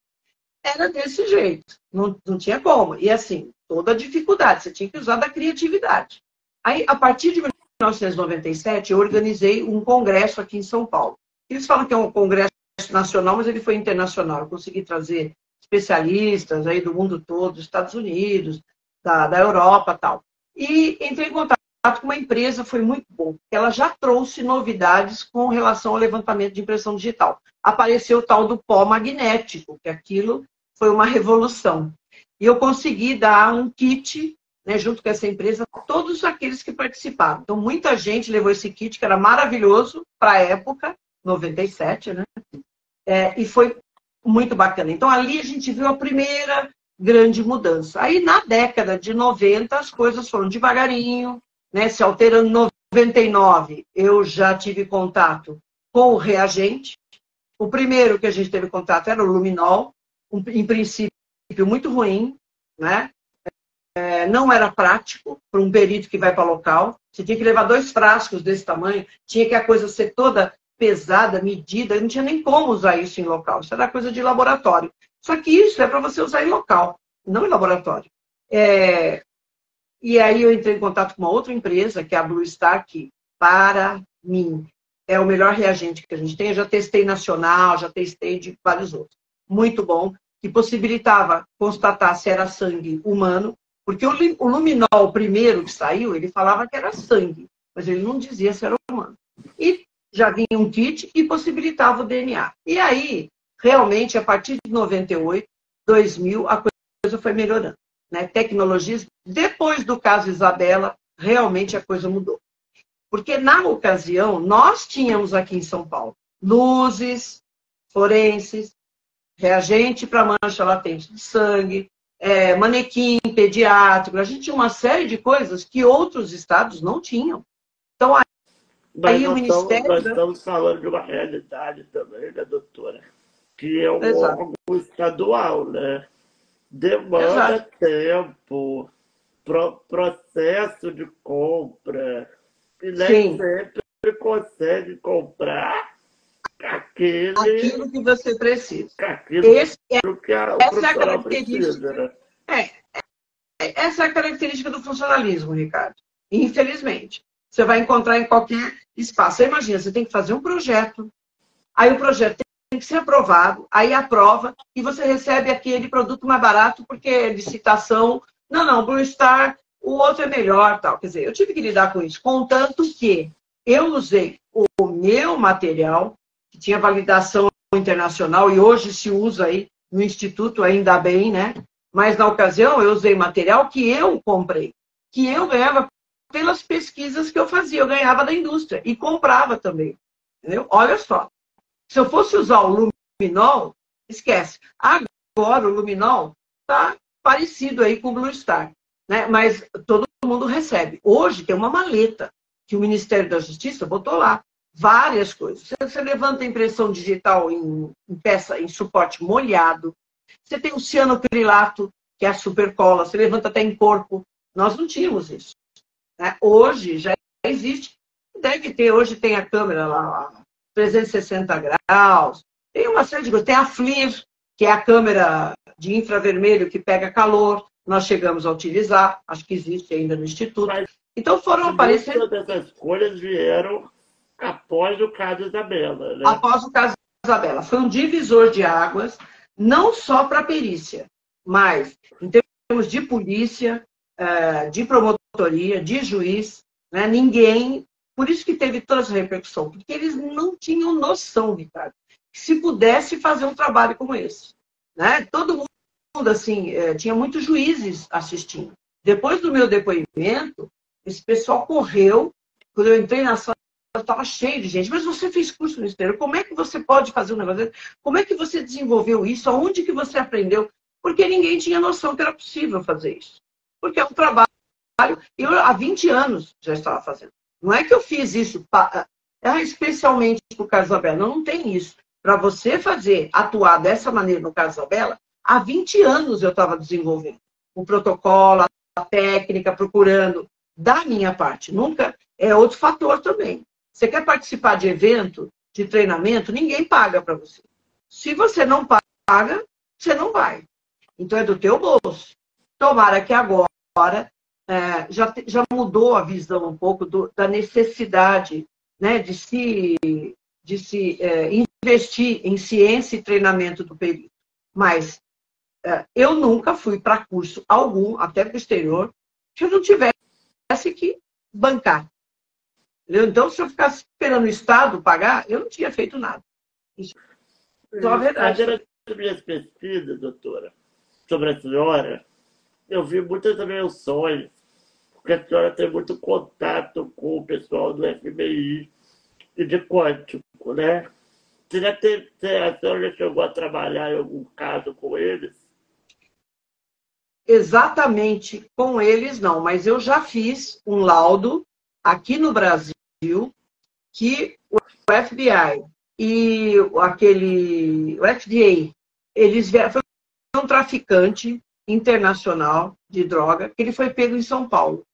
Era desse jeito, não, não tinha como. E assim, toda a dificuldade, você tinha que usar da criatividade. Aí, a partir de 1997, eu organizei um congresso aqui em São Paulo. Eles falam que é um congresso nacional, mas ele foi internacional. Eu consegui trazer especialistas aí do mundo todo, dos Estados Unidos, da, da Europa tal. E entrei em contato com uma empresa, foi muito bom. Ela já trouxe novidades com relação ao levantamento de impressão digital. Apareceu o tal do pó magnético, que aquilo foi uma revolução. E eu consegui dar um kit, né, junto com essa empresa, todos aqueles que participaram. Então, muita gente levou esse kit, que era maravilhoso para a época, 97, né? É, e foi muito bacana. Então, ali a gente viu a primeira grande mudança. Aí, na década de 90, as coisas foram devagarinho, né, se alterando. Em 99, eu já tive contato com o reagente. O primeiro que a gente teve contato era o luminol, um, em princípio muito ruim, né? É, não era prático para um perito que vai para local. Você tinha que levar dois frascos desse tamanho, tinha que a coisa ser toda pesada, medida, não tinha nem como usar isso em local. Isso era coisa de laboratório. Só que isso é para você usar em local, não em laboratório. É... E aí eu entrei em contato com uma outra empresa, que é a Blue Star, que, para mim, é o melhor reagente que a gente tem. Eu já testei nacional, já testei de vários outros. Muito bom, que possibilitava constatar se era sangue humano, porque o luminol primeiro que saiu, ele falava que era sangue, mas ele não dizia se era humano. E já vinha um kit e possibilitava o DNA. E aí, realmente, a partir de 98, 2000, a coisa foi melhorando. Né? Tecnologias, depois do caso Isabela, realmente a coisa mudou. Porque na ocasião, nós tínhamos aqui em São Paulo luzes, forenses, reagente para mancha latente de sangue, é, manequim pediátrico, a gente tinha uma série de coisas que outros estados não tinham. Então, aí, aí o Ministério. Nós estamos falando de uma realidade também, né, doutora? que é um Exato. órgão estadual, né? Demanda Exato. tempo, pro, processo de compra, e nem Sim. sempre consegue comprar aquele, aquilo que você precisa. Esse é, que a essa é a característica. Precisa, né? é, é, essa é a característica do funcionalismo, Ricardo. Infelizmente. Você vai encontrar em qualquer espaço. Você imagina, você tem que fazer um projeto. Aí o projeto tem que ser aprovado, aí aprova e você recebe aquele produto mais barato porque é licitação. Não, não, Blue Star, o outro é melhor, tal. Quer dizer, eu tive que lidar com isso, contanto que eu usei o meu material, que tinha validação internacional e hoje se usa aí no instituto, ainda bem, né? Mas na ocasião eu usei material que eu comprei, que eu ganhava pelas pesquisas que eu fazia, eu ganhava da indústria e comprava também. Entendeu? Olha só. Se eu fosse usar o luminol, esquece. Agora o luminol está parecido aí com o Blue Star, né? mas todo mundo recebe. Hoje tem uma maleta que o Ministério da Justiça botou lá várias coisas. Você levanta a impressão digital em, em peça, em suporte molhado. Você tem o cianocrilato, que é a supercola. Você levanta até em corpo. Nós não tínhamos isso. Né? Hoje já existe. Deve ter, hoje tem a câmera lá, 360 graus, tem uma série de coisas. Tem a FLIR, que é a câmera de infravermelho que pega calor, nós chegamos a utilizar, acho que existe ainda no Instituto. Mas, então foram aparecendo. Todas essas coisas vieram após o caso Isabela. Né? Após o caso Isabela. Foi um divisor de águas, não só para a perícia, mas em termos de polícia, eh, de promotoria, de juiz, né? ninguém. Por isso que teve toda essa repercussão, porque eles não tinham noção, Ricardo, que se pudesse fazer um trabalho como esse. Né? Todo mundo, assim, eh, tinha muitos juízes assistindo. Depois do meu depoimento, esse pessoal correu. Quando eu entrei na sala, estava cheio de gente. Mas você fez curso no exterior, como é que você pode fazer um negócio desse? Como é que você desenvolveu isso? Aonde que você aprendeu? Porque ninguém tinha noção que era possível fazer isso. Porque é um trabalho, eu há 20 anos já estava fazendo. Não é que eu fiz isso é especialmente para o caso Isabela, não, não tem isso. Para você fazer, atuar dessa maneira no caso Isabela, há 20 anos eu estava desenvolvendo o protocolo, a técnica, procurando da minha parte. Nunca é outro fator também. Você quer participar de evento, de treinamento, ninguém paga para você. Se você não paga, você não vai. Então é do teu bolso. Tomara que agora é, já, já mudou a visão um pouco do, da necessidade né, de se, de se é, investir em ciência e treinamento do perito. Mas é, eu nunca fui para curso algum, até para o exterior, que eu não tivesse que bancar. Entendeu? Então, se eu ficasse esperando o Estado pagar, eu não tinha feito nada. Isso é a verdade. Nas minhas pesquisas, doutora, sobre a senhora, eu vi muitas menções, porque a senhora tem muito contato com o pessoal do FBI e de quântico, né? Você já teve, a senhora já chegou a trabalhar em algum caso com eles? Exatamente com eles, não, mas eu já fiz um laudo aqui no Brasil que o FBI e aquele o FDA, eles vieram, foi um traficante internacional de droga que ele foi pego em São Paulo.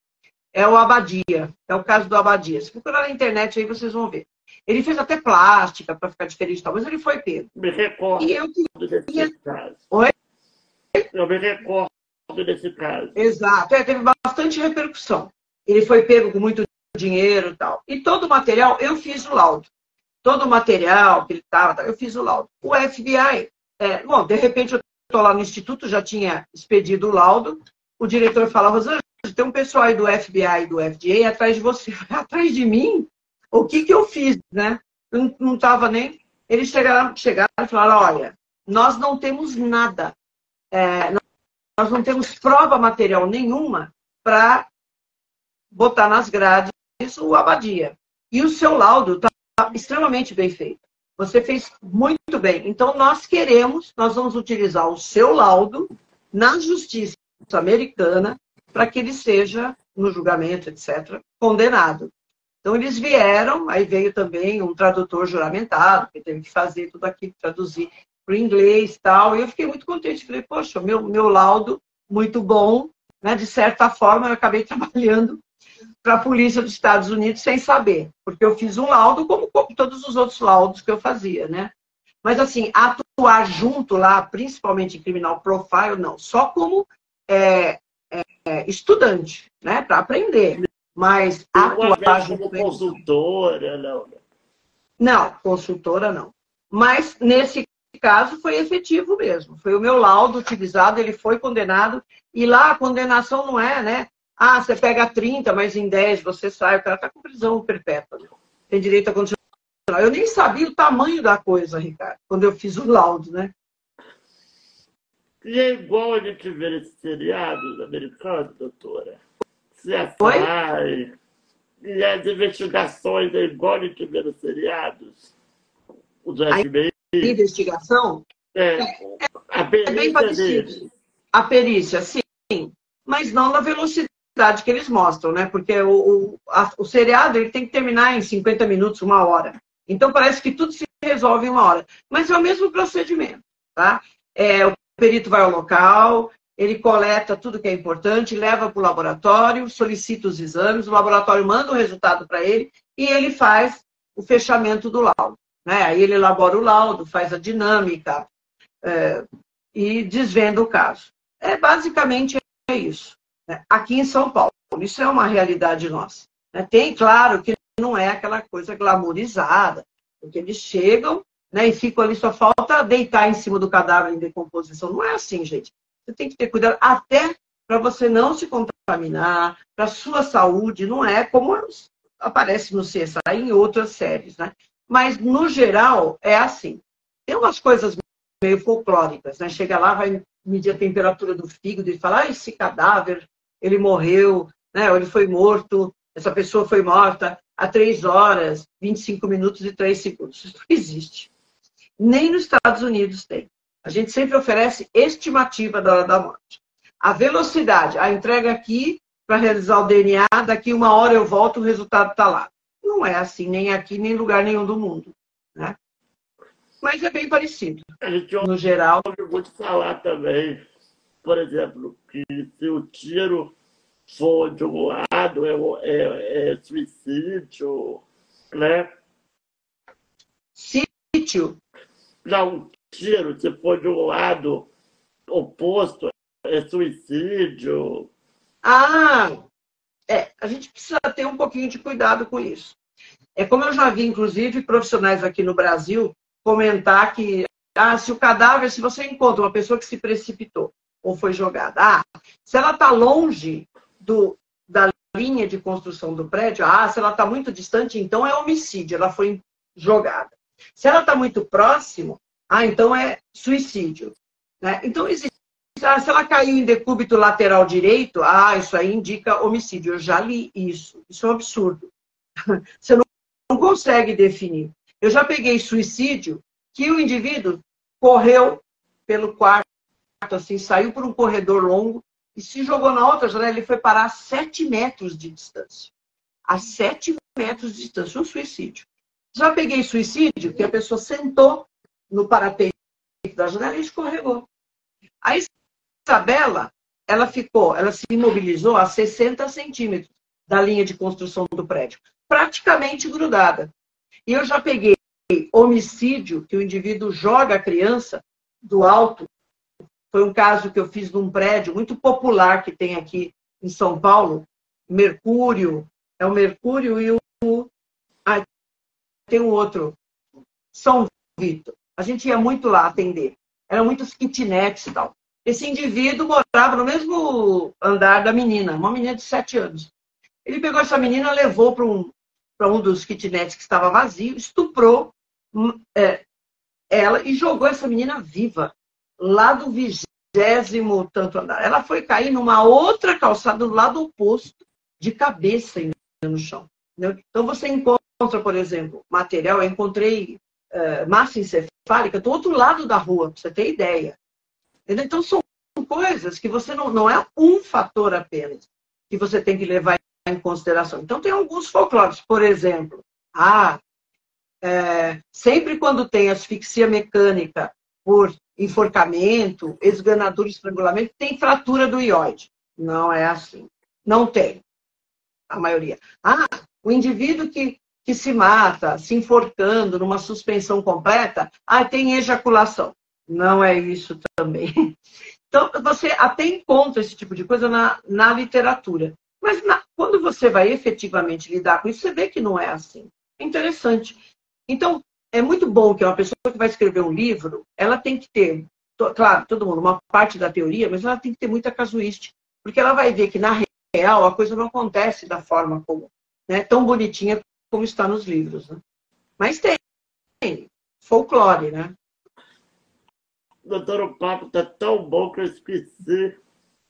É o Abadia, é o caso do Abadia. Se procurar na internet aí vocês vão ver. Ele fez até plástica para ficar diferente, tal, mas ele foi pego. Me recordo e eu desse caso. Oi? Eu me recordo desse caso. Exato, é, teve bastante repercussão. Ele foi pego com muito dinheiro e tal. E todo o material, eu fiz o laudo. Todo o material que ele estava, eu fiz o laudo. O FBI, é, bom, de repente eu estou lá no instituto, já tinha expedido o laudo, o diretor fala, Rosângela, tem um pessoal aí do FBI e do FDA atrás de você. atrás de mim? O que que eu fiz, né? Não estava nem... Eles chegaram, chegaram e falaram, olha, nós não temos nada, é, nós não temos prova material nenhuma para botar nas grades o Abadia. E o seu laudo está extremamente bem feito. Você fez muito bem. Então, nós queremos, nós vamos utilizar o seu laudo na justiça americana para que ele seja, no julgamento, etc., condenado. Então, eles vieram, aí veio também um tradutor juramentado, que teve que fazer tudo aquilo, traduzir para o inglês e tal. E eu fiquei muito contente. Falei, poxa, meu, meu laudo, muito bom. Né? De certa forma, eu acabei trabalhando para a polícia dos Estados Unidos sem saber, porque eu fiz um laudo como, como todos os outros laudos que eu fazia, né? Mas assim, atuar junto lá, principalmente em criminal profile, não, só como é, é, estudante, né, para aprender. Mas atuar junto como consultora, não. Não, consultora não. Mas nesse caso foi efetivo mesmo. Foi o meu laudo utilizado, ele foi condenado e lá a condenação não é, né? Ah, você pega 30, mas em 10 você sai, o cara está com prisão perpétua. Né? Tem direito a condicional. Eu nem sabia o tamanho da coisa, Ricardo, quando eu fiz o laudo, né? E é igual a gente vê nesses seriados americanos, doutora. CSI. E as investigações é igual a gente vê nos seriados. Os FBI. A investigação? É. é, a perícia é bem parecido. A perícia, sim. Mas não na velocidade que eles mostram, né? Porque o, o, a, o seriado ele tem que terminar em 50 minutos, uma hora. Então parece que tudo se resolve em uma hora. Mas é o mesmo procedimento, tá? É, o perito vai ao local, ele coleta tudo que é importante, leva para o laboratório, solicita os exames, o laboratório manda o resultado para ele e ele faz o fechamento do laudo. Né? Aí ele elabora o laudo, faz a dinâmica é, e desvenda o caso. É basicamente é isso. Né? Aqui em São Paulo, isso é uma realidade nossa. Né? Tem, claro, que não é aquela coisa glamourizada, porque eles chegam né, e ficam ali, só falta deitar em cima do cadáver em decomposição. Não é assim, gente. Você tem que ter cuidado até para você não se contaminar, para sua saúde, não é como aparece no CSI e em outras séries, né? Mas, no geral, é assim. Tem umas coisas meio folclóricas, né? Chega lá, vai medir a temperatura do fígado e fala, ah, esse cadáver, ele morreu, né? Ou ele foi morto, essa pessoa foi morta há 3 horas, 25 minutos e 3 segundos. Isso não existe. Nem nos Estados Unidos tem. A gente sempre oferece estimativa da hora da morte. A velocidade, a entrega aqui para realizar o DNA, daqui uma hora eu volto, o resultado está lá. Não é assim, nem aqui, nem em lugar nenhum do mundo. Né? Mas é bem parecido. A gente no geral. Eu vou te falar também, por exemplo, que se o tiro for de um lado, é, é, é suicídio, né? Sítio? Não, tiro, se for de um lado oposto, é suicídio. Ah, é, a gente precisa ter um pouquinho de cuidado com isso. É como eu já vi, inclusive, profissionais aqui no Brasil comentar que ah, se o cadáver, se você encontra uma pessoa que se precipitou ou foi jogada, ah, se ela está longe do, da linha de construção do prédio, ah, se ela está muito distante, então é homicídio, ela foi jogada. Se ela está muito próximo, ah, então é suicídio. Né? Então, existe, se ela caiu em decúbito lateral direito, ah, isso aí indica homicídio. Eu já li isso. Isso é um absurdo. Você não, não consegue definir. Eu já peguei suicídio que o indivíduo correu pelo quarto, assim, saiu por um corredor longo e se jogou na outra janela. Ele foi parar a sete metros de distância. A sete metros de distância, um suicídio. Já peguei suicídio que a pessoa sentou no parapeito da janela e escorregou. A Isabela, ela ficou, ela se imobilizou a 60 centímetros da linha de construção do prédio, praticamente grudada. E eu já peguei homicídio, que o indivíduo joga a criança do alto. Foi um caso que eu fiz num prédio muito popular que tem aqui em São Paulo, Mercúrio, é o Mercúrio e o. Ah, tem um outro, São Vitor. A gente ia muito lá atender. Eram muitos kitnets e tal. Esse indivíduo morava no mesmo andar da menina, uma menina de sete anos. Ele pegou essa menina, levou para um, um dos kitnets que estava vazio, estuprou hum, é, ela e jogou essa menina viva lá do vigésimo tanto andar. Ela foi cair numa outra calçada do lado oposto, de cabeça no chão. Então você encontra, por exemplo, material, eu encontrei uh, massa encefálica do outro lado da rua, para você ter ideia. Então, são coisas que você não, não é um fator apenas que você tem que levar em consideração. Então, tem alguns folclores, por exemplo, ah, é, sempre quando tem asfixia mecânica por enforcamento, esganadura, estrangulamento, tem fratura do ióide. Não é assim. Não tem. A maioria. Ah, o indivíduo que que se mata se enforcando numa suspensão completa, ah, tem ejaculação. Não é isso também. Então, você até encontra esse tipo de coisa na, na literatura. Mas na, quando você vai efetivamente lidar com isso, você vê que não é assim. É interessante. Então, é muito bom que uma pessoa que vai escrever um livro, ela tem que ter, claro, todo mundo, uma parte da teoria, mas ela tem que ter muita casuística. Porque ela vai ver que, na real, a coisa não acontece da forma como, né, tão bonitinha como está nos livros. Né? Mas tem, tem folclore, né? Doutor, o papo está tão bom que eu esqueci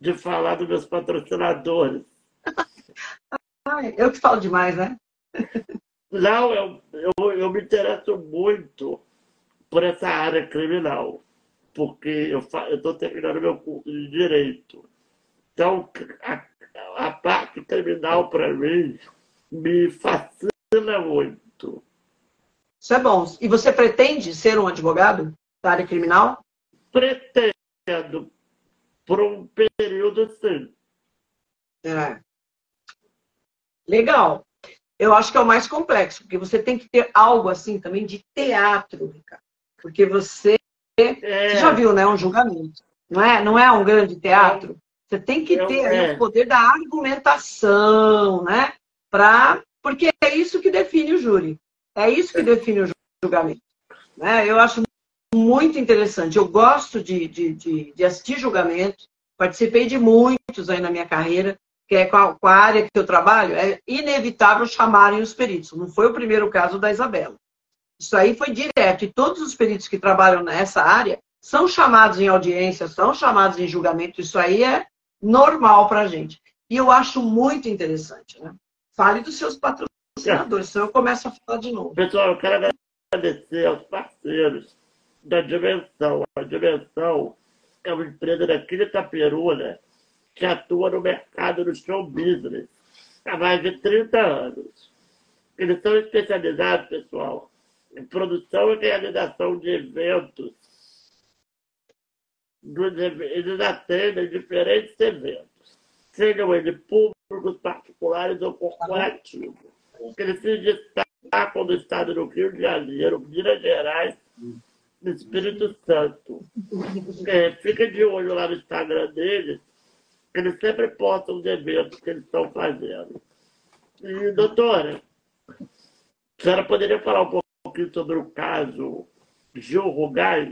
de falar dos meus patrocinadores. eu que falo demais, né? Não, eu, eu, eu me interesso muito por essa área criminal, porque eu estou terminando meu curso de Direito. Então, a, a parte criminal, para mim, me fascina muito. Isso é bom. E você pretende ser um advogado da área criminal? Pretendo. Por um período, sim. É. Legal. Eu acho que é o mais complexo, porque você tem que ter algo assim também de teatro, Ricardo. Porque você, é. você já viu, né? Um julgamento. Não é, não é um grande teatro? Você tem que ter é. o poder da argumentação, né? Pra, porque é isso que define o júri. É isso que define o julgamento. Né? Eu acho muito interessante. Eu gosto de, de, de, de assistir julgamentos. Participei de muitos aí na minha carreira, que é com a, com a, área que eu trabalho. É inevitável chamarem os peritos. Não foi o primeiro caso da Isabela. Isso aí foi direto. E todos os peritos que trabalham nessa área são chamados em audiência, são chamados em julgamento. Isso aí é normal para a gente. E eu acho muito interessante. Né? Fale dos seus patrocinadores, senão eu começo a falar de novo. Pessoal, eu quero agradecer aos parceiros da Dimensão. A Dimensão é uma empresa daqui de Itaperuna que atua no mercado do show business há mais de 30 anos. Eles são especializados, pessoal, em produção e realização de eventos. Eles atendem diferentes eventos, sejam eles públicos, particulares ou corporativos. Eles se destacam no estado do Rio de Janeiro, Minas Gerais Espírito Santo. É, fica de olho lá no Instagram deles, eles sempre postam os eventos que eles estão fazendo. E, doutora, a senhora poderia falar um pouquinho sobre o caso Gil Rugai?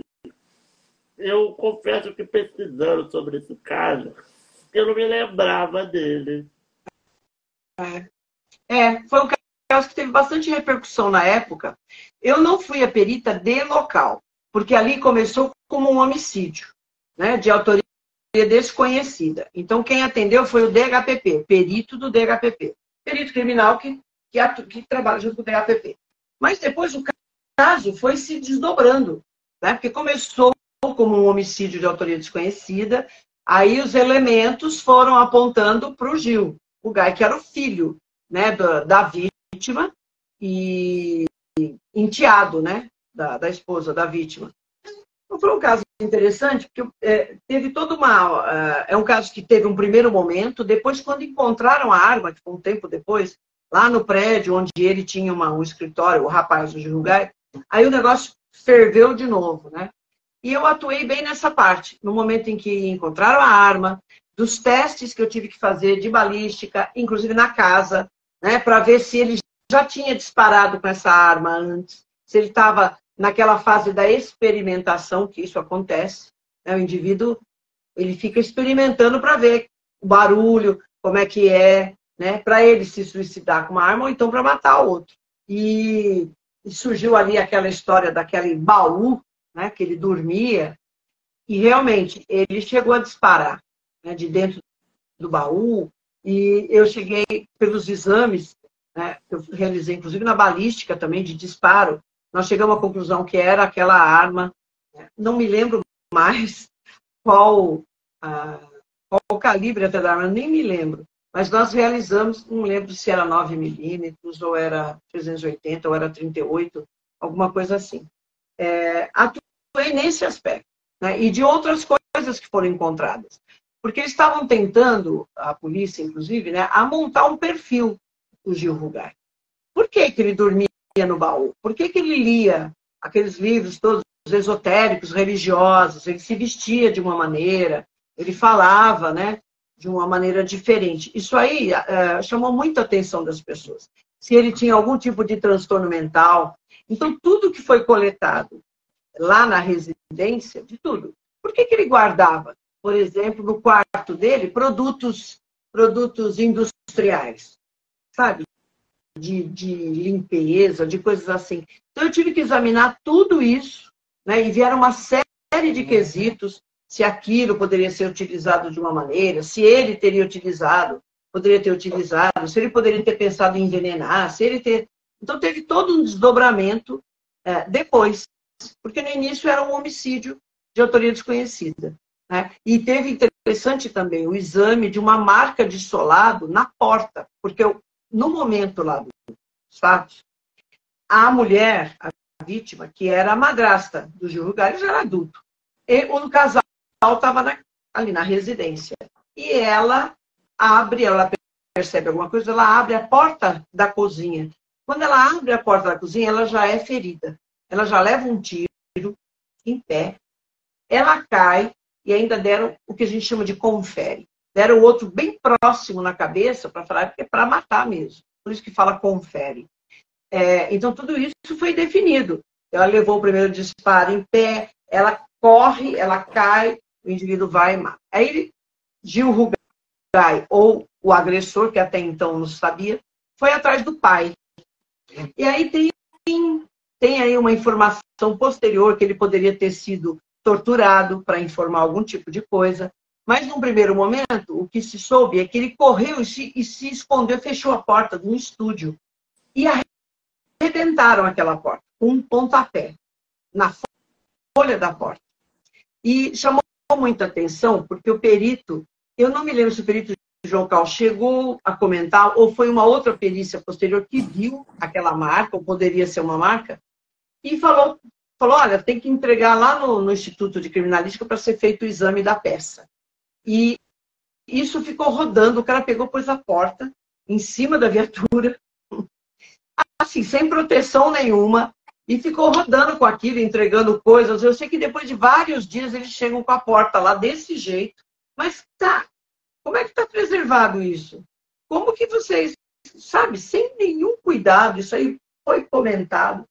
Eu confesso que pesquisando sobre esse caso, eu não me lembrava dele. É, é foi um caso que teve bastante repercussão na época. Eu não fui a perita de local, porque ali começou como um homicídio, né, de autoria desconhecida. Então, quem atendeu foi o DHPP, perito do DHPP. Perito criminal que, que, que trabalha junto com o DHPP. Mas depois o caso foi se desdobrando, né? porque começou como um homicídio de autoria desconhecida, aí os elementos foram apontando para o Gil, o Gai, que era o filho né, da, da vítima e enteado né, da, da esposa da vítima. Então, foi um caso interessante, porque é, teve toda uma. Uh, é um caso que teve um primeiro momento, depois, quando encontraram a arma, foi um tempo depois, lá no prédio onde ele tinha uma, um escritório, o rapaz do Jurugai, aí o negócio ferveu de novo, né? E eu atuei bem nessa parte, no momento em que encontraram a arma, dos testes que eu tive que fazer de balística, inclusive na casa, né, para ver se ele já tinha disparado com essa arma antes, se ele estava naquela fase da experimentação que isso acontece. Né? O indivíduo ele fica experimentando para ver o barulho, como é que é, né? para ele se suicidar com uma arma ou então para matar o outro. E, e, surgiu ali aquela história daquele baú né? que ele dormia, e realmente ele chegou a disparar né? de dentro do baú, e eu cheguei pelos exames, né? eu realizei inclusive na balística também de disparo, nós chegamos à conclusão que era aquela arma, né? não me lembro mais qual, qual o calibre até da arma, nem me lembro. Mas nós realizamos, não lembro se era 9 milímetros, ou era 380, ou era 38, alguma coisa assim. É, atuei nesse aspecto. Né? E de outras coisas que foram encontradas. Porque eles estavam tentando, a polícia inclusive, né, a montar um perfil do Gil Rugai. Por que, que ele dormia no baú? Por que, que ele lia aqueles livros todos esotéricos, religiosos? Ele se vestia de uma maneira, ele falava, né? De uma maneira diferente. Isso aí é, chamou muita atenção das pessoas. Se ele tinha algum tipo de transtorno mental. Então, tudo que foi coletado lá na residência, de tudo. Por que, que ele guardava, por exemplo, no quarto dele, produtos, produtos industriais? Sabe? De, de limpeza, de coisas assim. Então, eu tive que examinar tudo isso, né? E vieram uma série de quesitos, se aquilo poderia ser utilizado de uma maneira, se ele teria utilizado, poderia ter utilizado, se ele poderia ter pensado em envenenar, se ele ter. Então, teve todo um desdobramento é, depois, porque no início era um homicídio de autoria desconhecida. Né? E teve interessante também o exame de uma marca de solado na porta, porque eu, no momento lá dos fatos, a mulher, a vítima, que era a madrasta do Gil já era adulto. E o casal estava ali na residência. E ela abre, ela percebe alguma coisa, ela abre a porta da cozinha. Quando ela abre a porta da cozinha, ela já é ferida. Ela já leva um tiro em pé. Ela cai e ainda deram o que a gente chama de confere. Deram o outro bem próximo na cabeça para falar que é para matar mesmo. Por isso que fala confere. É, então, tudo isso foi definido. Ela levou o primeiro disparo em pé, ela corre, ela cai, o indivíduo vai e mata. Aí, Gil Rugai, ou o agressor, que até então não sabia, foi atrás do pai. E aí tem, tem aí uma informação posterior que ele poderia ter sido torturado para informar algum tipo de coisa. Mas, num primeiro momento, o que se soube é que ele correu e se, e se escondeu, fechou a porta de um estúdio. E arrebentaram aquela porta com um pontapé na folha da porta. E chamou muita atenção, porque o perito, eu não me lembro se o perito João Cal chegou a comentar, ou foi uma outra perícia posterior que viu aquela marca, ou poderia ser uma marca, e falou, falou olha, tem que entregar lá no, no Instituto de Criminalística para ser feito o exame da peça. E isso ficou rodando, o cara pegou, pôs a porta em cima da viatura, assim, sem proteção nenhuma, e ficou rodando com aquilo, entregando coisas. Eu sei que depois de vários dias eles chegam com a porta lá desse jeito. Mas tá, como é que está preservado isso? Como que vocês, sabe, sem nenhum cuidado, isso aí foi comentado,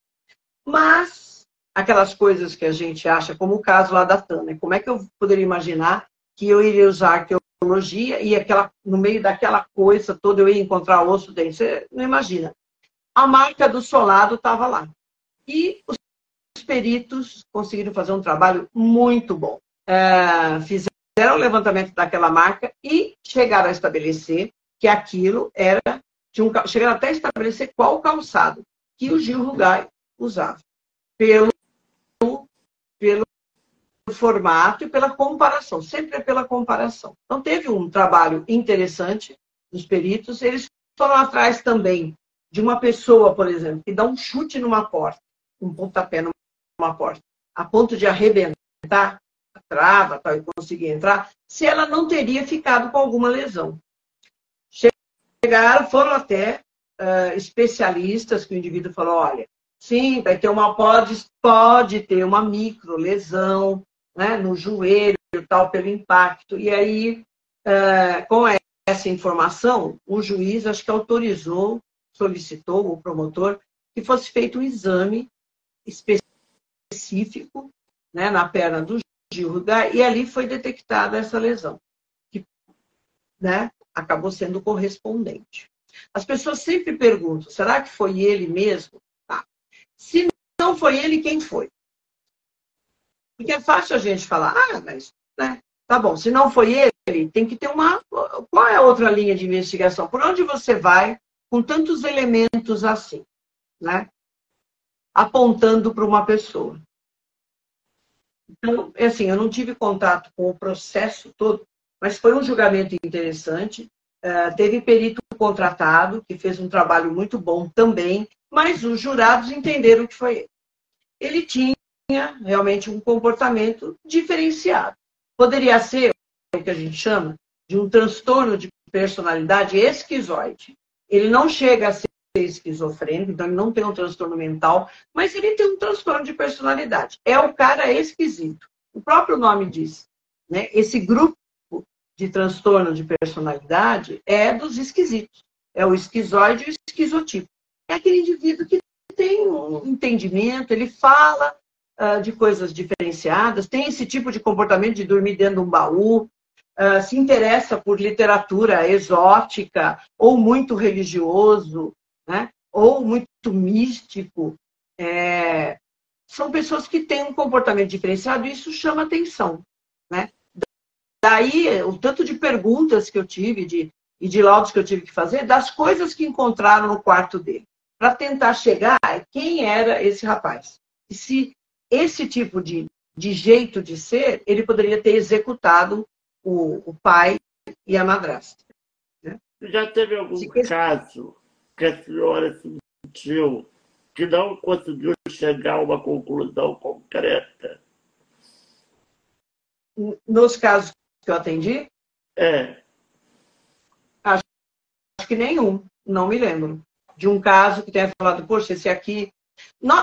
mas aquelas coisas que a gente acha, como o caso lá da Tânia, como é que eu poderia imaginar que eu iria usar arqueologia e aquela, no meio daquela coisa toda eu ia encontrar osso dentro? Você não imagina. A marca do solado estava lá. E os peritos conseguiram fazer um trabalho muito bom. É, fizeram o levantamento daquela marca e chegaram a estabelecer que aquilo era de um chegaram até a estabelecer qual calçado que o Gil Rugai usava. Pelo, pelo formato e pela comparação, sempre é pela comparação. Então teve um trabalho interessante dos peritos, eles foram atrás também de uma pessoa, por exemplo, que dá um chute numa porta, um pontapé numa porta, a ponto de arrebentar a trava tal, e conseguir entrar, se ela não teria ficado com alguma lesão. Chegaram, foram até uh, especialistas que o indivíduo falou, olha, sim, vai ter uma, pode, pode ter uma micro lesão né, no joelho, tal, pelo impacto. E aí, uh, com essa informação, o juiz acho que autorizou, solicitou, o promotor, que fosse feito um exame específico né, na perna do Gil e ali foi detectada essa lesão, que né, acabou sendo correspondente. As pessoas sempre perguntam: será que foi ele mesmo? Tá. Se não foi ele, quem foi? Porque é fácil a gente falar, ah, mas né, tá bom, se não foi ele, tem que ter uma. Qual é a outra linha de investigação? Por onde você vai com tantos elementos assim? Né? apontando para uma pessoa. Então, é assim, eu não tive contato com o processo todo, mas foi um julgamento interessante. Uh, teve perito contratado, que fez um trabalho muito bom também, mas os jurados entenderam que foi ele. Ele tinha realmente um comportamento diferenciado. Poderia ser o que a gente chama de um transtorno de personalidade esquizoide. Ele não chega a ser esquizofrênico, então ele não tem um transtorno mental, mas ele tem um transtorno de personalidade. É o cara esquisito. O próprio nome diz. Né? Esse grupo de transtorno de personalidade é dos esquisitos. É o esquizoide e o esquizotipo. É aquele indivíduo que tem um entendimento, ele fala uh, de coisas diferenciadas, tem esse tipo de comportamento de dormir dentro de um baú, uh, se interessa por literatura exótica ou muito religioso, né? ou muito místico, é... são pessoas que têm um comportamento diferenciado e isso chama atenção. Né? Daí, o tanto de perguntas que eu tive de, e de laudos que eu tive que fazer, das coisas que encontraram no quarto dele, para tentar chegar a quem era esse rapaz. E se esse tipo de, de jeito de ser, ele poderia ter executado o, o pai e a madrasta. Né? Já teve algum se caso que a senhora sentiu que não conseguiu chegar a uma conclusão concreta? Nos casos que eu atendi? É. Ah, que nenhum, não me lembro. De um caso que tenha falado, poxa, esse aqui.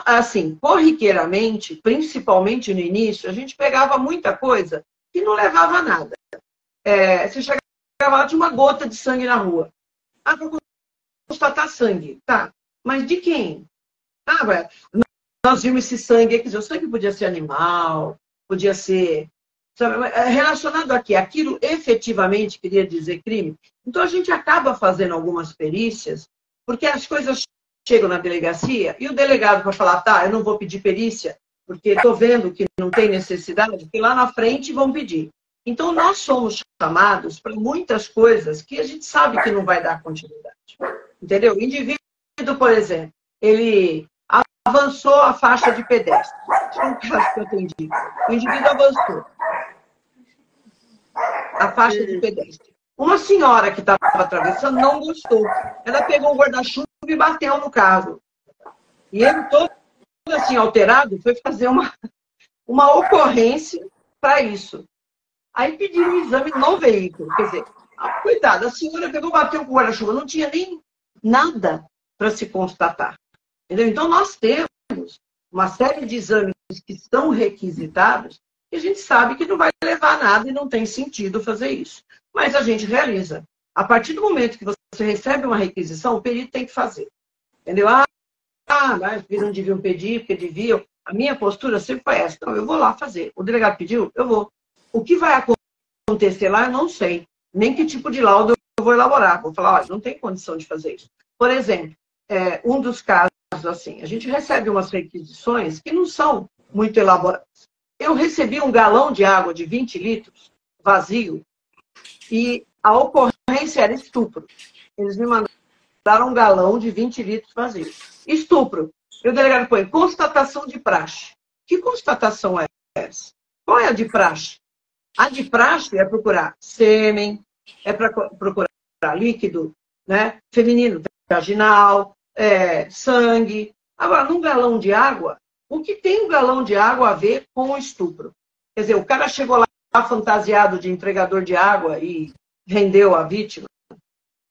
Assim, corriqueiramente, principalmente no início, a gente pegava muita coisa que não levava a nada. É, você chegava lá de uma gota de sangue na rua. Ah, para constatar sangue. Tá. Mas de quem? Ah, nós vimos esse sangue, dizer, o sangue podia ser animal, podia ser sabe, é relacionado aqui, aquilo efetivamente queria dizer crime. Então a gente acaba fazendo algumas perícias, porque as coisas chegam na delegacia e o delegado vai falar, tá, eu não vou pedir perícia, porque estou vendo que não tem necessidade, porque lá na frente vão pedir. Então nós somos chamados para muitas coisas que a gente sabe que não vai dar continuidade. Entendeu? O indivíduo, por exemplo, ele avançou a faixa de pedestre. Um caso que eu atendi. O indivíduo avançou a faixa de pedestre. Uma senhora que estava atravessando não gostou. Ela pegou um guarda-chuva e bateu no carro. E ele todo assim, alterado, foi fazer uma, uma ocorrência para isso. Aí pediram um exame no veículo. Quer dizer, coitada, a senhora pegou, bateu com o guarda-chuva, não tinha nem nada para se constatar. Entendeu? Então, nós temos uma série de exames que são requisitados e a gente sabe que não vai levar nada e não tem sentido fazer isso. Mas a gente realiza. A partir do momento que você recebe uma requisição, o perito tem que fazer. Entendeu? Ah, ah mas eles não deviam pedir, porque deviam. A minha postura sempre foi essa. Então, eu vou lá fazer. O delegado pediu, eu vou. O que vai acontecer lá, eu não sei. Nem que tipo de laudo eu vou elaborar. Vou falar, olha, não tem condição de fazer isso. Por exemplo, é, um dos casos assim, a gente recebe umas requisições que não são muito elaboradas. Eu recebi um galão de água de 20 litros, vazio, e a ocorrência era estupro. Eles me mandaram um galão de 20 litros vazio. Estupro. E o delegado põe constatação de praxe. Que constatação é essa? Qual é a de praxe? A de praxe é procurar sêmen, é para procurar líquido né, feminino, vaginal, é, sangue. Agora, num galão de água, o que tem um galão de água a ver com o estupro? Quer dizer, o cara chegou lá fantasiado de entregador de água e rendeu a vítima.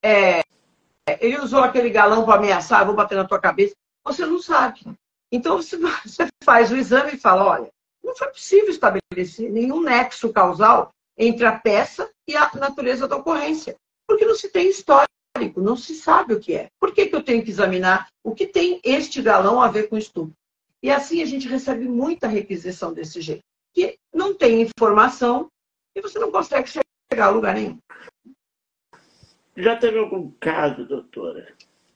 É, ele usou aquele galão para ameaçar, vou bater na tua cabeça. Você não sabe. Então você faz o exame e fala, olha, não foi possível estabelecer nenhum nexo causal entre a peça e a natureza da ocorrência, porque não se tem histórico, não se sabe o que é. Por que, que eu tenho que examinar o que tem este galão a ver com estupro? E assim a gente recebe muita requisição desse jeito, que não tem informação e você não consegue chegar a lugar nenhum. Já teve algum caso, doutora,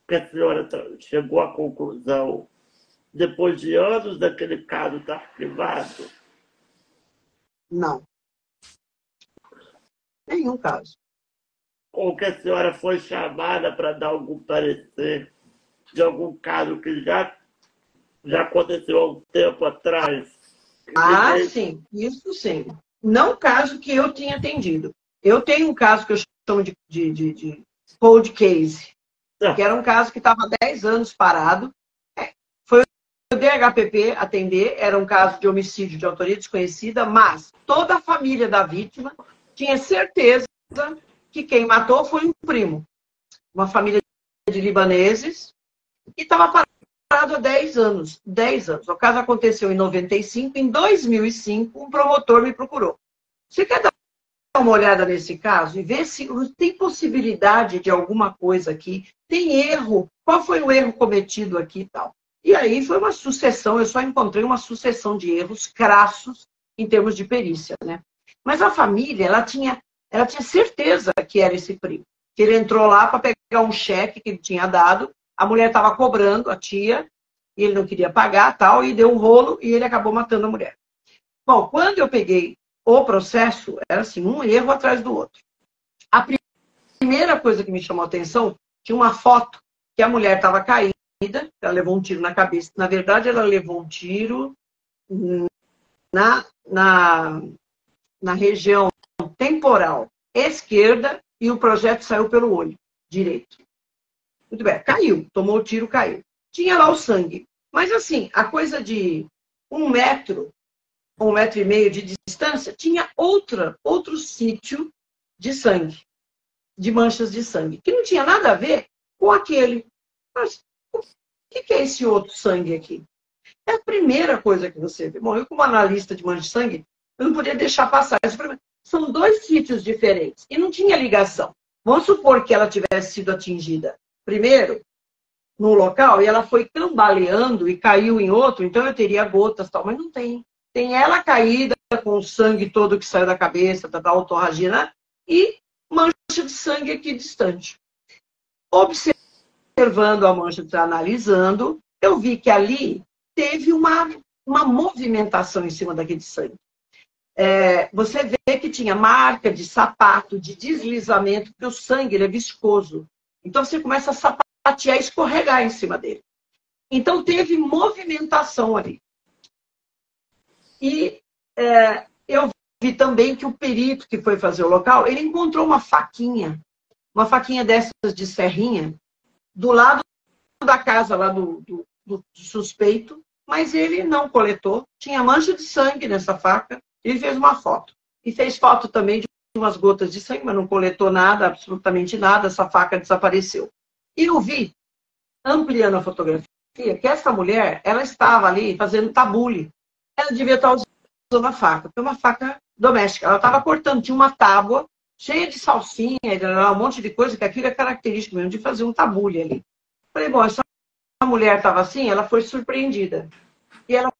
que a senhora chegou à conclusão, depois de anos daquele caso estar arquivado? Não. Nenhum caso. Ou que a senhora foi chamada para dar algum parecer de algum caso que já já aconteceu há um tempo atrás. Ah, sim, isso sim. Não caso que eu tinha atendido. Eu tenho um caso que eu chamo de, de, de, de cold case, ah. que era um caso que estava há 10 anos parado. É, foi o DHPP atender, era um caso de homicídio de autoria desconhecida, mas toda a família da vítima tinha certeza que quem matou foi um primo. Uma família de libaneses, e estava parado parado há 10 anos. 10 anos. O caso aconteceu em 95. Em 2005, um promotor me procurou. Você quer dar uma olhada nesse caso e ver se tem possibilidade de alguma coisa aqui? Tem erro? Qual foi o erro cometido aqui e tal? E aí foi uma sucessão, eu só encontrei uma sucessão de erros crassos em termos de perícia, né? Mas a família, ela tinha, ela tinha certeza que era esse primo. Que ele entrou lá para pegar um cheque que ele tinha dado a mulher estava cobrando, a tia, e ele não queria pagar, tal, e deu um rolo e ele acabou matando a mulher. Bom, quando eu peguei o processo, era assim, um erro atrás do outro. A primeira coisa que me chamou a atenção, tinha uma foto que a mulher estava caída, ela levou um tiro na cabeça. Na verdade, ela levou um tiro na, na, na região temporal esquerda e o projeto saiu pelo olho direito. Muito bem, caiu, tomou o tiro, caiu. Tinha lá o sangue. Mas assim, a coisa de um metro, um metro e meio de distância, tinha outra, outro sítio de sangue. de manchas de sangue, que não tinha nada a ver com aquele. Mas o que é esse outro sangue aqui? É a primeira coisa que você vê. Bom, eu, como analista de mancha de sangue, eu não podia deixar passar. São dois sítios diferentes e não tinha ligação. Vamos supor que ela tivesse sido atingida primeiro no local e ela foi cambaleando e caiu em outro, então eu teria gotas tal, mas não tem. Tem ela caída com o sangue todo que saiu da cabeça, da autorragia, né? e mancha de sangue aqui distante. Observando a mancha, analisando, eu vi que ali teve uma, uma movimentação em cima daquele sangue. É, você vê que tinha marca de sapato, de deslizamento, porque o sangue é viscoso. Então você começa a sapatear escorregar em cima dele. Então teve movimentação ali. E é, eu vi também que o perito que foi fazer o local, ele encontrou uma faquinha, uma faquinha dessas de serrinha, do lado da casa lá do, do, do suspeito, mas ele não coletou. Tinha mancha de sangue nessa faca. Ele fez uma foto. E fez foto também de umas gotas de sangue, mas não coletou nada, absolutamente nada. Essa faca desapareceu. E eu vi, ampliando a fotografia, que essa mulher, ela estava ali fazendo tabule. Ela devia estar usando a faca, porque é uma faca doméstica. Ela estava cortando, tinha uma tábua cheia de salsinha, um monte de coisa, que aquilo é característico mesmo de fazer um tabule ali. Falei, bom, essa mulher estava assim, ela foi surpreendida. E ela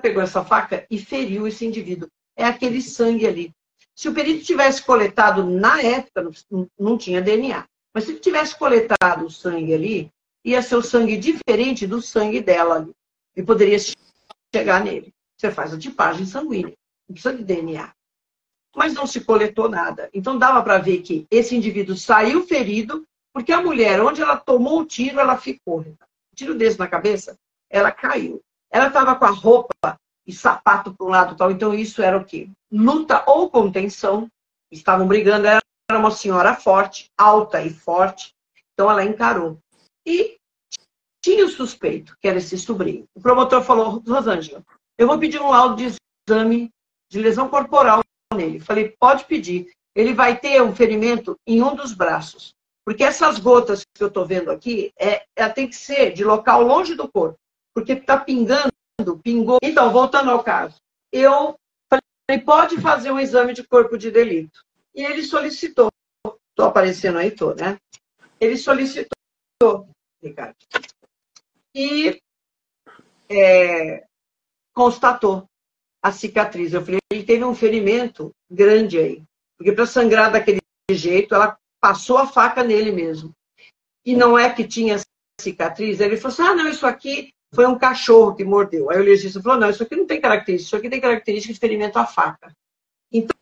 pegou essa faca e feriu esse indivíduo. É aquele sangue ali. Se o perito tivesse coletado na época, não tinha DNA. Mas se ele tivesse coletado o sangue ali, ia ser o sangue diferente do sangue dela ali. E poderia chegar nele. Você faz a tipagem sanguínea. Não precisa de DNA. Mas não se coletou nada. Então dava para ver que esse indivíduo saiu ferido, porque a mulher, onde ela tomou o tiro, ela ficou tiro desse na cabeça, ela caiu. Ela estava com a roupa e sapato para um lado tal. Então, isso era o quê? Luta ou contenção. Estavam brigando. Era uma senhora forte, alta e forte. Então, ela encarou. E tinha o suspeito, que era esse sobrinho. O promotor falou, Rosângela, eu vou pedir um laudo de exame de lesão corporal nele. Falei, pode pedir. Ele vai ter um ferimento em um dos braços. Porque essas gotas que eu estou vendo aqui, é, ela tem que ser de local longe do corpo. Porque está pingando, pingou. Então, voltando ao caso. Eu falei, pode fazer um exame de corpo de delito. E ele solicitou. Estou aparecendo aí, estou, né? Ele solicitou, Ricardo. E é, constatou a cicatriz. Eu falei, ele teve um ferimento grande aí. Porque para sangrar daquele jeito, ela passou a faca nele mesmo. E não é que tinha cicatriz, ele falou assim: ah, não, isso aqui foi um cachorro que mordeu. Aí o legista falou: não, isso aqui não tem característica, isso aqui tem característica de ferimento à faca. Então,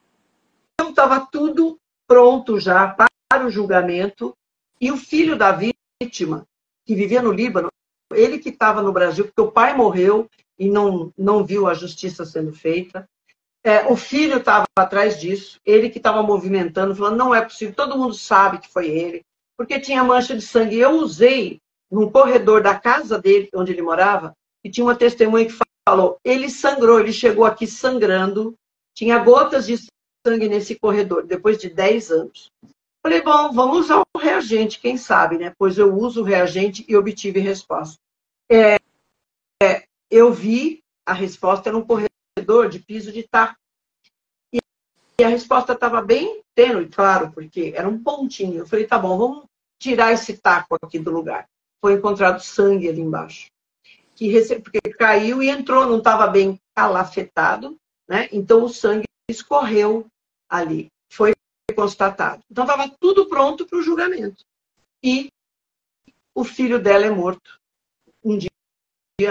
estava tudo pronto já para o julgamento. E o filho da vítima, que vivia no Líbano, ele que estava no Brasil, porque o pai morreu e não, não viu a justiça sendo feita. É, o filho estava atrás disso, ele que estava movimentando, falando, não é possível, todo mundo sabe que foi ele, porque tinha mancha de sangue. Eu usei num corredor da casa dele, onde ele morava, e tinha uma testemunha que falou, ele sangrou, ele chegou aqui sangrando, tinha gotas de sangue nesse corredor, depois de 10 anos. Falei, bom, vamos usar o reagente, quem sabe, né? Pois eu uso o reagente e obtive resposta. É, é, eu vi a resposta, era um corredor de piso de taco. E a resposta estava bem tênue, claro, porque era um pontinho. Eu falei, tá bom, vamos tirar esse taco aqui do lugar. Foi encontrado sangue ali embaixo. Que rece... Porque caiu e entrou, não estava bem calafetado, né? Então o sangue escorreu ali. Constatado. Então estava tudo pronto para o julgamento. E o filho dela é morto um dia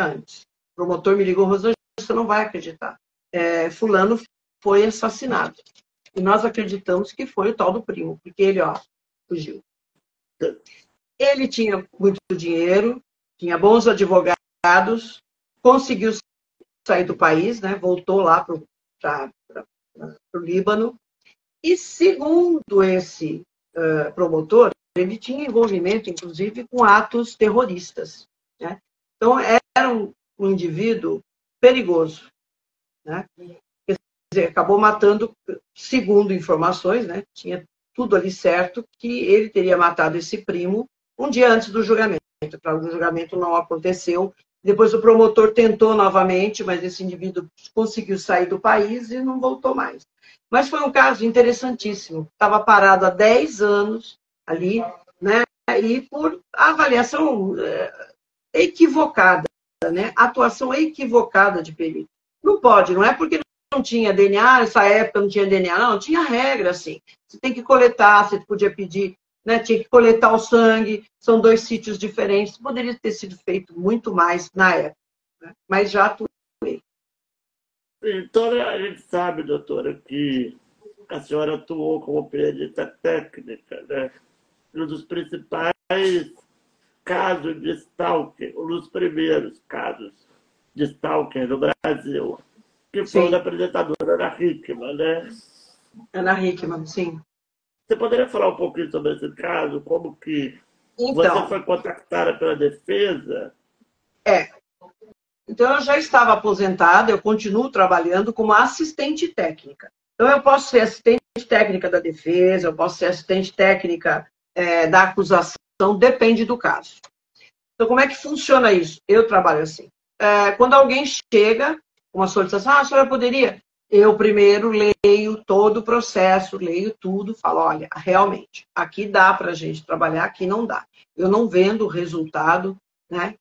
antes. O promotor me ligou, Rosângela, você não vai acreditar. É, fulano foi assassinado. E nós acreditamos que foi o tal do primo, porque ele, ó, fugiu. Ele tinha muito dinheiro, tinha bons advogados, conseguiu sair do país, né? voltou lá para o Líbano. E segundo esse uh, promotor, ele tinha envolvimento, inclusive, com atos terroristas. Né? Então, era um, um indivíduo perigoso. Né? Quer dizer, acabou matando, segundo informações, né? tinha tudo ali certo, que ele teria matado esse primo um dia antes do julgamento. O julgamento não aconteceu. Depois o promotor tentou novamente, mas esse indivíduo conseguiu sair do país e não voltou mais. Mas foi um caso interessantíssimo. Estava parado há 10 anos ali, né? E por avaliação é, equivocada, né? Atuação equivocada de perito. Não pode, não é porque não tinha DNA, nessa época não tinha DNA, não, tinha regra, assim. Você tem que coletar, você podia pedir, né, tinha que coletar o sangue, são dois sítios diferentes, poderia ter sido feito muito mais na época, né? mas já. Então, a gente sabe, doutora, que a senhora atuou como perita técnica, né? Um dos principais casos de stalker, um dos primeiros casos de stalker no Brasil que foi da apresentadora Ana Hickman, né? Ana Hickman, sim. Você poderia falar um pouquinho sobre esse caso? Como que então, você foi contactada pela defesa? É. Então, eu já estava aposentada, eu continuo trabalhando como assistente técnica. Então, eu posso ser assistente técnica da defesa, eu posso ser assistente técnica é, da acusação, depende do caso. Então, como é que funciona isso? Eu trabalho assim. É, quando alguém chega uma solicitação, ah, a senhora poderia? Eu primeiro leio todo o processo, leio tudo, falo, olha, realmente, aqui dá para a gente trabalhar, aqui não dá. Eu não vendo o resultado, né?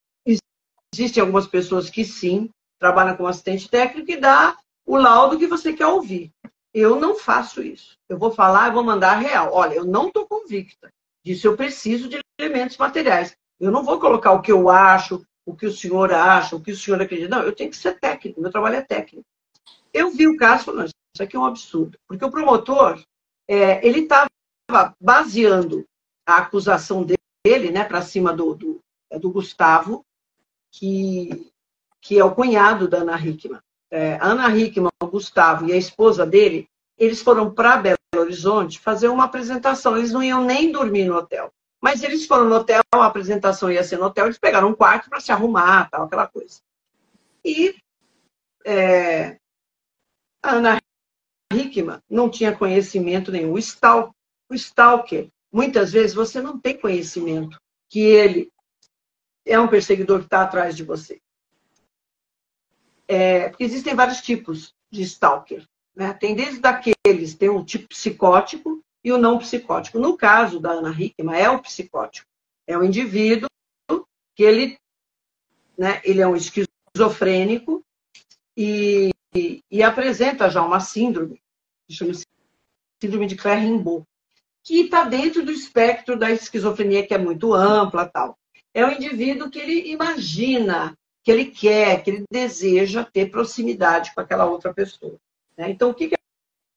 Existem algumas pessoas que sim, trabalham como assistente técnico e dá o laudo que você quer ouvir. Eu não faço isso. Eu vou falar, eu vou mandar real. Olha, eu não estou convicta disso, eu preciso de elementos materiais. Eu não vou colocar o que eu acho, o que o senhor acha, o que o senhor acredita. Não, eu tenho que ser técnico, meu trabalho é técnico. Eu vi o caso falei, isso aqui é um absurdo. Porque o promotor, é, ele estava baseando a acusação dele né, para cima do, do, é do, Gustavo, que, que é o cunhado da Ana Hickman. É, Ana Hickman, o Gustavo e a esposa dele, eles foram para Belo Horizonte fazer uma apresentação. Eles não iam nem dormir no hotel. Mas eles foram no hotel, a apresentação ia ser no hotel, eles pegaram um quarto para se arrumar, tal, aquela coisa. E é, a Ana Hickman não tinha conhecimento nenhum. O o stalker, muitas vezes você não tem conhecimento que ele é um perseguidor que está atrás de você. É, porque existem vários tipos de stalker. Né? Tem desde daqueles, tem um tipo psicótico, e o não psicótico. No caso da Ana Hickman, é o psicótico. É o indivíduo que ele, né, ele é um esquizofrênico e, e, e apresenta já uma síndrome, que chama-se síndrome de Claire-Rimbaud, que está dentro do espectro da esquizofrenia, que é muito ampla tal. É o indivíduo que ele imagina, que ele quer, que ele deseja ter proximidade com aquela outra pessoa. Né? Então, o que, que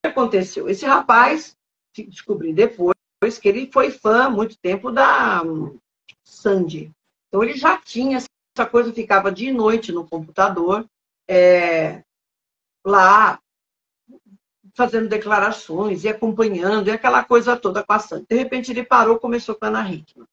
aconteceu? Esse rapaz descobri depois que ele foi fã muito tempo da Sandy. Então ele já tinha essa coisa, ficava de noite no computador, é, lá fazendo declarações e acompanhando, e aquela coisa toda com a Sandy. De repente ele parou, começou com a Ana Hickman.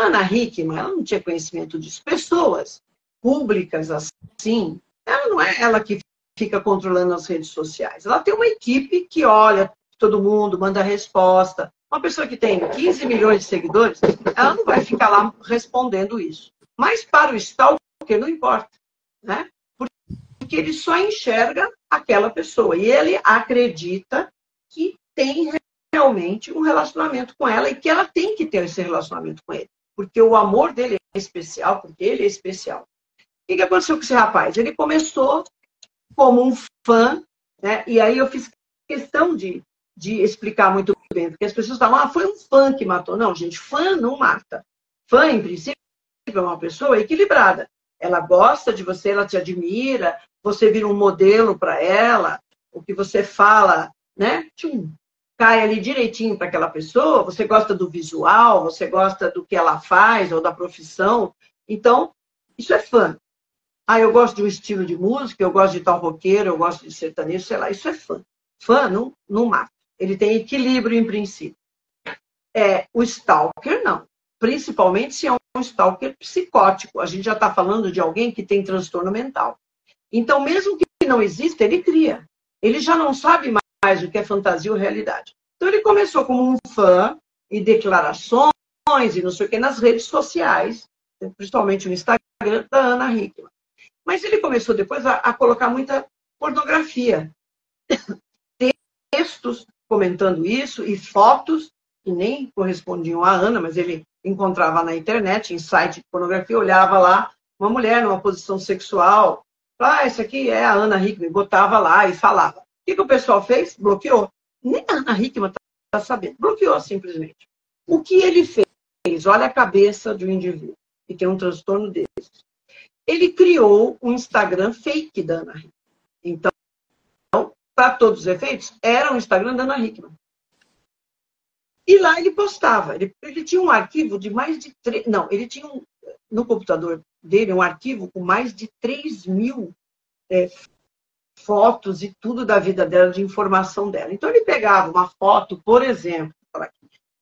Ana Hickman, ela não tinha conhecimento disso. Pessoas públicas assim, ela não é ela que fica controlando as redes sociais. Ela tem uma equipe que olha todo mundo, manda resposta. Uma pessoa que tem 15 milhões de seguidores, ela não vai ficar lá respondendo isso. Mas para o stalker não importa, né? Porque ele só enxerga aquela pessoa e ele acredita que tem realmente um relacionamento com ela e que ela tem que ter esse relacionamento com ele, porque o amor dele é especial, porque ele é especial. O que aconteceu com esse rapaz? Ele começou como um fã, né? E aí eu fiz questão de de explicar muito bem, porque as pessoas falam, ah, foi um fã que matou. Não, gente, fã não mata. Fã, em princípio, é uma pessoa equilibrada. Ela gosta de você, ela te admira, você vira um modelo para ela, o que você fala, né? Cai ali direitinho para aquela pessoa, você gosta do visual, você gosta do que ela faz ou da profissão. Então, isso é fã. Ah, eu gosto de um estilo de música, eu gosto de tal roqueiro, eu gosto de sertanejo, sei lá, isso é fã. Fã não, não mata. Ele tem equilíbrio em princípio. É, o stalker, não. Principalmente se é um stalker psicótico. A gente já está falando de alguém que tem transtorno mental. Então, mesmo que não exista, ele cria. Ele já não sabe mais o que é fantasia ou realidade. Então ele começou como um fã e declarações e não sei o que nas redes sociais, principalmente no Instagram da Ana Hickman. Mas ele começou depois a, a colocar muita pornografia. Textos comentando isso e fotos que nem correspondiam à Ana, mas ele encontrava na internet, em site de pornografia, olhava lá uma mulher numa posição sexual. Ah, essa aqui é a Ana Hickman, botava lá e falava. O que, que o pessoal fez? Bloqueou. Nem a Hickman está tá sabendo. Bloqueou simplesmente. O que ele fez? Olha a cabeça de um indivíduo que tem um transtorno desses. Ele criou um Instagram fake da Ana Hickman. Então, para todos os efeitos, era um Instagram da Ana Hickman. E lá ele postava. Ele, ele tinha um arquivo de mais de. Não, ele tinha um, no computador dele um arquivo com mais de 3 mil é, fotos e tudo da vida dela, de informação dela. Então ele pegava uma foto, por exemplo,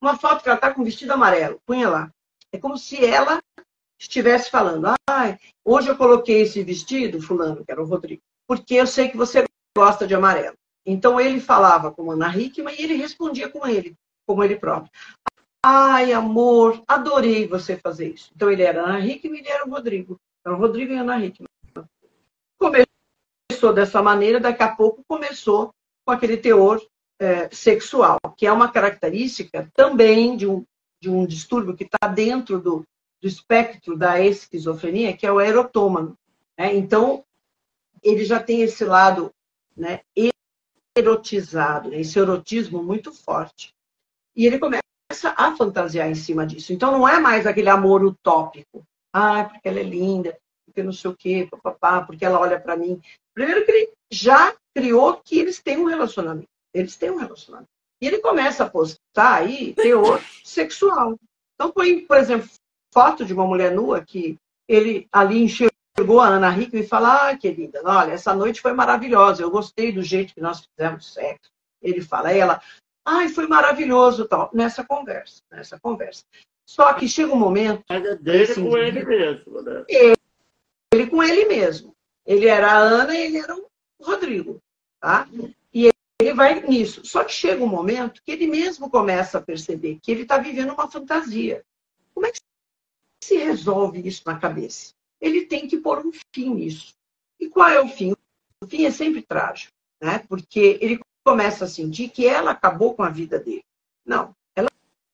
uma foto que ela está com vestido amarelo, punha lá. É como se ela estivesse falando, ah, hoje eu coloquei esse vestido, fulano, que era o Rodrigo, porque eu sei que você gosta de amarelo. Então ele falava com Ana Hickman e ele respondia com ele, como ele próprio. Ai, amor, adorei você fazer isso. Então ele era Ana Hickman e ele era o Rodrigo. Era o Rodrigo e Ana Hickman. Começou dessa maneira, daqui a pouco começou com aquele teor é, sexual, que é uma característica também de um, de um distúrbio que está dentro do, do espectro da esquizofrenia, que é o erotômano. Né? Então, ele já tem esse lado né, erotizado, né? esse erotismo muito forte. E ele começa a fantasiar em cima disso. Então, não é mais aquele amor utópico. Ah, porque ela é linda, porque não sei o quê, porque ela olha para mim. Primeiro que ele já criou que eles têm um relacionamento. Eles têm um relacionamento. E ele começa a postar aí teor sexual. Então, põe, por exemplo, foto de uma mulher nua que ele ali enxergou a Ana Hickman e fala: Ah, querida, olha, essa noite foi maravilhosa, eu gostei do jeito que nós fizemos sexo. Ele fala, ela, ai, foi maravilhoso, tal, nessa conversa, nessa conversa. Só que chega um momento. É dele assim, com ele mesmo, né? Ele, ele, com ele mesmo. Ele era a Ana e ele era o Rodrigo, tá? E ele vai nisso. Só que chega um momento que ele mesmo começa a perceber que ele está vivendo uma fantasia. Como é que se resolve isso na cabeça? Ele tem que pôr um fim nisso. E qual é o fim? O fim é sempre trágico, né? Porque ele começa a sentir que ela acabou com a vida dele. Não, ela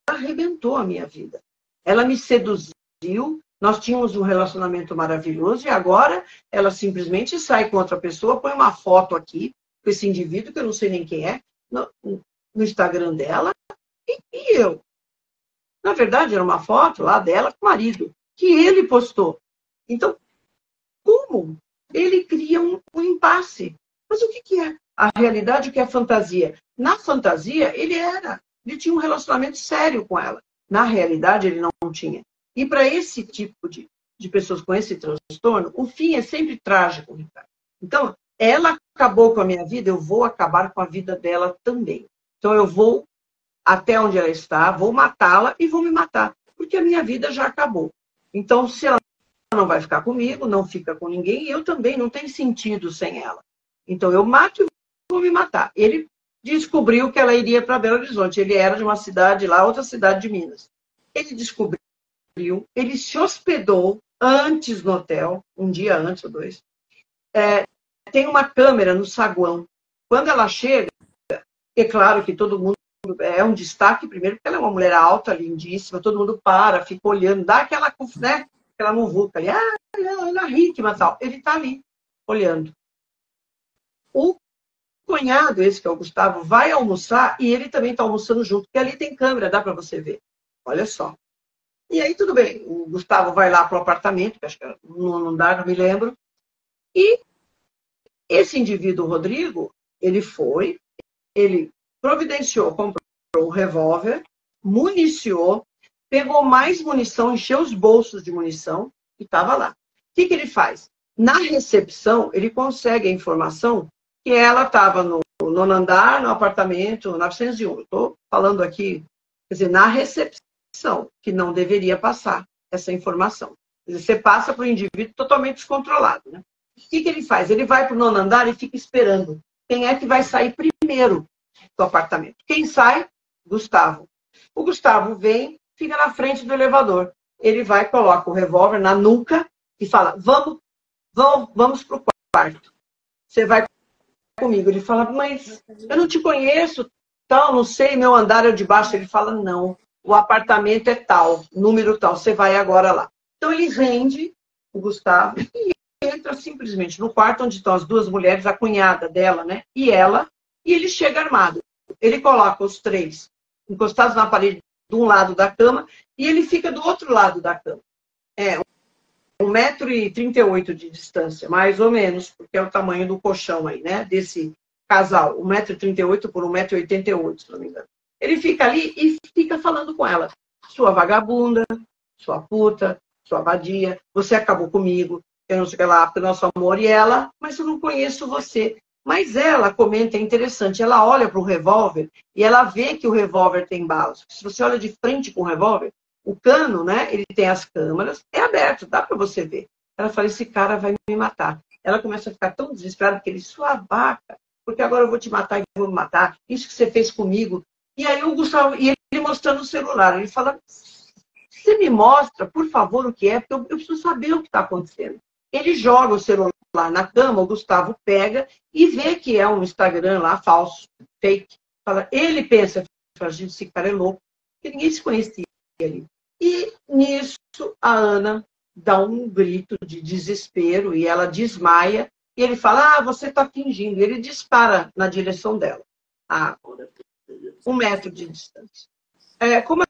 arrebentou a minha vida. Ela me seduziu, nós tínhamos um relacionamento maravilhoso e agora ela simplesmente sai com outra pessoa, põe uma foto aqui com esse indivíduo, que eu não sei nem quem é, no, no Instagram dela, e, e eu. Na verdade, era uma foto lá dela com o marido, que ele postou. Então, como? Ele cria um, um impasse. Mas o que, que é? a realidade, o que é fantasia. Na fantasia, ele era. Ele tinha um relacionamento sério com ela. Na realidade, ele não tinha. E para esse tipo de, de pessoas com esse transtorno, o fim é sempre trágico, Ricardo. Então, ela acabou com a minha vida, eu vou acabar com a vida dela também. Então, eu vou até onde ela está, vou matá-la e vou me matar, porque a minha vida já acabou. Então, se ela não vai ficar comigo, não fica com ninguém, eu também não tem sentido sem ela. Então, eu mato e vou me matar. Ele descobriu que ela iria para Belo Horizonte. Ele era de uma cidade lá, outra cidade de Minas. Ele descobriu, ele se hospedou antes no hotel, um dia antes ou dois. É, tem uma câmera no saguão. Quando ela chega, é claro que todo mundo é um destaque primeiro, porque ela é uma mulher alta, lindíssima, todo mundo para, fica olhando, dá aquela, né, aquela muvuca ali, ah, Ana Hickman tal. Ele está ali, olhando. O cunhado, esse que é o Gustavo, vai almoçar e ele também está almoçando junto, porque ali tem câmera, dá para você ver. Olha só. E aí, tudo bem. O Gustavo vai lá para o apartamento, que acho que não, não dá, não me lembro. E esse indivíduo, Rodrigo, ele foi, ele providenciou, comprou um revólver, municiou, pegou mais munição, encheu os bolsos de munição e estava lá. O que, que ele faz? Na recepção, ele consegue a informação que ela estava no nono andar, no apartamento 901. Estou falando aqui, quer dizer, na recepção, que não deveria passar essa informação. Você passa para o indivíduo totalmente descontrolado. Né? O que, que ele faz? Ele vai para o nono andar e fica esperando. Quem é que vai sair primeiro do apartamento? Quem sai Gustavo. O Gustavo vem, fica na frente do elevador. Ele vai, coloca o revólver na nuca e fala: Vamos, vamos, vamos para o quarto. Você vai comigo. Ele fala: Mas eu não te conheço, tal, não sei, meu andar é de baixo. Ele fala: Não, o apartamento é tal, número tal, você vai agora lá. Então ele rende o Gustavo e entra simplesmente no quarto onde estão as duas mulheres, a cunhada dela, né? E ela, e ele chega armado. Ele coloca os três encostados na parede de um lado da cama e ele fica do outro lado da cama. É, um metro e trinta e oito de distância, mais ou menos, porque é o tamanho do colchão aí, né? Desse casal, um metro e trinta e oito por um metro e oitenta e oito, se não me engano. Ele fica ali e fica falando com ela. Sua vagabunda, sua puta, sua vadia, você acabou comigo, eu não sei lá, pelo nosso amor, e ela, mas eu não conheço você. Mas ela comenta, é interessante, ela olha para o revólver e ela vê que o revólver tem balas. Se você olha de frente com o revólver, o cano, né, ele tem as câmaras, é aberto, dá para você ver. Ela fala, esse cara vai me matar. Ela começa a ficar tão desesperada que ele, sua vaca, porque agora eu vou te matar e vou me matar. Isso que você fez comigo. E aí o Gustavo, e ele mostrando o celular, ele fala, você me mostra, por favor, o que é, porque eu, preciso saber o que está acontecendo. Ele joga o celular na cama, o Gustavo pega e vê que é um Instagram lá falso, fake. Fala, ele pensa, fala, gente, esse cara é louco, porque ninguém se conhecia ali. E nisso a Ana dá um grito de desespero e ela desmaia. E ele fala, ah, você está fingindo. Ele dispara na direção dela. Ah, um metro de distância. É, como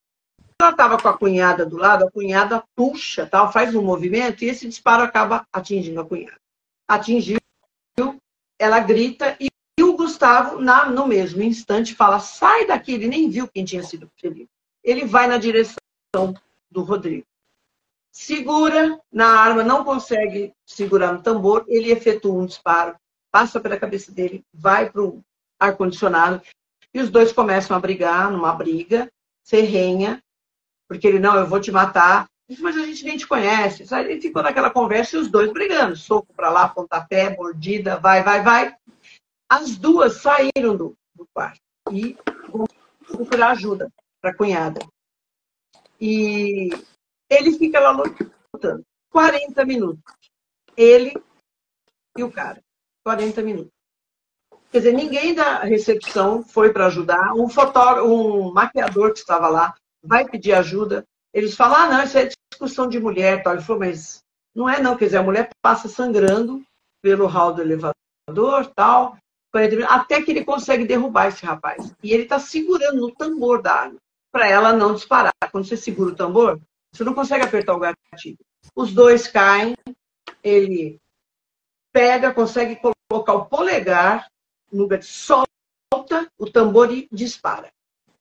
ela estava com a cunhada do lado, a cunhada puxa, tal, faz um movimento e esse disparo acaba atingindo a cunhada. Atingiu, ela grita e, e o Gustavo, na, no mesmo instante, fala: sai daqui. Ele nem viu quem tinha sido ferido. Ele vai na direção do Rodrigo. Segura na arma, não consegue segurar no tambor, ele efetua um disparo, passa pela cabeça dele, vai para o ar-condicionado e os dois começam a brigar numa briga ferrenha porque ele, não, eu vou te matar. Mas a gente nem te conhece. Sabe? Ele ficou naquela conversa e os dois brigando. Soco para lá, pontapé, mordida, vai, vai, vai. As duas saíram do, do quarto e procurar ajuda para a cunhada. E ele fica lá lutando. 40 minutos. Ele e o cara. 40 minutos. Quer dizer, ninguém da recepção foi para ajudar. Um fotógrafo, um maquiador que estava lá vai pedir ajuda. Eles falam, ah, não, isso é discussão de mulher. Tal. Ele falou, mas não é não, quer dizer, a mulher passa sangrando pelo hall do elevador, tal, até que ele consegue derrubar esse rapaz. E ele está segurando no tambor da arma, para ela não disparar. Quando você segura o tambor, você não consegue apertar o gatilho. Os dois caem, ele pega, consegue colocar o polegar gatilho, solta o tambor e dispara.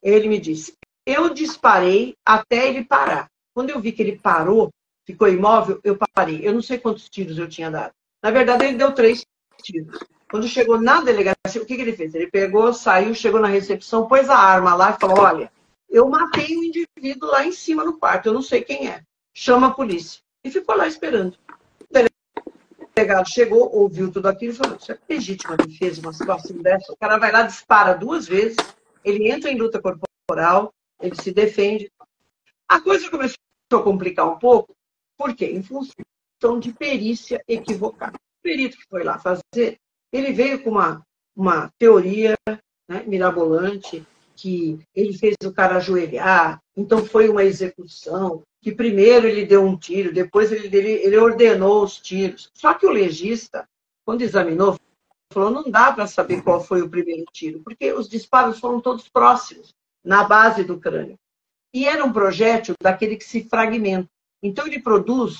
Ele me disse, eu disparei até ele parar. Quando eu vi que ele parou, ficou imóvel, eu parei. Eu não sei quantos tiros eu tinha dado. Na verdade, ele deu três tiros. Quando chegou na delegacia, o que, que ele fez? Ele pegou, saiu, chegou na recepção, pôs a arma lá e falou: Olha, eu matei um indivíduo lá em cima no quarto, eu não sei quem é. Chama a polícia. E ficou lá esperando. Delegado chegou, ouviu tudo aquilo e falou: Isso é legítima defesa, uma situação dessa. O cara vai lá, dispara duas vezes, ele entra em luta corporal, ele se defende. A coisa começou a complicar um pouco, porque em função de perícia equivocada. O perito que foi lá fazer, ele veio com uma, uma teoria né, mirabolante, que ele fez o cara ajoelhar, então foi uma execução, que primeiro ele deu um tiro, depois ele, ele, ordenou os tiros. Só que o legista, quando examinou, falou, não dá para saber qual foi o primeiro tiro, porque os disparos foram todos próximos na base do crânio. E era um projétil daquele que se fragmenta. Então, ele produz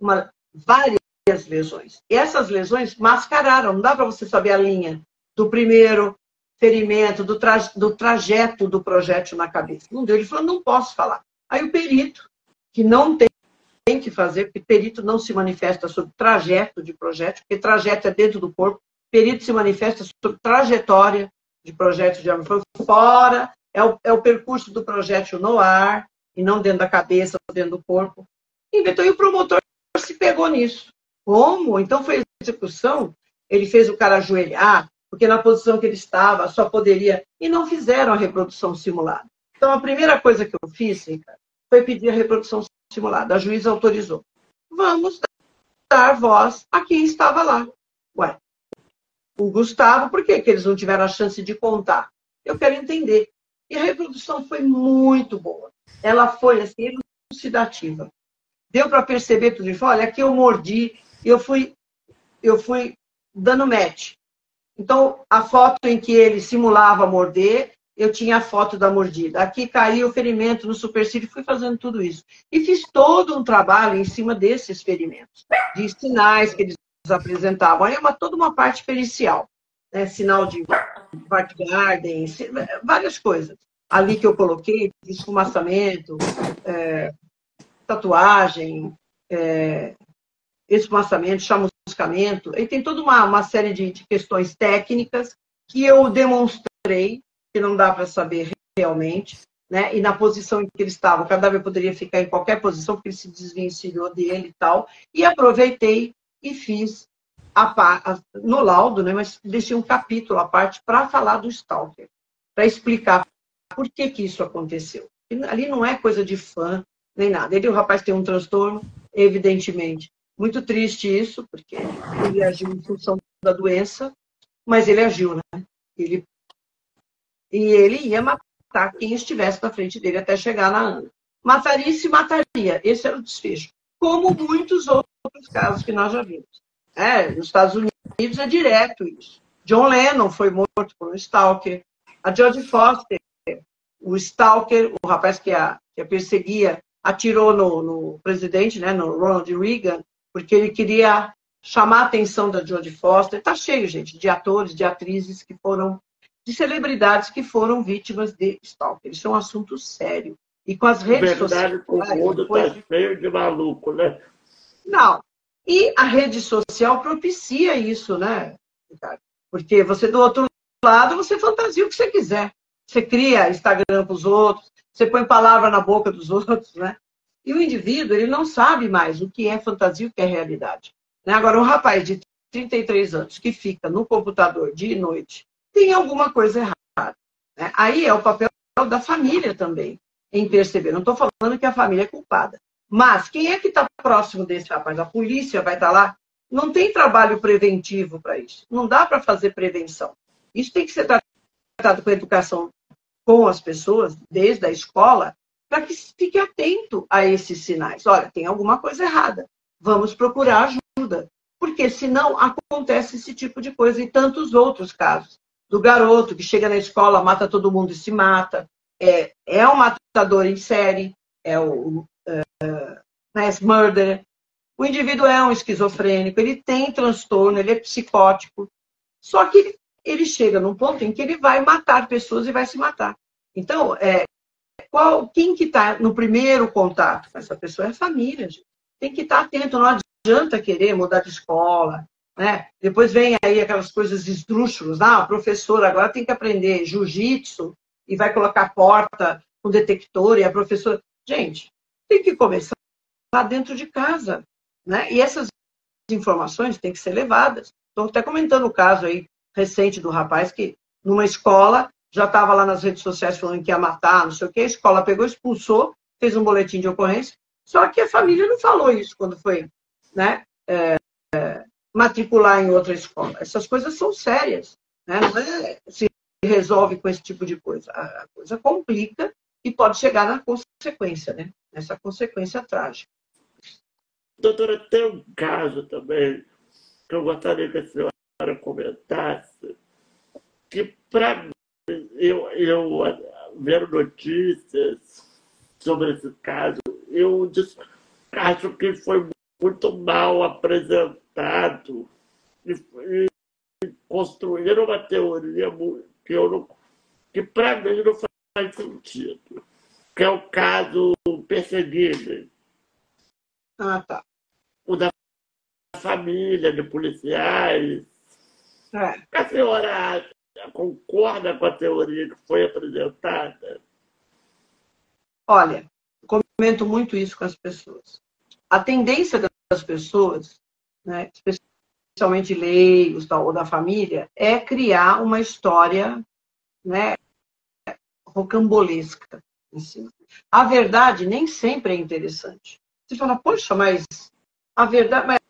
uma, várias lesões. E essas lesões mascararam, não dá para você saber a linha do primeiro ferimento, do, tra do trajeto do projétil na cabeça. Não deu. Ele falou, não posso falar. Aí o perito, que não tem, tem que fazer, porque perito não se manifesta sobre trajeto de projétil, porque trajeto é dentro do corpo, perito se manifesta sobre trajetória de projétil de arma. Foi fora é o, é o percurso do projétil no ar, e não dentro da cabeça, dentro do corpo. Inventou, e o promotor se pegou nisso. Como? Então foi execução, ele fez o cara ajoelhar, porque na posição que ele estava só poderia. E não fizeram a reprodução simulada. Então, a primeira coisa que eu fiz, Ricardo, foi pedir a reprodução simulada. A juíza autorizou. Vamos dar voz a quem estava lá. Ué, o Gustavo, por que, que eles não tiveram a chance de contar? Eu quero entender. E a reprodução foi muito boa. Ela foi assim, elucidativa. Deu para perceber tudo isso. Olha, aqui eu mordi, eu fui, eu fui dando match. Então, a foto em que ele simulava morder, eu tinha a foto da mordida. Aqui caiu o ferimento no supercílio, fui fazendo tudo isso. E fiz todo um trabalho em cima desses ferimentos, de sinais que eles apresentavam. Aí uma, toda uma parte pericial, né? sinal de Garden, várias coisas. Ali que eu coloquei, esfumaçamento, é, tatuagem, é, esfumaçamento, chamuscamento. E tem toda uma, uma série de, de questões técnicas que eu demonstrei, que não dá para saber realmente, né? E na posição em que ele estava, o cadáver poderia ficar em qualquer posição, porque ele se desvencilhou dele e tal. E aproveitei e fiz a, a, no laudo, né, mas deixei um capítulo à parte para falar do Stalker, para explicar por que, que isso aconteceu. E ali não é coisa de fã, nem nada. Ele, o rapaz tem um transtorno, evidentemente. Muito triste isso, porque ele agiu em função da doença, mas ele agiu, né? Ele, e ele ia matar quem estivesse na frente dele até chegar na Ana. Mataria e se mataria. Esse era o desfecho. Como muitos outros casos que nós já vimos. É, nos Estados Unidos é direto isso. John Lennon foi morto por um stalker. A Jodie Foster, o stalker, o rapaz que a, que a perseguia, atirou no, no, presidente, né, no Ronald Reagan, porque ele queria chamar a atenção da Jodie Foster. Está cheio, gente, de atores, de atrizes que foram, de celebridades que foram vítimas de stalker. Isso é um assunto sério. E com as redes Verdade, sociais. O mundo está cheio de maluco, né? Não, e a rede social propicia isso, né, Porque você, do outro lado, você fantasia o que você quiser. Você cria Instagram para os outros, você põe palavra na boca dos outros, né? E o indivíduo, ele não sabe mais o que é fantasia e o que é realidade. Né? Agora, um rapaz de 33 anos que fica no computador dia e noite, tem alguma coisa errada. Né? Aí é o papel da família também, em perceber. Não estou falando que a família é culpada. Mas quem é que está próximo desse rapaz? A polícia vai estar tá lá? Não tem trabalho preventivo para isso. Não dá para fazer prevenção. Isso tem que ser tratado com educação com as pessoas, desde a escola, para que fique atento a esses sinais. Olha, tem alguma coisa errada. Vamos procurar ajuda. Porque senão acontece esse tipo de coisa e tantos outros casos. Do garoto que chega na escola, mata todo mundo e se mata. É, é um matador em série. É o, uh, mass murder. O indivíduo é um esquizofrênico, ele tem transtorno, ele é psicótico. Só que ele chega num ponto em que ele vai matar pessoas e vai se matar. Então, é, qual, quem que está no primeiro contato com essa pessoa é a família. Gente. Tem que estar tá atento, não adianta querer mudar de escola. Né? Depois vem aí aquelas coisas esdrúxulas. Ah, a professora agora tem que aprender jiu-jitsu e vai colocar porta com detector e a professora... Gente, tem que começar lá dentro de casa. Né? E essas informações têm que ser levadas. Estou até comentando o caso aí recente do rapaz que, numa escola, já estava lá nas redes sociais falando que ia matar, não sei o quê, a escola pegou, expulsou, fez um boletim de ocorrência, só que a família não falou isso quando foi né, é, matricular em outra escola. Essas coisas são sérias, né? não é, se resolve com esse tipo de coisa. A coisa complica e pode chegar na consequência, né? Nessa consequência trágica. Doutora, tem um caso também que eu gostaria que a senhora comentasse, que para mim, eu, eu vendo notícias sobre esse caso, eu acho que foi muito mal apresentado e, e construíram uma teoria que, eu não, que para mim não faz sentido que é o caso perseguido. Ah, tá. O da família, de policiais. É. A senhora concorda com a teoria que foi apresentada? Olha, comento muito isso com as pessoas. A tendência das pessoas, né, principalmente leigos ou da família, é criar uma história né, rocambolesca cima. A verdade nem sempre é interessante. Você fala, poxa, mas a verdade. Mas,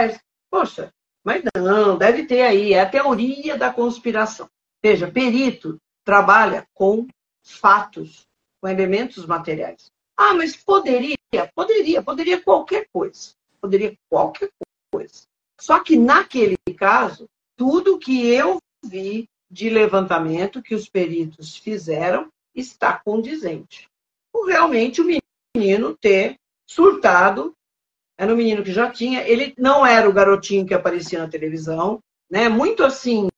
mas, poxa, mas não, deve ter aí. É a teoria da conspiração. Veja, perito trabalha com fatos, com elementos materiais. Ah, mas poderia, poderia, poderia qualquer coisa. Poderia qualquer coisa. Só que naquele caso, tudo que eu vi de levantamento que os peritos fizeram está condizente. Por realmente o menino ter surtado, era um menino que já tinha, ele não era o garotinho que aparecia na televisão, né? Muito assim,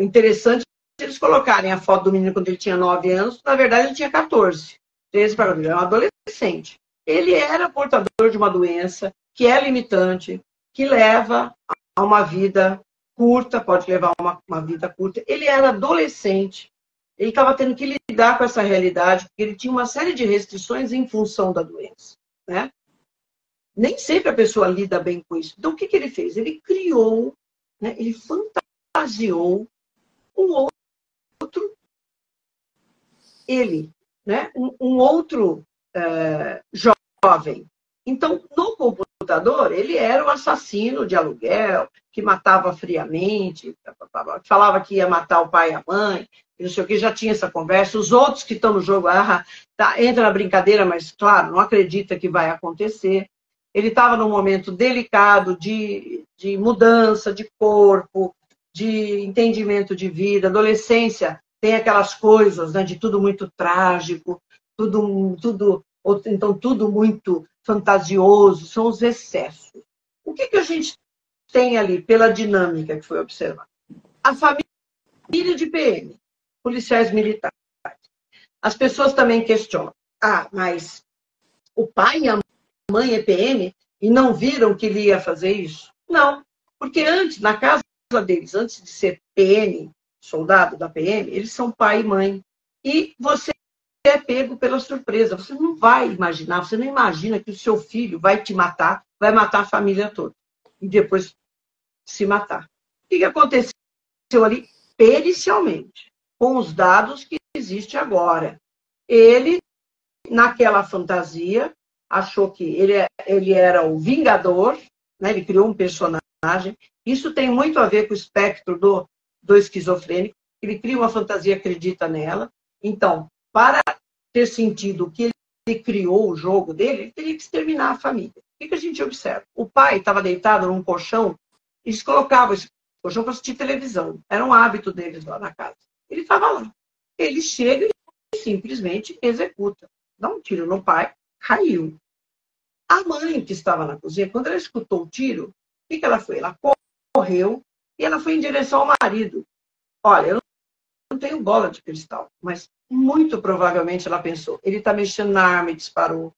interessante eles colocarem a foto do menino quando ele tinha 9 anos, na verdade ele tinha 14. 13 para ele era um adolescente. Ele era portador de uma doença que é limitante, que leva a uma vida curta, pode levar a uma, uma vida curta. Ele era adolescente, ele estava tendo que lidar com essa realidade, porque ele tinha uma série de restrições em função da doença. Né? Nem sempre a pessoa lida bem com isso. Então, o que, que ele fez? Ele criou, né, ele fantasiou um outro, ele, né, um, um outro uh, jovem. Então, no computador, ele era o assassino de aluguel, que matava friamente, falava que ia matar o pai e a mãe, não sei o que, já tinha essa conversa. Os outros que estão no jogo, ah, tá, entra na brincadeira, mas, claro, não acredita que vai acontecer. Ele estava num momento delicado de, de mudança de corpo, de entendimento de vida. Adolescência tem aquelas coisas né, de tudo muito trágico, tudo, tudo, então tudo muito fantasioso, são os excessos. O que, que a gente tem ali pela dinâmica que foi observada? A família de PM, policiais militares. As pessoas também questionam. Ah, mas o pai e a mãe é PM e não viram que ele ia fazer isso? Não, porque antes, na casa deles, antes de ser PM, soldado da PM, eles são pai e mãe. E você é pego pela surpresa. Você não vai imaginar, você não imagina que o seu filho vai te matar, vai matar a família toda. E depois se matar. O que aconteceu ali pericialmente? com os dados que existem agora. Ele, naquela fantasia, achou que ele, é, ele era o vingador, né? ele criou um personagem. Isso tem muito a ver com o espectro do, do esquizofrênico. Ele cria uma fantasia, acredita nela. Então, para ter sentido que ele criou o jogo dele, ele teria que exterminar a família. O que, a gente observa? O pai estava deitado num colchão, eles colocavam esse colchão para assistir televisão. Era um hábito deles lá na casa. Ele estava lá. Ele chega e simplesmente executa. Dá um tiro no pai, caiu. A mãe que estava na cozinha, quando ela escutou o tiro, o que, que ela foi? Ela correu e ela foi em direção ao marido. Olha, eu não tenho bola de cristal, mas muito provavelmente ela pensou, ele está mexendo na arma e disparou.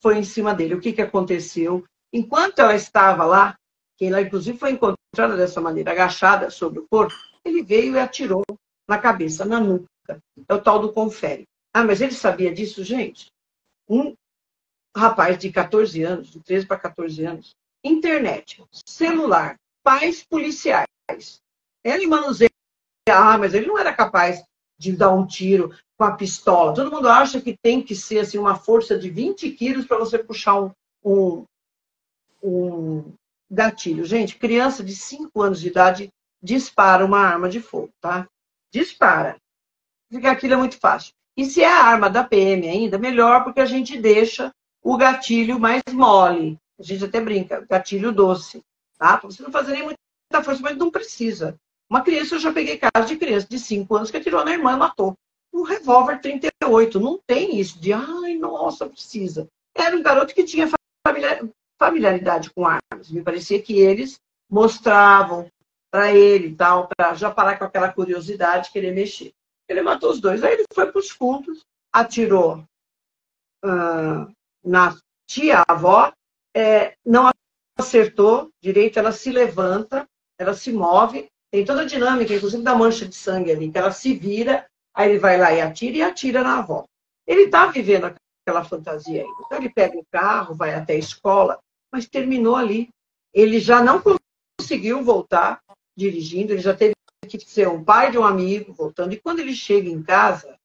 Foi em cima dele. O que, que aconteceu? Enquanto ela estava lá, que ela inclusive foi encontrada dessa maneira, agachada sobre o corpo, ele veio e atirou na cabeça, na nuca. É o tal do confere. Ah, mas ele sabia disso, gente? Um rapaz de 14 anos, de 13 para 14 anos, internet, celular, pais policiais. Ele manuseia. Ah, mas ele não era capaz de dar um tiro com a pistola. Todo mundo acha que tem que ser assim, uma força de 20 quilos para você puxar um, um, um gatilho. Gente, criança de 5 anos de idade dispara uma arma de fogo, tá? Dispara. Porque aquilo é muito fácil. E se é a arma da PM ainda, melhor, porque a gente deixa o gatilho mais mole. A gente até brinca, gatilho doce, tá? Pra você não fazer nem muita força, mas não precisa. Uma criança, eu já peguei caso de criança de 5 anos que atirou na irmã e matou. Um revólver 38. Não tem isso de, ai, nossa, precisa. Era um garoto que tinha familiaridade com armas. Me parecia que eles mostravam, para ele tal, para já parar com aquela curiosidade, querer mexer. Ele matou os dois. Aí ele foi para os fundos, atirou uh, na tia-avó, é, não acertou direito, ela se levanta, ela se move, tem toda a dinâmica, inclusive da mancha de sangue ali, que ela se vira, aí ele vai lá e atira e atira na avó. Ele está vivendo aquela fantasia ainda. Então ele pega o carro, vai até a escola, mas terminou ali ele já não conseguiu voltar dirigindo, ele já teve que ser um pai de um amigo voltando. E quando ele chega em casa,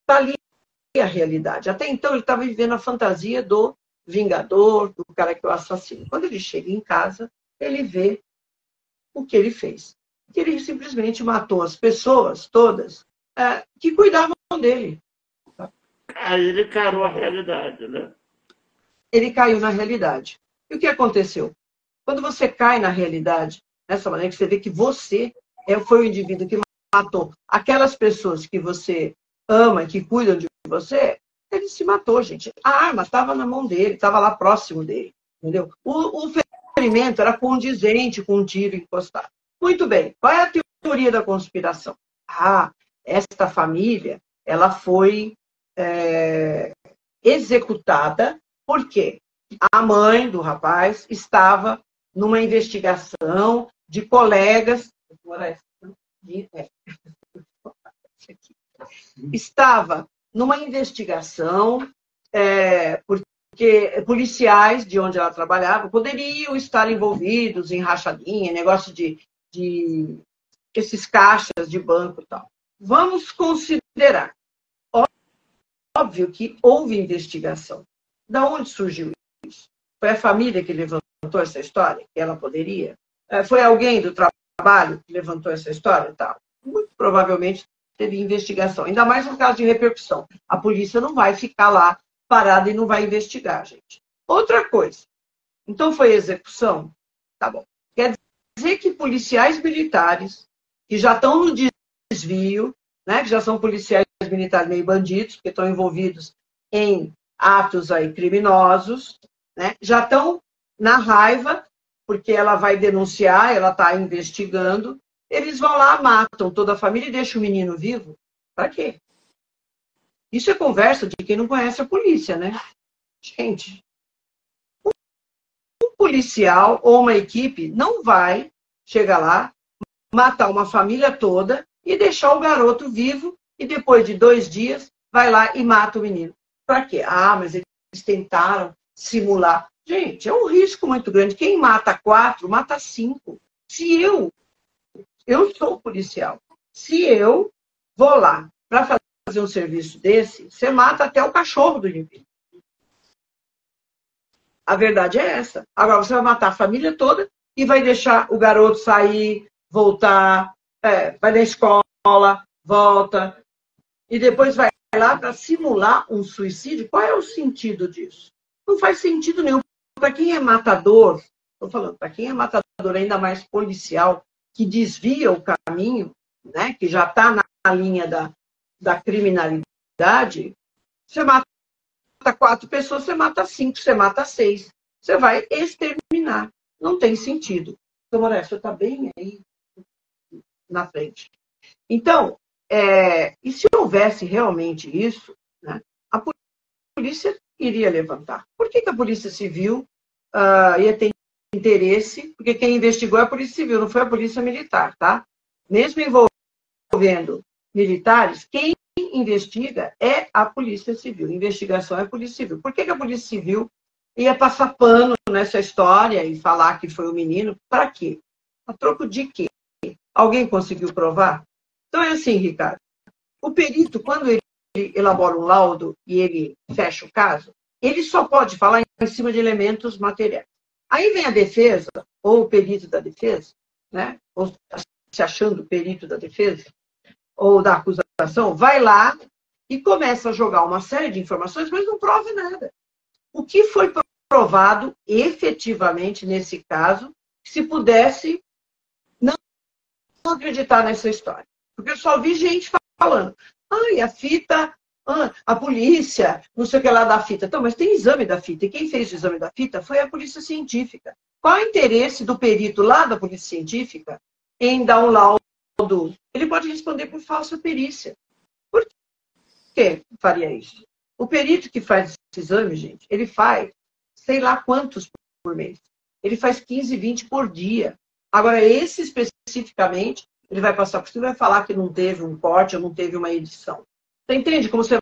está ali a realidade. Até então ele estava vivendo a fantasia do vingador, do cara que é o assassino. Quando ele chega em casa, ele vê o que ele fez. Que ele simplesmente matou as pessoas todas é, que cuidavam dele. Aí ele caiu a realidade, né? Ele caiu na realidade. E o que aconteceu? Quando você cai na realidade, dessa maneira que você vê que você é, foi o indivíduo que matou aquelas pessoas que você ama, que cuidam de você, ele se matou, gente. A arma estava na mão dele, estava lá próximo dele, entendeu? O, o ferimento era condizente com um tiro encostado. Muito bem. Qual é a teoria da conspiração? Ah, esta família, ela foi é, executada porque a mãe do rapaz estava numa investigação de colegas é, estava numa investigação é, porque policiais de onde ela trabalhava poderiam estar envolvidos em rachadinha, negócio de, de esses caixas de banco e tal. Vamos considerar. Óbvio que houve investigação. Da onde surgiu isso? Foi a família que levantou essa história? Que ela poderia? É, foi alguém do trabalho que levantou essa história? Tal. Muito provavelmente teve investigação. Ainda mais no caso de repercussão. A polícia não vai ficar lá parada e não vai investigar, gente. Outra coisa. Então foi execução? Tá bom. Dizer que policiais militares que já estão no desvio, né, que já são policiais militares meio bandidos, porque estão envolvidos em atos aí criminosos, né, já estão na raiva, porque ela vai denunciar, ela está investigando, eles vão lá, matam toda a família e deixam o menino vivo. Para quê? Isso é conversa de quem não conhece a polícia, né? Gente, policial ou uma equipe não vai chegar lá, matar uma família toda e deixar o garoto vivo e depois de dois dias vai lá e mata o menino. Para quê? Ah, mas eles tentaram simular. Gente, é um risco muito grande. Quem mata quatro, mata cinco. Se eu, eu sou policial, se eu vou lá para fazer um serviço desse, você mata até o cachorro do indivíduo. A verdade é essa. Agora você vai matar a família toda e vai deixar o garoto sair, voltar, é, vai na escola, volta, e depois vai lá para simular um suicídio. Qual é o sentido disso? Não faz sentido nenhum. Para quem é matador, estou falando, para quem é matador, ainda mais policial, que desvia o caminho, né, que já está na linha da, da criminalidade, você mata quatro pessoas, você mata cinco, você mata seis. Você vai exterminar. Não tem sentido. Então, Moraes, você está bem aí na frente. Então, é, e se houvesse realmente isso, né, a polícia iria levantar. Por que, que a Polícia Civil uh, ia ter interesse? Porque quem investigou é a Polícia Civil, não foi a Polícia Militar, tá? Mesmo envolvendo militares, quem investiga é a Polícia Civil. Investigação é a Polícia Civil. Por que, que a Polícia Civil ia passar pano nessa história e falar que foi o menino? Para quê? A troco de quê? Alguém conseguiu provar? Então é assim, Ricardo. O perito, quando ele elabora um laudo e ele fecha o caso, ele só pode falar em cima de elementos materiais. Aí vem a defesa, ou o perito da defesa, né? ou se achando perito da defesa, ou da acusação, vai lá e começa a jogar uma série de informações, mas não prova nada. O que foi provado efetivamente nesse caso, se pudesse não acreditar nessa história? Porque eu só vi gente falando, ai, a fita, ah, a polícia, não sei o que lá da fita. Então, mas tem exame da fita. E quem fez o exame da fita foi a polícia científica. Qual é o interesse do perito lá da polícia científica em dar um laudo? Ele pode responder por falsa perícia. Por que faria isso? O perito que faz esse exame, gente, ele faz sei lá quantos por mês. Ele faz 15, 20 por dia. Agora, esse especificamente, ele vai passar por cima e vai falar que não teve um corte ou não teve uma edição. Você entende como você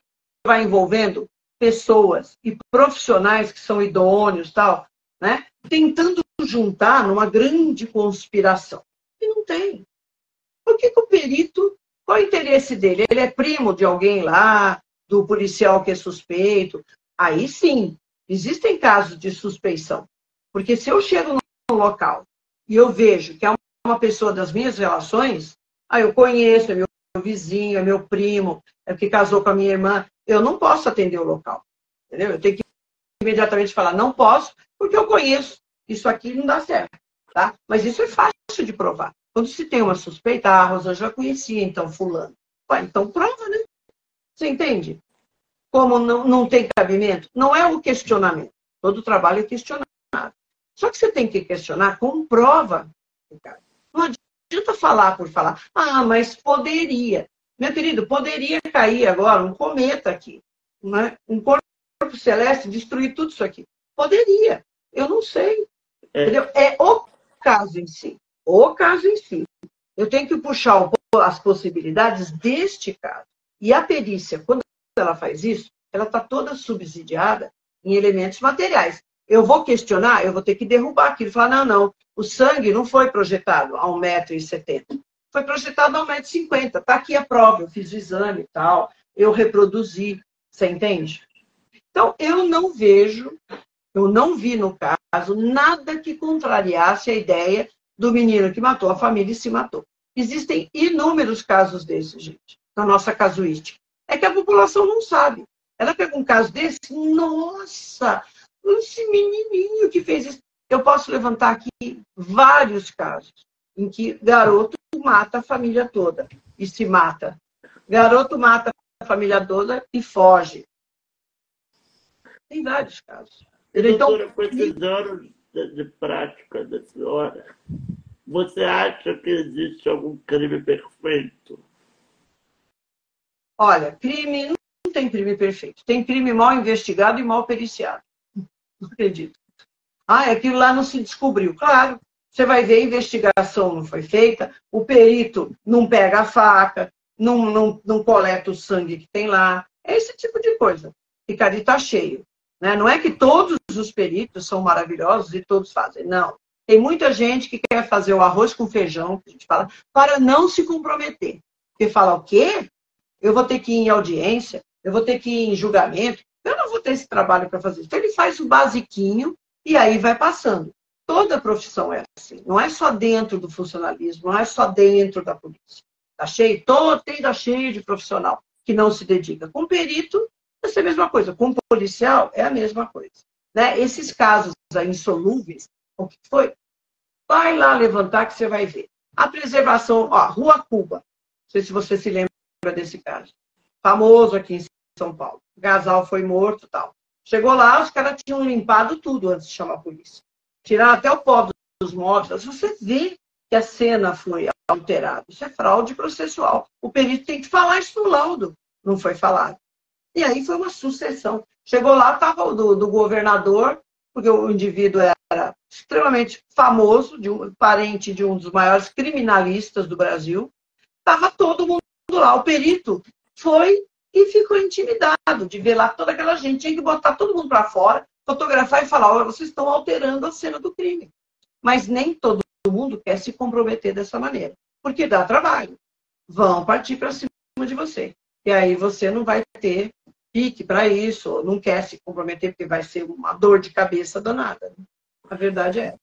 vai envolvendo pessoas e profissionais que são idôneos tal? né? tentando juntar numa grande conspiração. E não tem. Por que, que o perito, qual é o interesse dele? Ele é primo de alguém lá, do policial que é suspeito. Aí sim, existem casos de suspeição. Porque se eu chego no local e eu vejo que é uma pessoa das minhas relações, aí eu conheço, é meu vizinho, é meu primo, é que casou com a minha irmã, eu não posso atender o local. Entendeu? Eu tenho que imediatamente falar, não posso, porque eu conheço. Isso aqui não dá certo. Tá? Mas isso é fácil de provar. Quando se tem uma suspeita, ah, a Rosa já conhecia, então, fulano. Ué, então prova, né? Você entende? Como não, não tem cabimento? Não é o questionamento. Todo trabalho é questionado. Só que você tem que questionar com prova. Não adianta falar por falar. Ah, mas poderia. Meu querido, poderia cair agora um cometa aqui. Né? Um corpo celeste destruir tudo isso aqui. Poderia. Eu não sei. É. Entendeu? é o caso em si. O caso em si. Eu tenho que puxar as possibilidades deste caso. E a perícia, quando ela faz isso, ela está toda subsidiada em elementos materiais. Eu vou questionar, eu vou ter que derrubar aquilo. Falar, não, não, o sangue não foi projetado a 1,70m. Foi projetado a 1,50m. Está aqui a prova, eu fiz o exame e tal, eu reproduzi. Você entende? Então, eu não vejo, eu não vi no caso nada que contrariasse a ideia do menino que matou a família e se matou. Existem inúmeros casos desses, gente, na nossa casuística. É que a população não sabe. Ela pega um caso desse, nossa, esse menininho que fez isso. Eu posso levantar aqui vários casos em que garoto mata a família toda e se mata. Garoto mata a família toda e foge. Tem vários casos. Então, Doutora, esses anos de, prática da senhora, você acha que existe algum crime perfeito? Olha, crime não tem crime perfeito. Tem crime mal investigado e mal periciado. Não acredito. Ah, aquilo lá não se descobriu. Claro, você vai ver, a investigação não foi feita, o perito não pega a faca, não, não, não coleta o sangue que tem lá. É esse tipo de coisa. Ali tá cheio. Né? Não é que todos os peritos são maravilhosos e todos fazem, não. Tem muita gente que quer fazer o arroz com feijão, que a gente fala, para não se comprometer. Porque fala, o quê? Eu vou ter que ir em audiência, eu vou ter que ir em julgamento, eu não vou ter esse trabalho para fazer. Então ele faz o basiquinho e aí vai passando. Toda profissão é assim. Não é só dentro do funcionalismo, não é só dentro da polícia. Está cheio, todo, tem tá cheio de profissional que não se dedica. Com perito, é a mesma coisa. Com policial, é a mesma coisa. Né? Esses casos insolúveis, o que foi? Vai lá levantar que você vai ver. A preservação, ó, Rua Cuba. Não sei se você se lembra desse caso. Famoso aqui em São Paulo. O casal foi morto tal. Chegou lá, os caras tinham limpado tudo antes de chamar a polícia. Tiraram até o pó dos móveis. Você vê que a cena foi alterada. Isso é fraude processual. O perito tem que falar isso no laudo. Não foi falado. E aí foi uma sucessão. Chegou lá, estava o do, do, governador, porque o indivíduo era extremamente famoso, de um, parente de um dos maiores criminalistas do Brasil. Estava todo mundo lá. O perito foi e ficou intimidado de ver lá toda aquela gente. Tinha que botar todo mundo para fora, fotografar e falar: olha, vocês estão alterando a cena do crime. Mas nem todo mundo quer se comprometer dessa maneira, porque dá trabalho. Vão partir para cima de você. E aí você não vai ter pique para isso, não quer se comprometer porque vai ser uma dor de cabeça danada. A verdade é.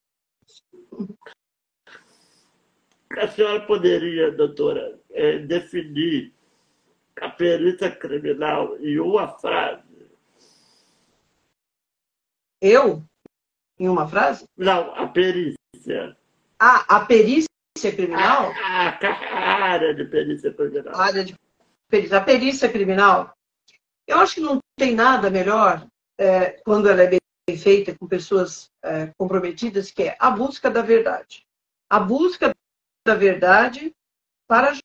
A senhora poderia, doutora, é, definir a perícia criminal em uma frase? Eu? Em uma frase? Não, a perícia. Ah, a perícia criminal? A, a, a área de perícia criminal. A área de perícia. A perícia criminal eu acho que não tem nada melhor é, quando ela é bem feita com pessoas é, comprometidas, que é a busca da verdade. A busca da verdade para a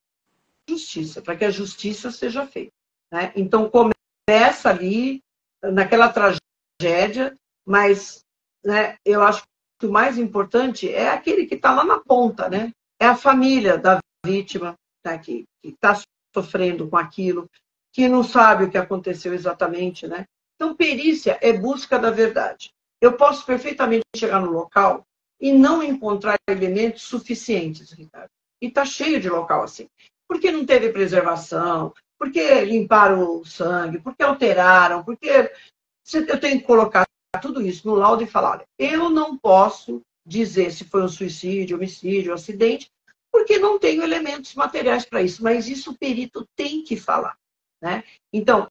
justiça, para que a justiça seja feita. Né? Então, começa ali, naquela tragédia, mas né, eu acho que o mais importante é aquele que está lá na ponta, né? É a família da vítima né, que está sofrendo com aquilo, que não sabe o que aconteceu exatamente, né? Então, perícia é busca da verdade. Eu posso perfeitamente chegar no local e não encontrar elementos suficientes, Ricardo. E está cheio de local assim. Porque não teve preservação, porque limparam o sangue, porque alteraram, porque eu tenho que colocar tudo isso no laudo e falar, olha, eu não posso dizer se foi um suicídio, homicídio, acidente, porque não tenho elementos materiais para isso, mas isso o perito tem que falar. Né? Então,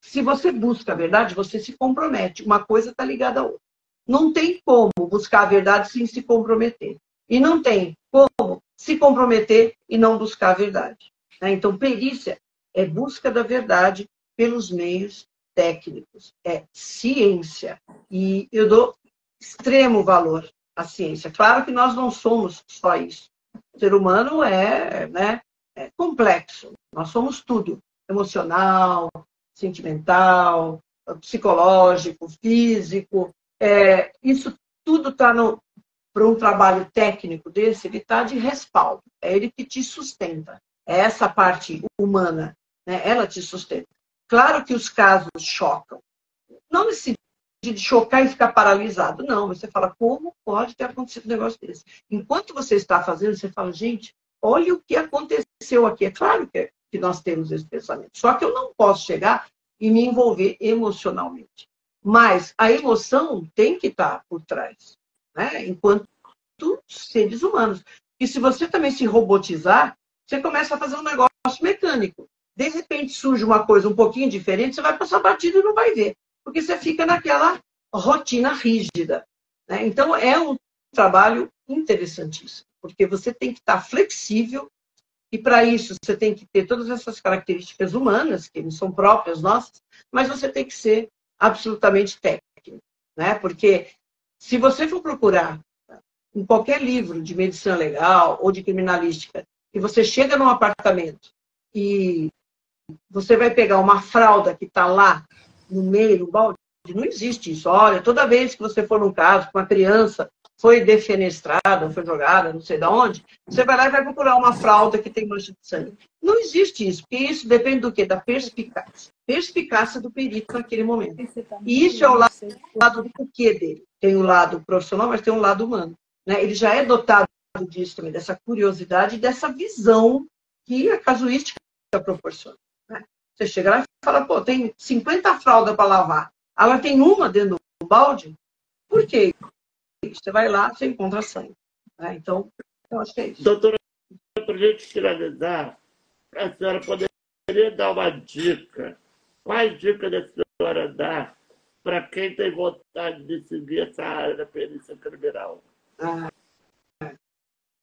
se você busca a verdade, você se compromete. Uma coisa está ligada à outra. Não tem como buscar a verdade sem se comprometer. E não tem como se comprometer e não buscar a verdade. Né? Então, perícia é busca da verdade pelos meios técnicos. É ciência. E eu dou extremo valor à ciência. Claro que nós não somos só isso. O ser humano é, né, é complexo. Nós somos tudo: emocional, sentimental, psicológico, físico. É, isso tudo está para um trabalho técnico desse, ele está de respaldo. É ele que te sustenta. É essa parte humana, né? ela te sustenta. Claro que os casos chocam. Não nesse de chocar e ficar paralisado. Não, você fala, como pode ter acontecido um negócio desse? Enquanto você está fazendo, você fala, gente, olha o que aconteceu aqui. É claro que, que nós temos esse pensamento. Só que eu não posso chegar e me envolver emocionalmente. Mas a emoção tem que estar por trás, né? enquanto seres humanos. E se você também se robotizar, você começa a fazer um negócio mecânico. De repente surge uma coisa um pouquinho diferente, você vai passar batido e não vai ver porque você fica naquela rotina rígida. Né? Então, é um trabalho interessantíssimo, porque você tem que estar flexível e, para isso, você tem que ter todas essas características humanas, que são próprias nossas, mas você tem que ser absolutamente técnico. Né? Porque se você for procurar em qualquer livro de medicina legal ou de criminalística, e você chega num apartamento e você vai pegar uma fralda que está lá no meio, no balde. Não existe isso. Olha, toda vez que você for num caso com uma criança foi defenestrada, foi jogada, não sei de onde, você vai lá e vai procurar uma fralda que tem mancha de sangue. Não existe isso, porque isso depende do quê? Da perspicácia. Perspicácia do perito naquele momento. E isso é o lado, lado do quê dele. Tem o lado profissional, mas tem o lado humano. Né? Ele já é dotado disso também, dessa curiosidade, dessa visão que a casuística proporciona. Você chega lá e fala, pô, tem 50 fraldas para lavar. Ela tem uma dentro do balde. Por quê? Você vai lá, você encontra sangue. Né? Então, eu acho que é isso. Doutora, para a gente finalizar, a senhora poderia dar uma dica? Quais dicas a senhora dá para quem tem vontade de seguir essa área da perícia criminal? Ah,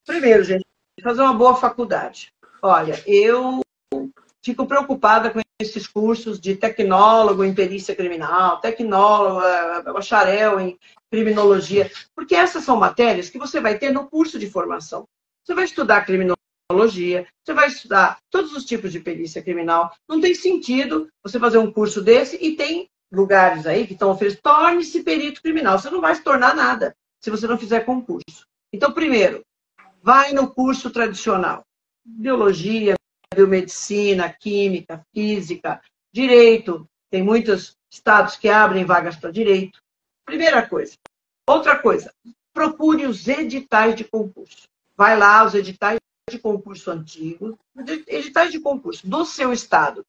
primeiro, gente, fazer uma boa faculdade. Olha, eu fico preocupada com esses cursos de tecnólogo em perícia criminal, tecnólogo, eh, bacharel em criminologia, porque essas são matérias que você vai ter no curso de formação. Você vai estudar criminologia, você vai estudar todos os tipos de perícia criminal. Não tem sentido você fazer um curso desse e tem lugares aí que estão oferecendo, torne-se perito criminal. Você não vai se tornar nada se você não fizer concurso. Então, primeiro, vai no curso tradicional. Biologia, biomedicina, química, física, direito. Tem muitos estados que abrem vagas para direito. Primeira coisa. Outra coisa, procure os editais de concurso. Vai lá, os editais de concurso antigos, editais de concurso do seu estado.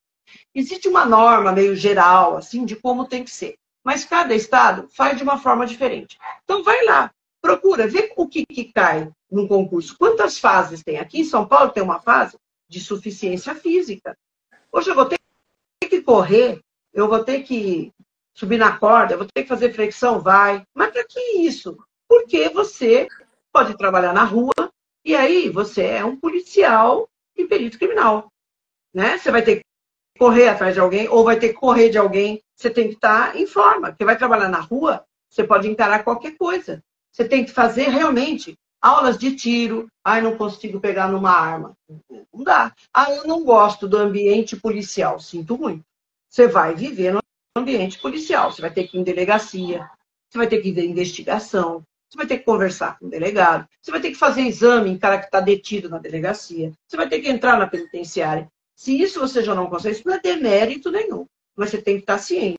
Existe uma norma meio geral, assim, de como tem que ser. Mas cada estado faz de uma forma diferente. Então, vai lá, procura, vê o que, que cai num concurso. Quantas fases tem? Aqui em São Paulo tem uma fase de suficiência física. Hoje eu vou ter que correr, eu vou ter que subir na corda, vou ter que fazer flexão, vai. Mas para que isso? Porque você pode trabalhar na rua e aí você é um policial e perito criminal. Né? Você vai ter que correr atrás de alguém ou vai ter que correr de alguém. Você tem que estar em forma. Porque vai trabalhar na rua, você pode encarar qualquer coisa. Você tem que fazer realmente aulas de tiro. Ai, não consigo pegar numa arma. Não dá. Ah, eu não gosto do ambiente policial. Sinto muito. Você vai viver ambiente policial. Você vai ter que ir em delegacia. Você vai ter que ir em investigação. Você vai ter que conversar com o delegado. Você vai ter que fazer exame em cara que está detido na delegacia. Você vai ter que entrar na penitenciária. Se isso você já não consegue, isso não é demérito nenhum. Mas você tem que estar ciente.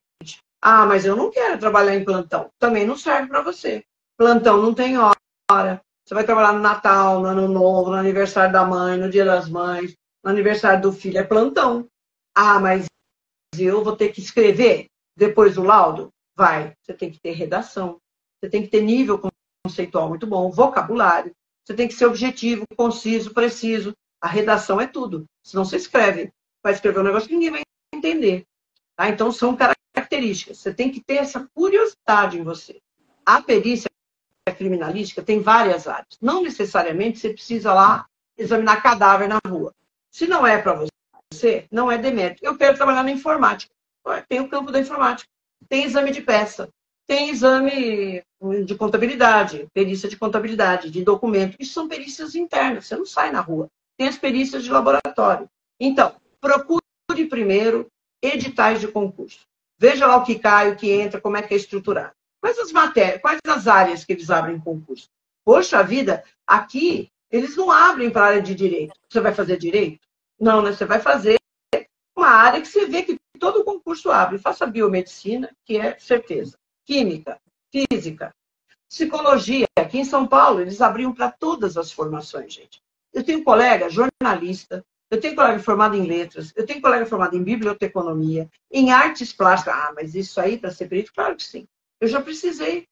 Ah, mas eu não quero trabalhar em plantão. Também não serve para você. Plantão não tem hora. Você vai trabalhar no Natal, no Ano Novo, no aniversário da mãe, no Dia das Mães, no aniversário do filho. É plantão. Ah, mas eu vou ter que escrever depois do laudo? Vai. Você tem que ter redação. Você tem que ter nível conceitual muito bom, vocabulário. Você tem que ser objetivo, conciso, preciso. A redação é tudo. Senão você escreve. Vai escrever um negócio que ninguém vai entender. Tá? Então, são características. Você tem que ter essa curiosidade em você. A perícia criminalística tem várias áreas. Não necessariamente você precisa lá examinar cadáver na rua. Se não é para você, não é demérito. Eu quero trabalhar na informática. Tem o campo da informática. Tem exame de peça. Tem exame de contabilidade, perícia de contabilidade, de documento. Isso são perícias internas. Você não sai na rua. Tem as perícias de laboratório. Então, procure primeiro editais de concurso. Veja lá o que cai, o que entra, como é que é estruturado. Quais as matérias, quais as áreas que eles abrem concurso? Poxa vida, aqui eles não abrem para a área de direito. Você vai fazer direito? Não, né? Você vai fazer uma área que você vê que todo concurso abre. Faça biomedicina, que é certeza. Química, física, psicologia. Aqui em São Paulo, eles abriam para todas as formações, gente. Eu tenho colega jornalista, eu tenho colega formado em letras, eu tenho colega formado em biblioteconomia, em artes plásticas. Ah, mas isso aí para ser perito? Claro que sim. Eu já precisei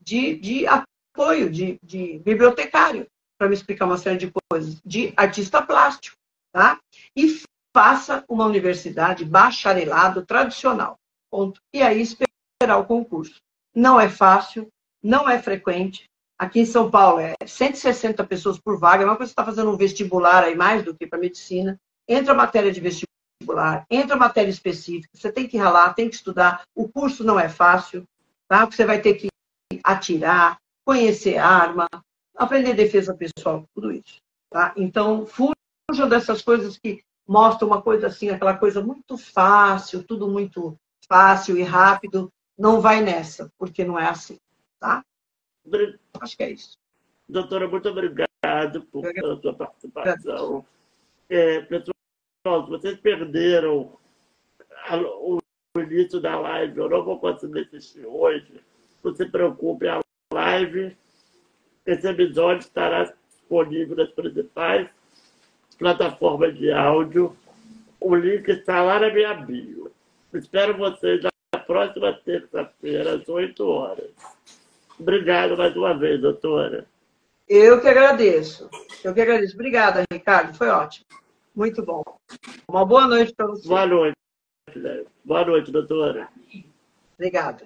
de, de apoio, de, de bibliotecário, para me explicar uma série de coisas, de artista plástico, tá? E faça uma universidade bacharelado tradicional. Ponto. E aí esperar o concurso. Não é fácil, não é frequente, Aqui em São Paulo é 160 pessoas por vaga, é uma coisa que você está fazendo um vestibular aí mais do que para medicina. Entra matéria de vestibular, entra matéria específica, você tem que ralar, tem que estudar. O curso não é fácil, tá? Você vai ter que atirar, conhecer arma, aprender defesa pessoal, tudo isso. Tá? Então, fujam dessas coisas que mostram uma coisa assim, aquela coisa muito fácil, tudo muito fácil e rápido. Não vai nessa, porque não é assim, tá? Acho que é isso. Doutora, muito obrigado por, pela sua participação. É, pessoal, se vocês perderam o início da live, eu não vou conseguir assistir hoje, não se preocupe, a live, esse episódio estará disponível nas principais plataformas de áudio. O link está lá na minha bio. Espero vocês na próxima terça-feira, às 8 horas. Obrigado mais uma vez, doutora. Eu que agradeço. Eu que agradeço. Obrigada, Ricardo. Foi ótimo. Muito bom. Uma boa noite para você. Boa noite. Boa noite, doutora. Obrigada.